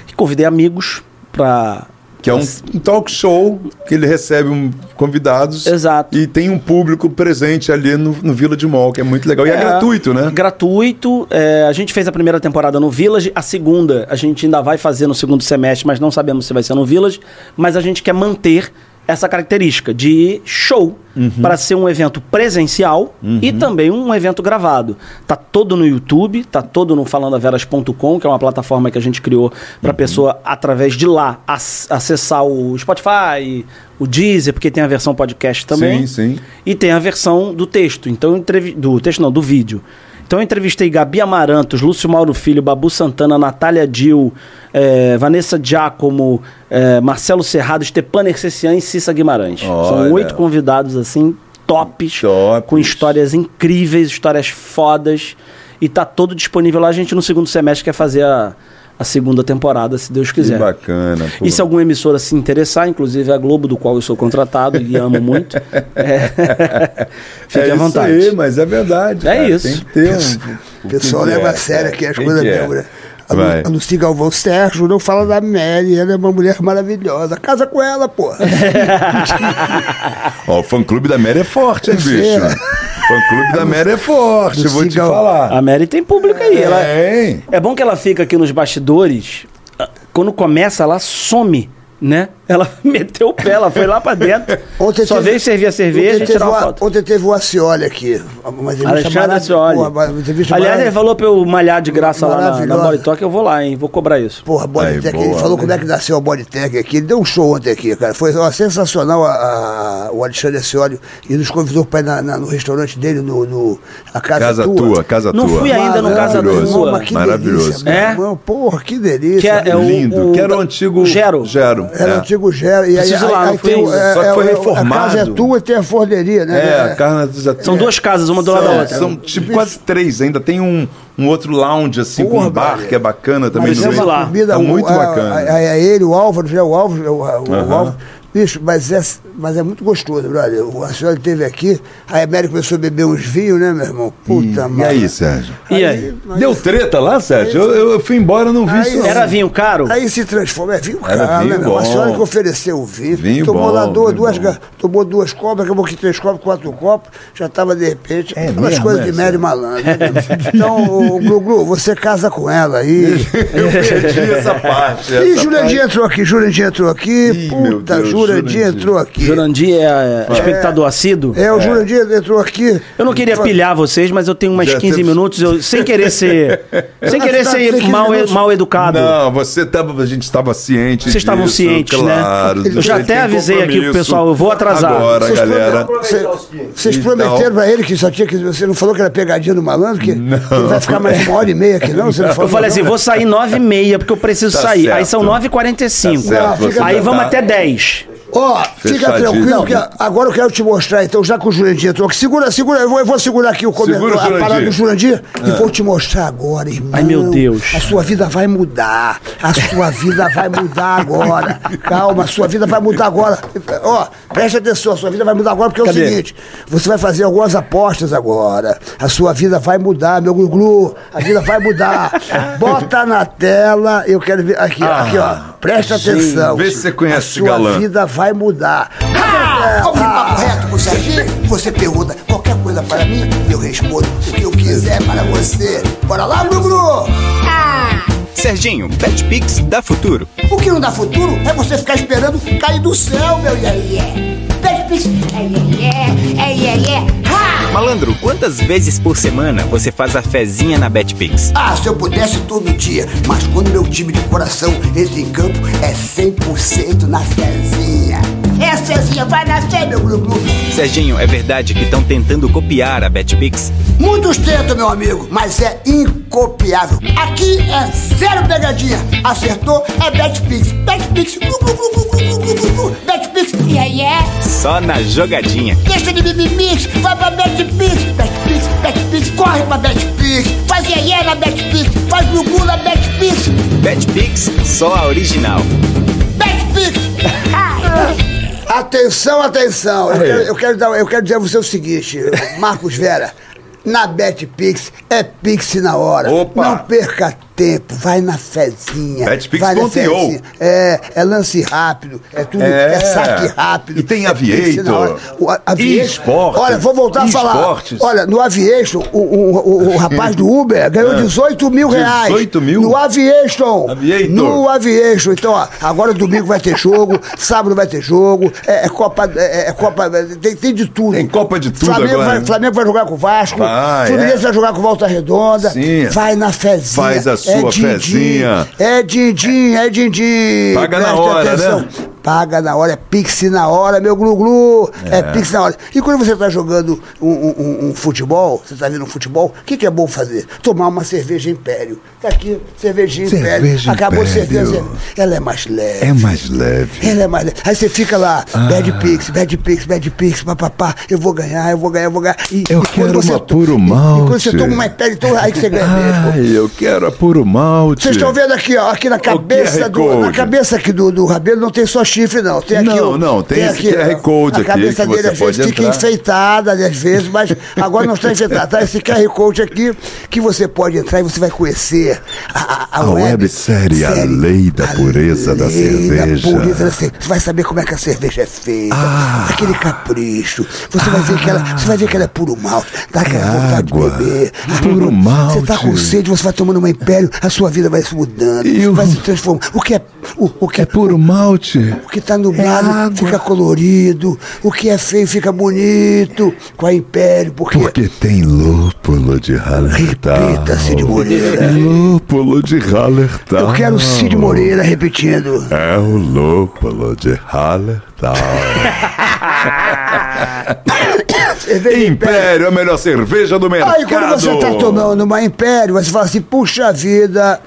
E convidei amigos pra. Que é um, um talk show que ele recebe um, convidados. Exato. E tem um público presente ali no, no Vila de Mall, que é muito legal. E é, É, gratuito, né? Gratuito. é, a gente fez a primeira temporada no Village, a segunda a gente ainda vai fazer no segundo semestre, mas não sabemos se vai ser no Village. Mas a gente quer manter essa característica de show Uhum. para ser um evento presencial e também um evento gravado. Tá todo no YouTube, tá todo no falandaveras.com, que é uma plataforma que a gente criou para a Uhum. pessoa através de lá ac- acessar o Spotify, o Deezer, porque tem a versão podcast também. Sim, sim. E tem a versão do texto. Então, do texto não, do vídeo. Então eu entrevistei Gabi Amarantos, Lúcio Mauro Filho, Babu Santana, Natália Dil, eh, Vanessa Giacomo, eh, Marcelo Serrado, Stepan Ercecian e Cissa Guimarães. Olha. São oito convidados assim, tops, Tops. com histórias incríveis, histórias fodas. E tá todo disponível lá. A gente no segundo semestre quer fazer a, a segunda temporada, se Deus Que quiser. bacana. pô. E se alguma emissora se interessar, inclusive a Globo, do qual eu sou contratado e amo muito, é, fique é à vontade. Isso aí, mas é verdade. É cara. isso. Tem que ter um. O pessoal que leva é? a sério aqui as coisas que é? mesmo, né? A. Lu, a Lucy Galvão Sérgio não fala da Mary, ela é uma mulher maravilhosa. Casa com ela, pô. Ó, o fã-clube da Mary é forte, hein, bicho? É. O fã-clube da Mary é forte, Do vou te falar. A Mary tem público aí. Ela, Tem. é bom que ela fica aqui nos bastidores. Quando começa, ela some, né? Ela meteu o pé, ela foi lá pra dentro. só teve- veio servir a cerveja ontem e tirar teve uma o- foto. Ontem teve o Acioli aqui. Uma Alexandre Acioli. Aliás, ele falou pra eu malhar de graça lá na, na. Bodytalk, eu vou lá, hein? Vou cobrar isso. Porra, Bodytech, ele boa. falou como é que nasceu a Bodytech aqui. Ele deu um show ontem aqui, cara. Foi ó, sensacional a, a- o Alexandre Acioli. E nos convidou para ir na- na- no restaurante dele, no, no- a Casa, Casa tua, casa Não tua. fui ainda no Casa. Tua. Mas que Maravilhoso. delícia, É? irmão. Porra, que delícia. Que é, é o, Lindo. o- que era o antigo. Gero. Gero. Era é. o antigo Gero. E aí, Preciso aí, lá, não aí fui tem o- ainda. Só que foi é, reformado. A casa é tua e tem a forneria, né? É, a já São duas casas, uma do lado da outra. são tipo quase três. Ainda tem um, um outro lounge assim com Porra, um bar velho. que é bacana também Mas no é meio. lá. comida Tá muito a- bacana. a- a- a ele, o Álvaro, já é o Álvaro, o, o Aham. Álvaro. Bicho, mas é, mas é muito gostoso, brother. O a senhora esteve aqui, a América começou a beber uns vinhos, né, meu irmão? Puta, E mano. aí, Sérgio? E aí? Deu treta lá, Sérgio? Eu, eu- eu fui embora, não vi Aí- isso. Era vinho caro? Aí se transforma, é vinho Era caro, vinho né, meu? irmão? A bom. senhora que ofereceu o vinho, Vinho tomou bom, lá duas, vinho duas, bom. ga- tomou duas copos, acabou que três copos, quatro copos, já estava de repente, É umas mesmo, coisas é, de Mary? Malandro. né, então, o Glu Glu, você casa com ela aí. Eu perdi essa parte. E essa Jurandir entrou aqui, Jurandir entrou aqui, Ih, puta, Jurandir. entrou aqui. Jurandir é, é espectador assíduo. É, o Jurandir entrou aqui. Eu não queria pilhar vocês, mas eu tenho umas Já 15 temos- minutos, eu, sem querer ser. sem querer Tá, ser tem 15 mal, mal educado. Não, você tava, a gente estava ciente Vocês estavam cientes, claro, né? Eu já até avisei aqui pro pessoal, eu vou atrasar. Agora, Vocês galera. Cê- Vocês Então- prometeram pra ele que só tinha que. Você não falou que era pegadinha do malandro? Que, que ele vai ficar mais uma hora e meia aqui, não? Você não Eu falou, falei não? assim, vou sair 9 e meia, porque eu preciso Tá sair. Aí certo. são 9h45. Tá certo, você Aí vamos tá- até 10. Ó, fica Fechadinho. Tranquilo que agora eu quero te mostrar, então, já que o Jurandir entrou aqui. Segura, segura, eu vou, eu vou segurar aqui o comentário, a parada do Jurandir e vou te mostrar agora, irmão. Ai, meu Deus. A sua vida vai mudar. A sua vida vai mudar agora. Calma, a sua vida vai mudar agora. Ó, preste atenção, a sua vida vai mudar agora porque é Cadê? o seguinte: você vai fazer algumas apostas agora. A sua vida vai mudar, meu glu A vida vai mudar. Bota na tela, eu quero ver. Aqui, ó, aqui, ó. Presta atenção. vê se você conhece a esse sua galã. vida vai mudar. Ah, Vamos de papo reto com o Serginho? Você pergunta qualquer coisa para mim, eu respondo o que eu quiser para você. Bora lá, Glu Serginho, BetPix dá futuro. O que não dá futuro é você ficar esperando cair do céu, meu iê. Betpix, é iê iê, é iê! Malandro, quantas vezes por semana você faz a fezinha na BetPix? Ah, se eu pudesse todo dia, mas quando meu time de coração entra em campo, é 100% na Cezinha. É, Cezinha, vai nascer, meu glu Serginho, é verdade que estão tentando copiar a Betpix? Muitos tentam, meu amigo, mas é incopiável. Aqui é zero pegadinha. Acertou é Betpix. Betpix. Betpix. E aí é? Só na jogadinha. Deixa de mimimix, vai pra Betpix. Betpix, Betpix, corre pra Betpix. Faz aí é na Betpix, faz gugu na Betpix. Betpix, só a original. Betpix. Atenção, atenção. Eu quero, eu, quero dar, eu quero dizer a você o seguinte, Marcos Vera. Na BetPix é Pix na hora. Opa. Não perca tempo, vai na fezinha. Betpix vai na ponto io. fezinha. É, é lance rápido, é tudo, é, É. saque rápido. E tem é Aviator. Esportes. Olha, vou voltar a falar. Esportes. Olha, no Aviation, o, o, o, o rapaz do Uber ganhou 18 mil reais. 18 mil? No Aviation. Aviator. No Aviation. Então, ó, agora domingo vai ter jogo, sábado vai ter jogo, é, é Copa. É, é Copa tem, tem de tudo. Tem Copa de tudo Flamengo agora, Vai, né? Flamengo vai jogar com o Vasco. Vai, Fluminense é. vai jogar com Volta Redonda. Sim. Vai na fezinha. Faz a sua sua, é din -din, fezinha. É dindim, é dindim. Paga na hora, né? atenção. né? Paga na hora, é Pix na hora, meu glu-glu. É. Pix na hora. E quando você está jogando um, um- um- futebol, você está vendo um futebol, o que, que é bom fazer? Tomar uma cerveja Império. Tá aqui, cervejinha Império. Cerveja Acabou a Império. cerveja. Ela é mais leve. É mais leve. Ela é mais leve. Aí você fica lá, bad pix, bad pix, bad pix, papapá, eu vou ganhar, eu vou ganhar, eu vou ganhar. E, Eu e quero uma puro e- E quando você toma uma império, então aí que você ganha mesmo. Ai, eu quero a puro malte. Vocês estão vendo aqui, ó, aqui na cabeça QR do. Na cabeça aqui do, do Rabelo não tem só chifre, não. Tem aqui. Não, o- não, tem esse QR Code a aqui cabeça que dele você às vezes fica entrar. enfeitada, às vezes, mas agora não está enfeitada. Tá esse QR Code aqui que você pode entrar e você vai conhecer a, a, A websérie A Lei da A Pureza da Lei Cerveja. pureza da cerveja. Você vai saber como é que a cerveja é feita, Ah. aquele capricho. Você vai ver que ela, você vai ver que ela é puro malte, dá aquela É vontade água, de beber. puro Você tá malte. com sede, você vai tomando uma império, a sua vida vai se mudando, E o- vai se transformando. O que é o, o que É puro malte. O que tá nublado É fica colorido, o que é feio fica bonito com a império, porque Porque tem lúpulo de Hallertau. Repita, Cid Moreira. Lúpulo de Hallertau. eu quero o Cid Moreira repetindo. É o lúpulo de Hallertau. Cerveja Império, a melhor cerveja do mercado. Aí quando você tá tomando uma Império, você fala assim, puxa vida,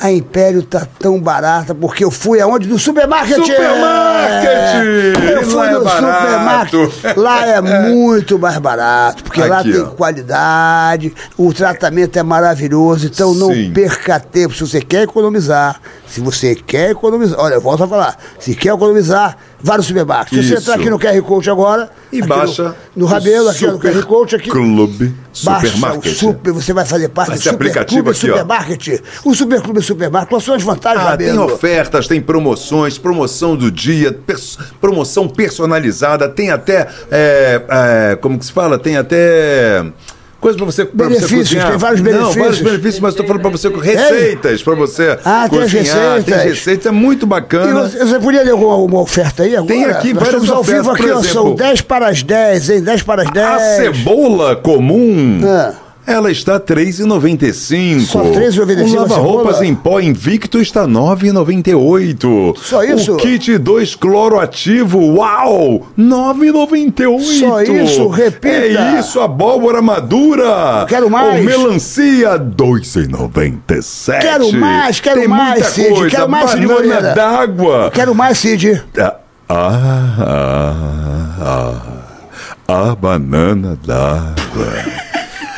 a Império tá tão barata, porque eu fui aonde? No supermarket! Supermarket! É, Eu fui lá é no barato. supermarket. Lá é muito mais barato, porque lá Aqui, tem ó. qualidade, o tratamento é maravilhoso, então não Sim. perca tempo. Se você quer economizar, se você quer economizar, olha, eu volto a falar, se quer economizar, vá no supermarket. Se você Isso. entrar aqui no QR Code agora, E baixa no, no Rabelo, aqui ó, no QR Code aqui. Clube Supermarket. super, você vai fazer parte Esse do Super aplicativo Clube aqui, ó. Supermarket. O Super Clube Supermarket, quais são as vantagens, Ah, tem Rabelo? ofertas, tem promoções, promoção do dia, pers- promoção personalizada, tem até, é, é, como que se fala? Tem até Coisa pra você, pra Benefícios, você cozinhar. tem vários Não, benefícios. vários benefícios, mas tô falando pra você receitas pra você Ah, tem cozinhar. Tem receitas. receita é muito bacana. você, você podia ler alguma uma oferta aí agora? Tem aqui Nós várias estamos ao vivo ofertas, aqui, ó, são exemplo. 10 para as 10, hein? 10 para as 10. A cebola comum. Ah. Ela está R$ 3,95. Só R$ 3,95 O lava-roupas em pó invicto está R$ 9,98. Só isso? O kit 2 cloro ativo, uau! R$ 9,98. Só isso? Repita. É isso, abóbora madura. Quero mais. Ou melancia, R$ 2,97. Quero mais, quero Tem mais, muita Cid, coisa. quero mais, Cid Banana d'água. Quero mais, Cid. Ah, ah, ah, a banana d'água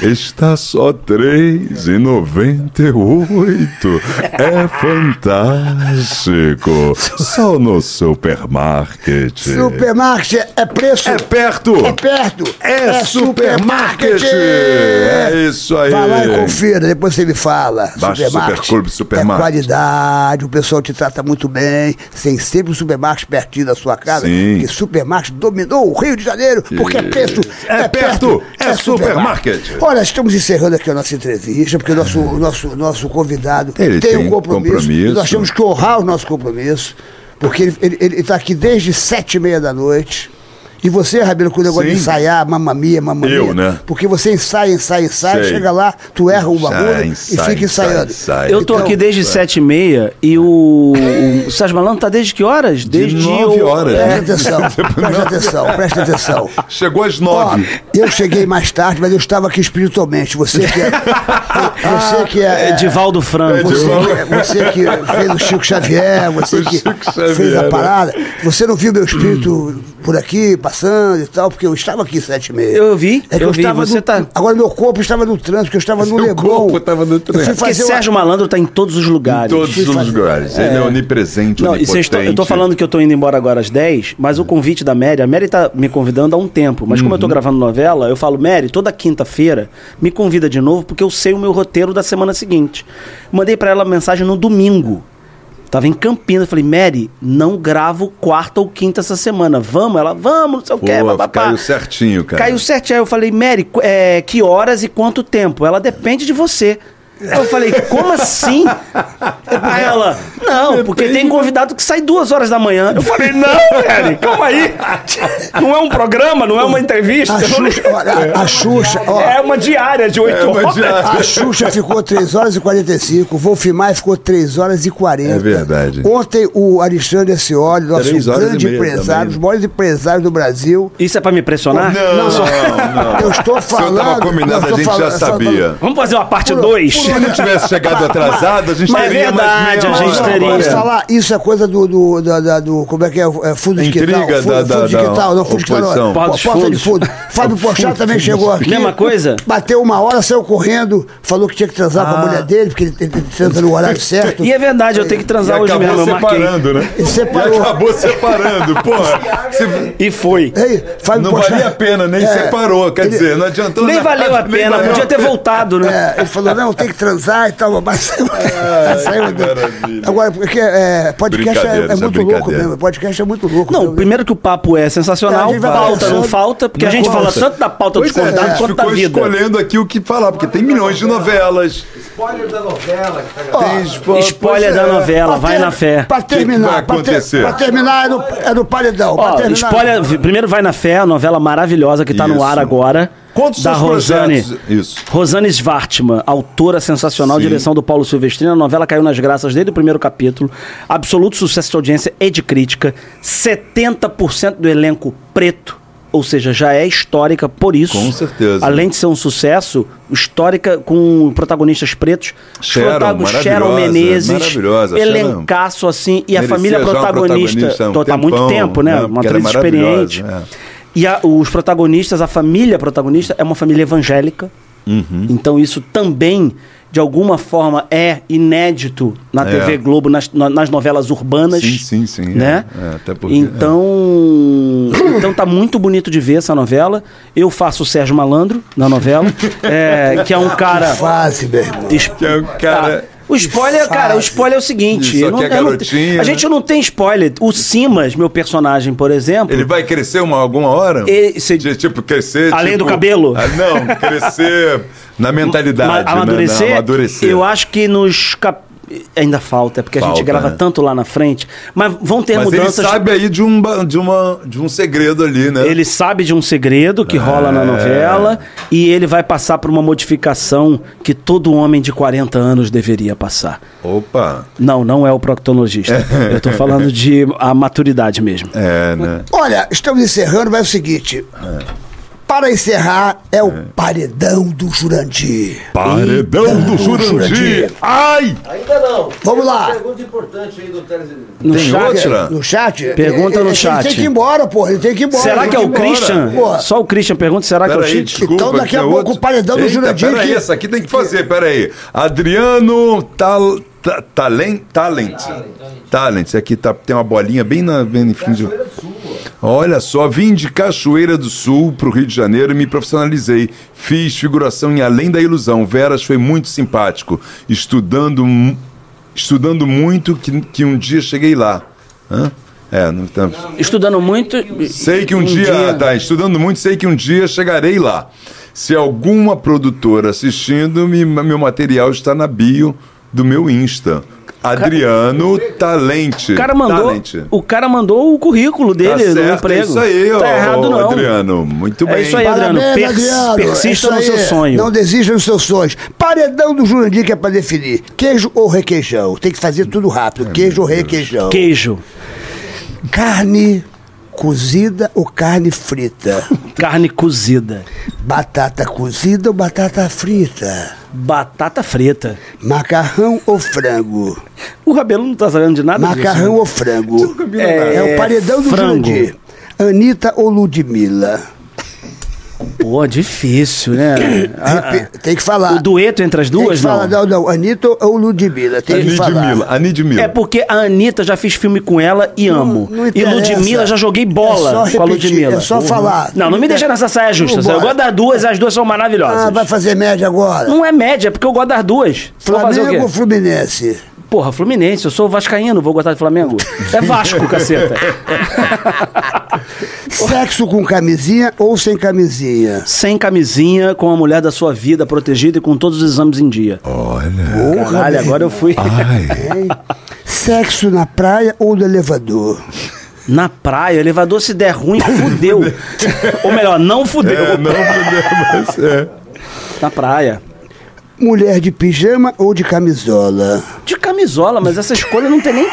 está só R$ 3,98. É fantástico. Só no supermarket. Supermarket é preço. É perto. É perto. É supermarket. É isso aí. Vai lá e confira, depois você me fala. Baixa o Superclube Supermarket. É qualidade, o pessoal te trata muito bem. Tem sempre um supermarket pertinho da sua casa. Sim. Porque supermarket dominou o Rio de Janeiro, porque é preço. É perto, é supermarket. Olha, estamos encerrando aqui a nossa entrevista, porque o nosso, o nosso, nosso convidado Ele tem, tem um compromisso, compromisso. Nós temos que honrar o nosso compromisso, porque ele, está aqui desde sete e meia da noite. E você, Rabelo, com o negócio de ensaiar, mamamia, mamamia. Eu, né? Porque você ensaia, ensaia, ensaia, Sei. chega lá, tu erra o bagulho e fica ensaiando. ensaia, ensaia. Eu tô Então, aqui desde sete e meia e o, o Sérgio Malandro tá desde que horas? Desde nove o- horas. É. Presta atenção, presta atenção, presta atenção. Chegou às Ó, nove. eu cheguei mais tarde, mas eu estava aqui espiritualmente. Você que é. Você que é. Edivaldo Franco. Você, você que fez o Chico Xavier, você O que Chico fez Xavier, a né? parada. Você não viu meu espírito por aqui, passando e tal, porque eu estava aqui sete e meia. Eu vi, É que eu eu, vi, estava você no, tá- Agora meu corpo estava no trânsito, porque eu estava no Seu Leblon. corpo estava no trânsito. Porque fazer uma- Sérgio Malandro tá em todos os lugares. Todos fui os fazer- lugares. Ele é onipresente, Não, e tão- eu tô onipotente. falando que eu tô indo embora agora às 10, mas o convite da Mary, a Mary tá me convidando há um tempo, mas como eu tô gravando novela, eu falo, Mary, toda quinta-feira me convida de novo porque eu sei o meu roteiro da semana seguinte. Mandei pra ela mensagem no domingo. Tava em Campinas, falei, Mary, não gravo quarta ou quinta essa semana. Vamos? Ela, vamos, não sei o Pô, que, papapá. caiu certinho, cara. Caiu certinho. Aí eu falei, Mary, é, que horas e quanto tempo? Ela depende de você. Eu falei, como assim? Aí ela, não, porque tem convidado que sai duas horas da manhã. Eu falei, não, Mary, calma aí. Não é um programa, não é uma entrevista. A Xuxa, a, a Xuxa, ó, É uma diária de oito É horas. diária. A Xuxa ficou 3 horas e 45, o Wolfmar ficou 3 horas e 40. É verdade. Ontem o Alexandre Ascioli, nosso Três grande e empresário, os maiores empresários do Brasil. Isso é pra me pressionar? Não, não, não. Eu estou falando. tava combinado, eu a gente já falando- sabia. Vamos fazer uma parte 2? Se não tivesse chegado atrasado, a gente Mas é teria mais verdade, meia a gente hora. teria. Posso falar? Isso é coisa do. do, da- da- do como é que é? é fundo de Intriga quintal. Fundo, da- da- fundo de da quintal, não, fundo de quintal. Porta de fundo. Fábio Pochá também chegou aqui. Mesma coisa? Bateu uma hora, saiu correndo, falou que tinha que transar com a mulher dele, porque ele, ele transa no horário certo. E é verdade, eu tenho que E transar hoje acabou mesmo, eu marquei. separando, né? Ele separou. E acabou separando, porra. Se- E foi. Ei, Fábio Não Pochá- valia a pena, nem É, separou. Quer ele- dizer, não adiantou Nem nada, valeu a nem pena, podia ter voltado, né? É, ele falou, não, tem que transar e tal, mas saiu, saiu do- maravilha. Agora, porque é, podcast é, é é muito louco mesmo. Podcast é muito louco. Não, mesmo. primeiro que o papo é É, sensacional, vai pauta não falta, porque a gente falta. fala tanto da pauta dos Pois é, a convidados gente quanto da vida. escolhendo aqui o que falar, porque tem milhões de novelas. Tem spo- Spoiler pois da é. novela, vai ter- na fé. Pra terminar, vai pra ter- acontecer? Pra, terminar é no, é no paredão. Ó, spoiler, primeiro vai na fé, a novela maravilhosa que tá no ar agora. Quantos da seus Rosane. projetos? Isso. Rosane Svartman, autora sensacional, Sim. direção do Paulo Silvestrino. A novela caiu nas graças desde o primeiro capítulo. Absoluto sucesso de audiência e de crítica. 70% do elenco preto. Ou seja, já é histórica por isso. Com certeza. Além de ser um sucesso, histórica com protagonistas pretos. Sharon, Protago- Sharon maravilhosa, Menezes. maravilhosa, Elencaço, assim. E a família protagonista. um tô- tá há muito tempo, né? né? Uma é atriz experiente. maravilhosa, E a- os protagonistas, a família protagonista é uma família evangélica. Uhum. Então isso também, de alguma forma, é inédito na É. TV Globo, nas, na- nas novelas urbanas. Sim, sim, sim. Né? É, é, até porque- Então, então tá muito bonito de ver essa novela. Eu faço o Sérgio Malandro na novela, é, que é um cara. Fase, meu irmão. Que é um cara- Ah, O spoiler, cara, o spoiler é o seguinte. Isso eu não- aqui é garotinha, a né? gente não tem spoiler. O Simas, meu personagem, por exemplo. Ele vai crescer uma, alguma hora? Ele- se- De, tipo, crescer. Além tipo- do cabelo? Ah, não, crescer na mentalidade. Ma- né? amadurecer, Na- amadurecer. eu acho que nos cap... ainda falta, é porque a gente Falta, grava né? tanto lá na frente, mas vão ter Mas mudanças. ele sabe aí de um, de, uma, de um segredo ali, né? Ele sabe de um segredo que rola É. na novela e ele vai passar por uma modificação que todo homem de 40 anos deveria passar. Opa. Não, não é o proctologista. Eu tô falando de a maturidade mesmo. É, né? Olha, estamos encerrando, mas é o seguinte. Para encerrar, é o paredão do Jurandir. Paredão do Jurandir. Ai! Ainda não. Vamos lá. Pergunta importante aí do Teresina. No Tem chat, outra? No chat? Pergunta Ele- no ele chat. tem que ir embora, pô. Ele tem que ir embora. Será Ele que é o. Christian? Pô, Só o Christian pergunta, será que é o Chico? desculpa. Então, daqui a tem pouco, outra. o paredão do Eita, Jurandir Peraí, que- essa aqui tem que fazer, peraí. Adriano Tal, ta, Talent, Talent. Talent. Esse aqui tá, tem uma bolinha bem na bem em frente. Olha só, vim de Cachoeira do Sul pro Rio de Janeiro e me profissionalizei. Fiz figuração em Além da Ilusão. Veras foi muito simpático. Estudando, estudando muito que, que um dia cheguei lá. Hã? É, não tá. Estudando muito. Sei que um, dia, Tá, estudando muito, sei que um dia chegarei lá. Se alguma produtora assistindo, me- meu material está na bio do meu Insta. Adriano Talente. O cara mandou, Talente. o cara mandou o currículo Tá dele no certo, emprego. é isso aí, tá ó, errado não. Adriano. Muito É bem. isso aí, Adriano. Parabéns, Pers- Adriano. persista É no seu sonho. Não desista dos seus sonhos. Paredão do Jurandir que é pra definir. Queijo ou requeijão? Tem que fazer tudo rápido. É, Queijo ou requeijão? Queijo, Carne cozida ou carne frita? carne cozida, Batata cozida ou batata frita? Batata frita. Macarrão ou frango? O Rabelo não tá sabendo de nada Macarrão disso. ou frango? É, É, o paredão do frango. Jurandir. Anitta ou Ludmilla? Pô, difícil, né? Ah, Repe- Tem que falar. o dueto entre as Tem que duas, falar, não? não, não. Anitta ou Ludmilla? Tem que falar. Anidmila. É porque a Anitta já fiz filme com ela e amo. não e interessa. Ludmilla já joguei bola É só com a repetir, Ludmilla. é só falar. Não, não me deixa nessa saia justa. Eu gosto das duas, as duas são maravilhosas. Ah, vai fazer média agora? Não é média, é porque eu gosto das duas. Flamengo ou? Fluminense? Porra, Fluminense, eu sou vascaíno, vou gostar de Flamengo. É Vasco, caceta. Sexo com camisinha ou sem camisinha? Sem camisinha, com a mulher da sua vida protegida e com todos os exames em dia. Olha. Caralho, agora eu fui. Sexo na praia ou no elevador? Na praia, elevador se der ruim, fudeu. Ou melhor, não fudeu. É, não podemos. É. Na praia. Mulher de pijama ou de camisola? De camisola, mas essa escolha não tem nem.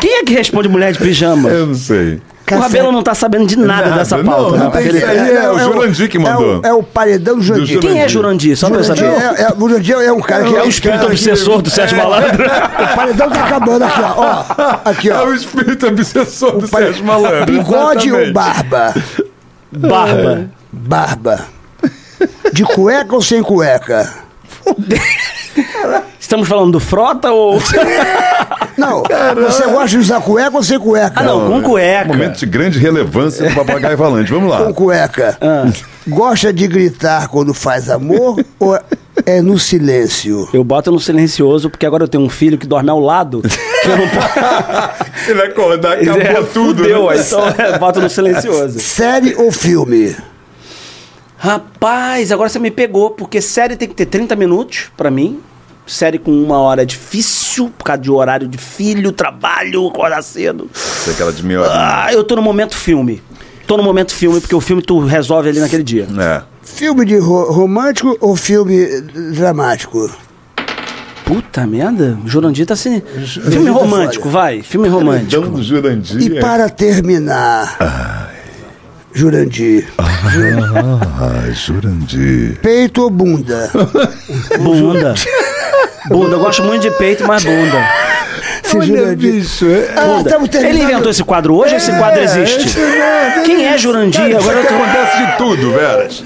Quem é que responde mulher de pijama? Eu não sei. O Rabelo não tá sabendo de nada, Nada, dessa não, pauta. não né? tem Porque isso ele- aí. é o Jurandir que mandou. É o, é o paredão do Jurandir. Do Quem é Jurandir? Só pra eu Jurandir saber. é, é, o Jurandir é um cara que É é o espírito obsessor do Sérgio Malandro. O paredão tá acabando aqui, ó. ó. Aqui, É ó. o espírito obsessor do pare- Sérgio Malandro. Bigode ou barba? Barba. Barba. De cueca ou sem cueca? Estamos falando do Frota ou. Não, você gosta de usar cueca ou sem cueca? Ah, não, com cueca. Momento de grande relevância do papagaio falante. Vamos lá. Com cueca. Ah. Gosta de gritar quando faz amor ou é no silêncio? Eu boto no silencioso porque agora eu tenho um filho que dorme ao lado. Que eu não ele acordar, acabou É, tudo. fudeu, né? então eu boto no silencioso. Série ou filme? Rapaz, agora você me pegou, porque série tem que ter 30 minutos pra mim. Série com uma hora é difícil, por causa de horário de filho, trabalho, acordar cedo. Isso é aquela de meia horinha. Ah, eu tô no momento filme. Tô no momento filme, porque o filme tu resolve ali naquele dia. É. Filme de ro- romântico ou filme dramático? Puta merda, Jurandir tá assim. Filme tá romântico, vai. Filme romântico. Jurandir. E para terminar, Jurandir, Ai, Jurandir. peito ou bunda? Bunda. Bunda, eu gosto muito de peito, mas bunda. Se Jurandir... bicho. É, Ah, Bunda. estamos terminando. Ele inventou esse quadro hoje ou esse quadro existe? Quem é Jurandir? Agora eu Isso tô... acontece de tudo, Veras.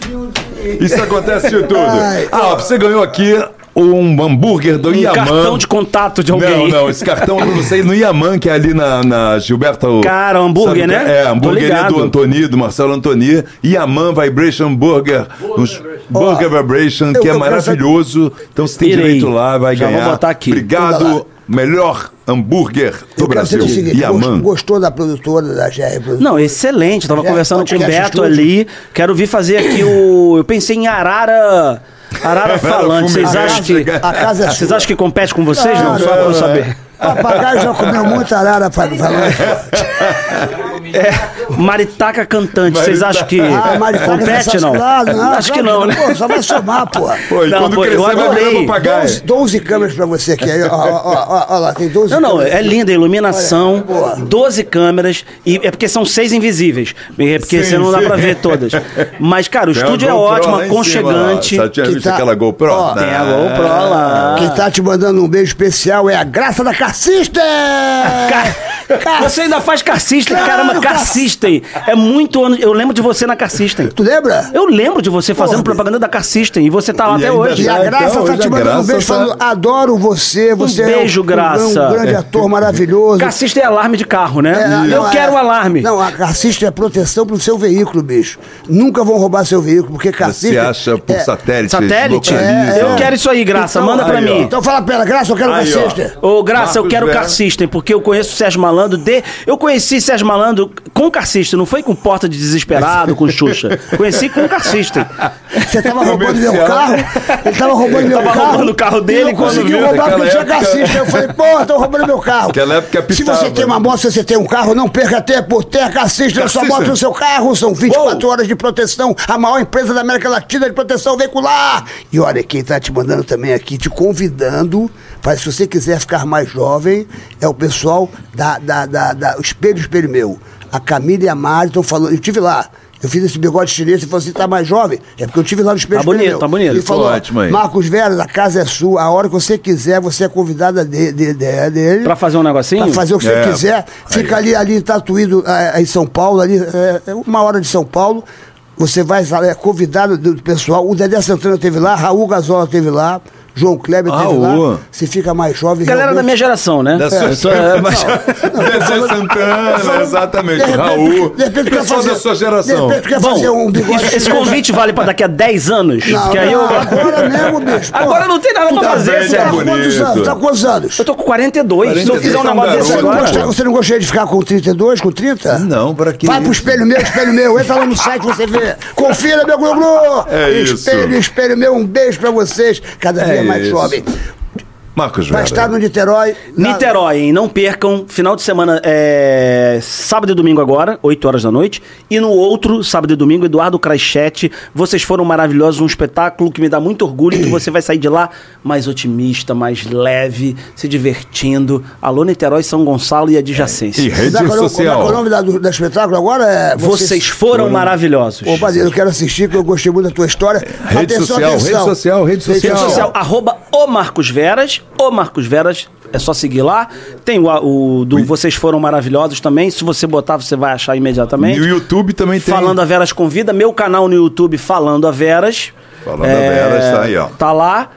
Isso acontece de tudo. Ai. Ah, você ganhou aqui um hambúrguer do Um Yaman. cartão de contato de Não, alguém. não, esse cartão é pra você ir no Yaman, que é ali na, na Gilberta. Cara, hambúrguer, sabe, né? É, hambúrgueria ligado. do Antoni, do Marcelo Antoni. Yaman Vibration Burger. uns- Burger Vibration, que eu- é eu quero maravilhoso. Então você tem Irei. direito lá, vai Já vou ganhar. botar aqui. Obrigado. Melhor hambúrguer do Eu quero Brasil. seguinte, Yaman. gostou da produtora da GR Produtora? Não, excelente. Tava É, conversando com o Beto ali. Quero vir fazer aqui o. Eu pensei em Arara. Arara falante. Vocês acham que. A casa é Vocês acham que compete com vocês? Não, Ah, só pra eu saber. Papagaio já comeu muita arara pra falar. É, Maritaca cantante, vocês acham que Ah, Maritaca compete não? Claro, não, Acho que não, né? Pô, só vai somar, pô. Pô, e Não, quando pô, crescer vai virar papagaio. 12, 12 câmeras pra você aqui. Aí, ó, ó, ó, ó, ó lá, tem 12 Não, não, câmeras. é linda a iluminação, Olha, boa. 12 câmeras, e é porque são seis invisíveis. É porque Sim, você não dá sim. pra ver todas. Mas, cara, o Tem estúdio é ótimo, cima, aconchegante. ó. Só tinha Que visto tá- aquela GoPro? Ó, Tem a. GoPro lá. Quem tá te mandando um beijo especial é a Graça da Cassista! Ca- Você ainda faz Car System, Claro, caramba, Car System. É muito ano. Eu lembro de você na Car System. Tu lembra? Eu lembro de você fazendo Porra, propaganda da Car System e você tá lá E até hoje. E a Ah, Graça então, tá te mandando um beijo tá- falando: adoro você, você beijo, é um, Graça. um grande ator maravilhoso. Car System é alarme de carro, né? É, eu não, quero é- o alarme. Não, a Cassista é proteção pro seu veículo, bicho. Nunca vão roubar seu veículo, porque Cassista. Você acha por é, satélite? Satélite? Eu quero isso aí, Graça. Então, Manda pra aí, mim. ó. Então fala pra ela, Graça, eu quero. Cassista. Ô, Graça, eu quero o Vera. Car System, porque eu conheço o Sérgio Malandro de... Eu conheci Sérgio Malandro com Car System, não foi com Porta de Desesperado, com Xuxa. Conheci com Car System. Você tava roubando meu carro, ele tava roubando meu Tava carro. roubando o carro dele e não quando conseguiu viu, roubar porque tinha época. cassista. Eu falei, pô, estão roubando meu carro. Naquela época Se pitava. você tem uma moto, se você tem um carro, não perca tempo. Terra Cassista, eu só boto no seu carro. São 24 horas de proteção. A maior empresa da América Latina de proteção veicular. E olha, quem tá te mandando também aqui, te convidando, para se você quiser ficar mais jovem, é o pessoal da, da, da, da o Espelho Espelho Meu. A Camila e a Mari estão falando. Eu tive lá. Eu fiz esse bigode chinês e falou assim: tá mais jovem? É porque eu tive lá no Espelho Tá Espelho bonito, Meu. tá bonito. Ele falou: Ótimo aí. Marcos Veras, a casa é sua. A hora que você quiser, você é convidada de, de- de- dele. Pra fazer um negocinho? Pra fazer o que você É. quiser. Fica ali, ali em Tatuí, do- é, em São Paulo, ali, é, é uma hora de São Paulo. Você vai, é convidado do pessoal. O Dedé Santana teve lá, Raul Gazola teve lá, João Kleber teve Raul. lá. Você fica mais jovem. Galera da realmente. minha geração, né? Da sua- Eu sou- é, mas- Santana, exatamente. De repente, Raul. de repente, Pessoal fazer- da sua De geração. repente, tu quer Bom, fazer um bigode. esse, esse convite vale pra daqui a 10 anos? Não, porque aí eu... agora mesmo, bicho. Pô, Agora não tem nada pra tá fazer, Sérgio. Tá com quantos anos? Tá com quantos anos? Eu tô com 42. Se eu fizer um 42 é um negócio desse Você não, agora... gosta- você não gostaria de ficar com 32, com 30? Não, pra que Vai pro isso? espelho meu, espelho meu. Entra lá no site você vê. Confira, meu Glu-Glu. É isso. Espelho, espelho meu. Um beijo pra vocês. Cada É dia mais jovem. Marcos Vai Vera. estar no Niterói. na- Niterói, hein? Não percam. Final de semana é sábado e domingo agora, 8 horas da noite. E no outro, sábado e domingo, Eduardo Crachete. Vocês foram maravilhosos, um espetáculo que me dá muito orgulho que você vai sair de lá mais otimista, mais leve, se divertindo. Alô, Niterói, São Gonçalo e adjacência. E rede é o- social. É o nome da, do, da espetáculo agora? É, Vocês foram maravilhosos. Ô, Padre, eu quero assistir, que eu gostei muito da tua história. Rede social, rede social, rede social. Rede social, arroba o Marcos Veras, o Marcos Veras, é só seguir lá. Tem o, o do Vocês Foram Maravilhosos também, se você botar você vai achar imediatamente. E o YouTube também tem. Falando a Veras Convida, meu canal no YouTube Falando a Veras. Falando a Veras, tá aí, ó. Tá lá.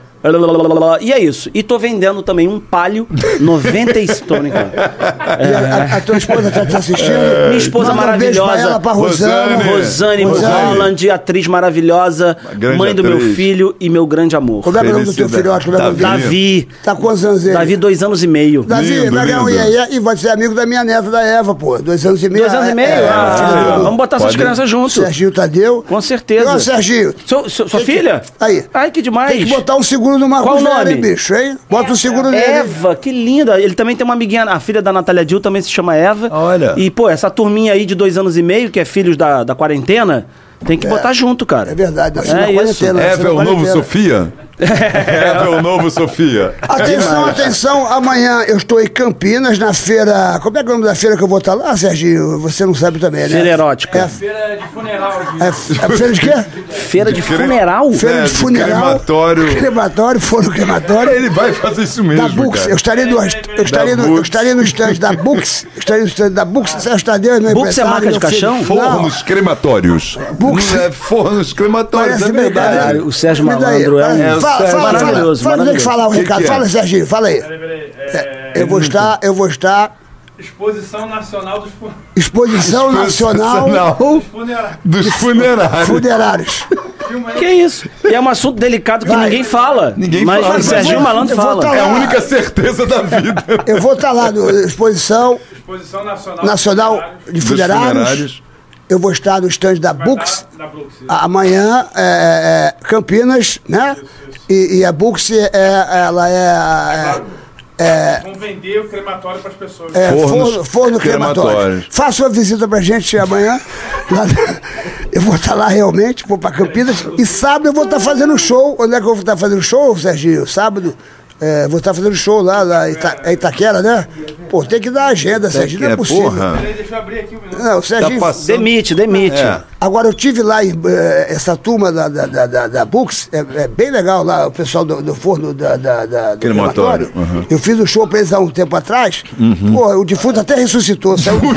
E é isso. E tô vendendo também um palio 90 e... Tô brincando. E a, a- tua esposa tá te assistindo? Minha esposa Manda um beijo pra maravilhosa. ela, pra Rosana. Rosane Rosane. Holland, atriz maravilhosa, grande mãe do meu atriz. filho e meu grande amor. Como é é o nome do teu filhote? Como é que é o nome dele? Davi. Tá com quantos anos ele? Davi, dois anos e meio. Davi, Lindo, vai ganhar um e vai ser amigo da minha neta, da Eva, pô. Dois anos e meio. Dois anos e meio? É, Ah, filho do- vamos botar essas crianças junto. Serginho Tadeu. Com certeza. Ô, Serginho. Sua Tem que- filha? Aí. Ai, que demais. Tem que botar um seguro no Marcos Qual o nome? hein, bicho, hein? Bota um seguro nele. Eva, que linda. Ele também tem uma amiguinha, a filha da Natália Dil também se chama Eva. Olha. E, pô, essa turminha aí de dois anos e meio, que é filhos da, da quarentena, tem que botar junto, cara. É verdade, É na isso. Eva é o novo. Sofia? É o novo Sofia. Atenção, atenção, amanhã eu estou em Campinas, na feira. Como é que é o nome da feira que eu vou estar lá, Serginho? Você não sabe também, né? Feira erótica. É, Feira de funeral. De... é, é feira de quê? Feira de funeral? Feira É, de de funeral. crematório. Crematório, forno crematório. Ele vai fazer isso mesmo, Da Bux, cara. eu estaria no, eu estaria no, eu Bux. estaria no estande da Bux, eu estaria no estande da Bux, Sérgio Tadeu, meu Bux é marca de caixão? Fornos crematórios. Bux. Não é fornos crematórios, Parece é verdade. o Sérgio Malandro é um- É, Fala, Sérgio. fala, fala. Maravilhoso, Fala, maravilhoso. falar o Que recado. que é? Fala, Serginho, fala aí. Peraí, peraí. É, É, eu vou estar, eu vou estar. Exposição Nacional dos Fu- Exposição Nacional Funerários. dos funerários. Funerários. Que isso? E é um assunto delicado que Vai. ninguém fala. Ninguém mas fala. o Serginho Malandro fala. tá É a lá. única certeza da vida. Eu vou estar lá no Exposição Exposição Nacional, Nacional de Dos Funerários. Eu vou estar no stand da Books. Brooks. Amanhã, é, é, Campinas, né? E, e a Books, é, ela é. é Vão vender o crematório para as pessoas. É, forno, forno crematório. crematórios. Faça uma visita pra gente amanhã. Lá- eu vou estar lá realmente, vou pra Campinas. E sábado eu vou estar fazendo show. Onde é que eu vou estar fazendo show, Serginho? Sábado. É, vou estar fazendo show lá, lá em Ita, é Itaquera, né? Pô, tem que dar agenda, Serginho. Não é É, possível. porra. Peraí, deixa eu abrir aqui minuto. Não, o Serginho. Tá passando. Demite, demite. É. Agora, eu tive lá eh, essa turma da, da, da, da, Books, é, é bem legal lá, o pessoal do, forno da, da, da, do uhum. Eu fiz um show pra eles há um tempo atrás. Pô, o defunto até ressuscitou, saiu do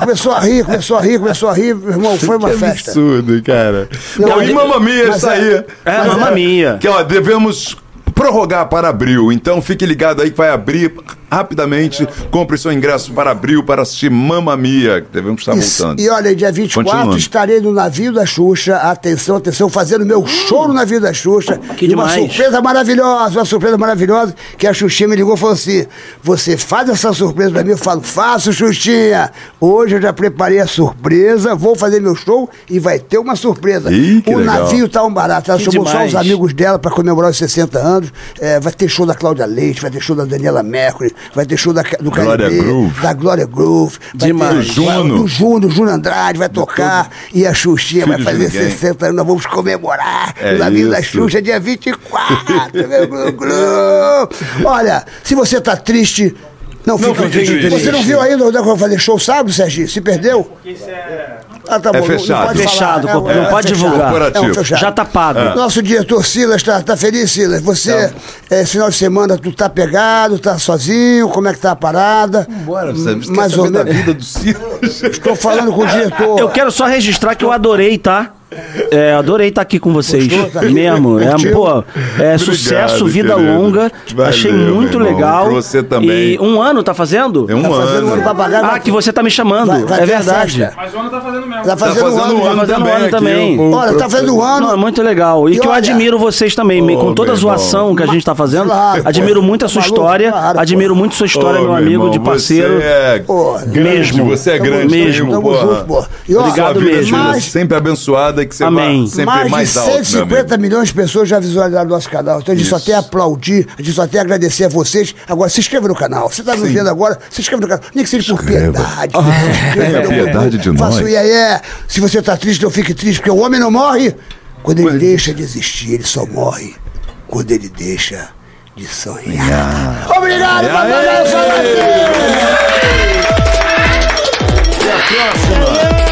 começou a rir, começou a rir, começou a rir, meu irmão, foi uma Que festa. absurdo, cara. Não, e Mamma Mia, isso é- aí. É, Mamma Mia. Que, ó, devemos prorrogar para abril. Então fique ligado aí que vai abrir rapidamente. Compre seu ingresso para abril para assistir Mamma Mia. que Devemos estar Isso. voltando. E olha, dia 24 Continuando. estarei no navio da Xuxa. Atenção, atenção, fazendo meu show no navio da Xuxa. Que e uma demais. surpresa maravilhosa, uma surpresa maravilhosa. Que a Xuxinha me ligou e falou assim: Você faz essa surpresa pra mim? Eu falo, faço, Xuxinha. Hoje eu já preparei a surpresa, vou fazer meu show e vai ter uma surpresa. Ih, o legal. navio tá um barato. Ela Que chamou só demais. os amigos dela pra comemorar os 60 anos. É, vai ter show da Cláudia Leite, vai ter show da Daniela Mercury, vai ter show da, do Glória KLB, Groove. da Glória Groove. vai Demais. ter- Do Juno. vai- do Juno, Juno Andrade vai tocar e a Xuxinha Filho vai fazer ninguém. 60 anos. Nós vamos comemorar É o navio da. Xuxa dia 24. meu glu, glu. Olha, se você tá triste. Não, fica fique triste. triste. Você não viu ainda onde é que eu vou fazer show sábado, Serginho? Se perdeu? Porque isso é. Ah, tá É bom. não- não fechado. pode Fechado, falar. não pode divulgar. É um Corporativo. fechado. Já tá pago. Nosso diretor Silas tá, tá feliz, Silas? Você, eh, esse final de semana, tu tá pegado, tá sozinho? Como é que tá a parada? Bora, você Mais ou menos. vida do Silas. Estou falando com o diretor. Eu quero só registrar que eu adorei, tá? É, adorei estar aqui com vocês. Gostou? Tá aqui? Mesmo. É, pô, é sucesso, vida querido. longa. Valeu, Achei muito legal. Pra você também. E um ano tá fazendo? É um Tá fazendo um ano ano. papagaio. Ah, que você tá me chamando. Vai- vai é verdade. Mas o ano tá fazendo mesmo. Tá Tá fazendo, um fazendo ano. um ano Tá fazendo um também ano aqui, também. o- o Olha, tá fazendo um ano. Não, é muito legal. E, E que eu olha- admiro vocês também, Ô, com toda a zoação irmão. que a gente tá fazendo. Claro, pô. admiro muito a sua Maluco, história. claro, pô. admiro muito sua história, Ô, meu amigo, irmão, de parceiro. Você é Pô, grande, mesmo. você é Tamo grande mesmo, tamo junto, pô. E, ó, Obrigado Sua vida mesmo. Mais- sempre abençoada e que você Amém. vá sempre mais, mais, de alto, meu 150 amigo. milhões de pessoas já visualizaram nosso canal. Então a gente só tem a aplaudir, a gente só tem a agradecer a vocês. Agora, se inscreva no canal. Você está nos vendo agora, se inscreva no canal. Nem que seja por piedade. é piedade de o nós. iê, é, se você tá triste, não fique triste, porque o homem não morre quando ele deixa de existir, ele só morre quando ele deixa de sonhar. Obrigado, é. Até a próxima!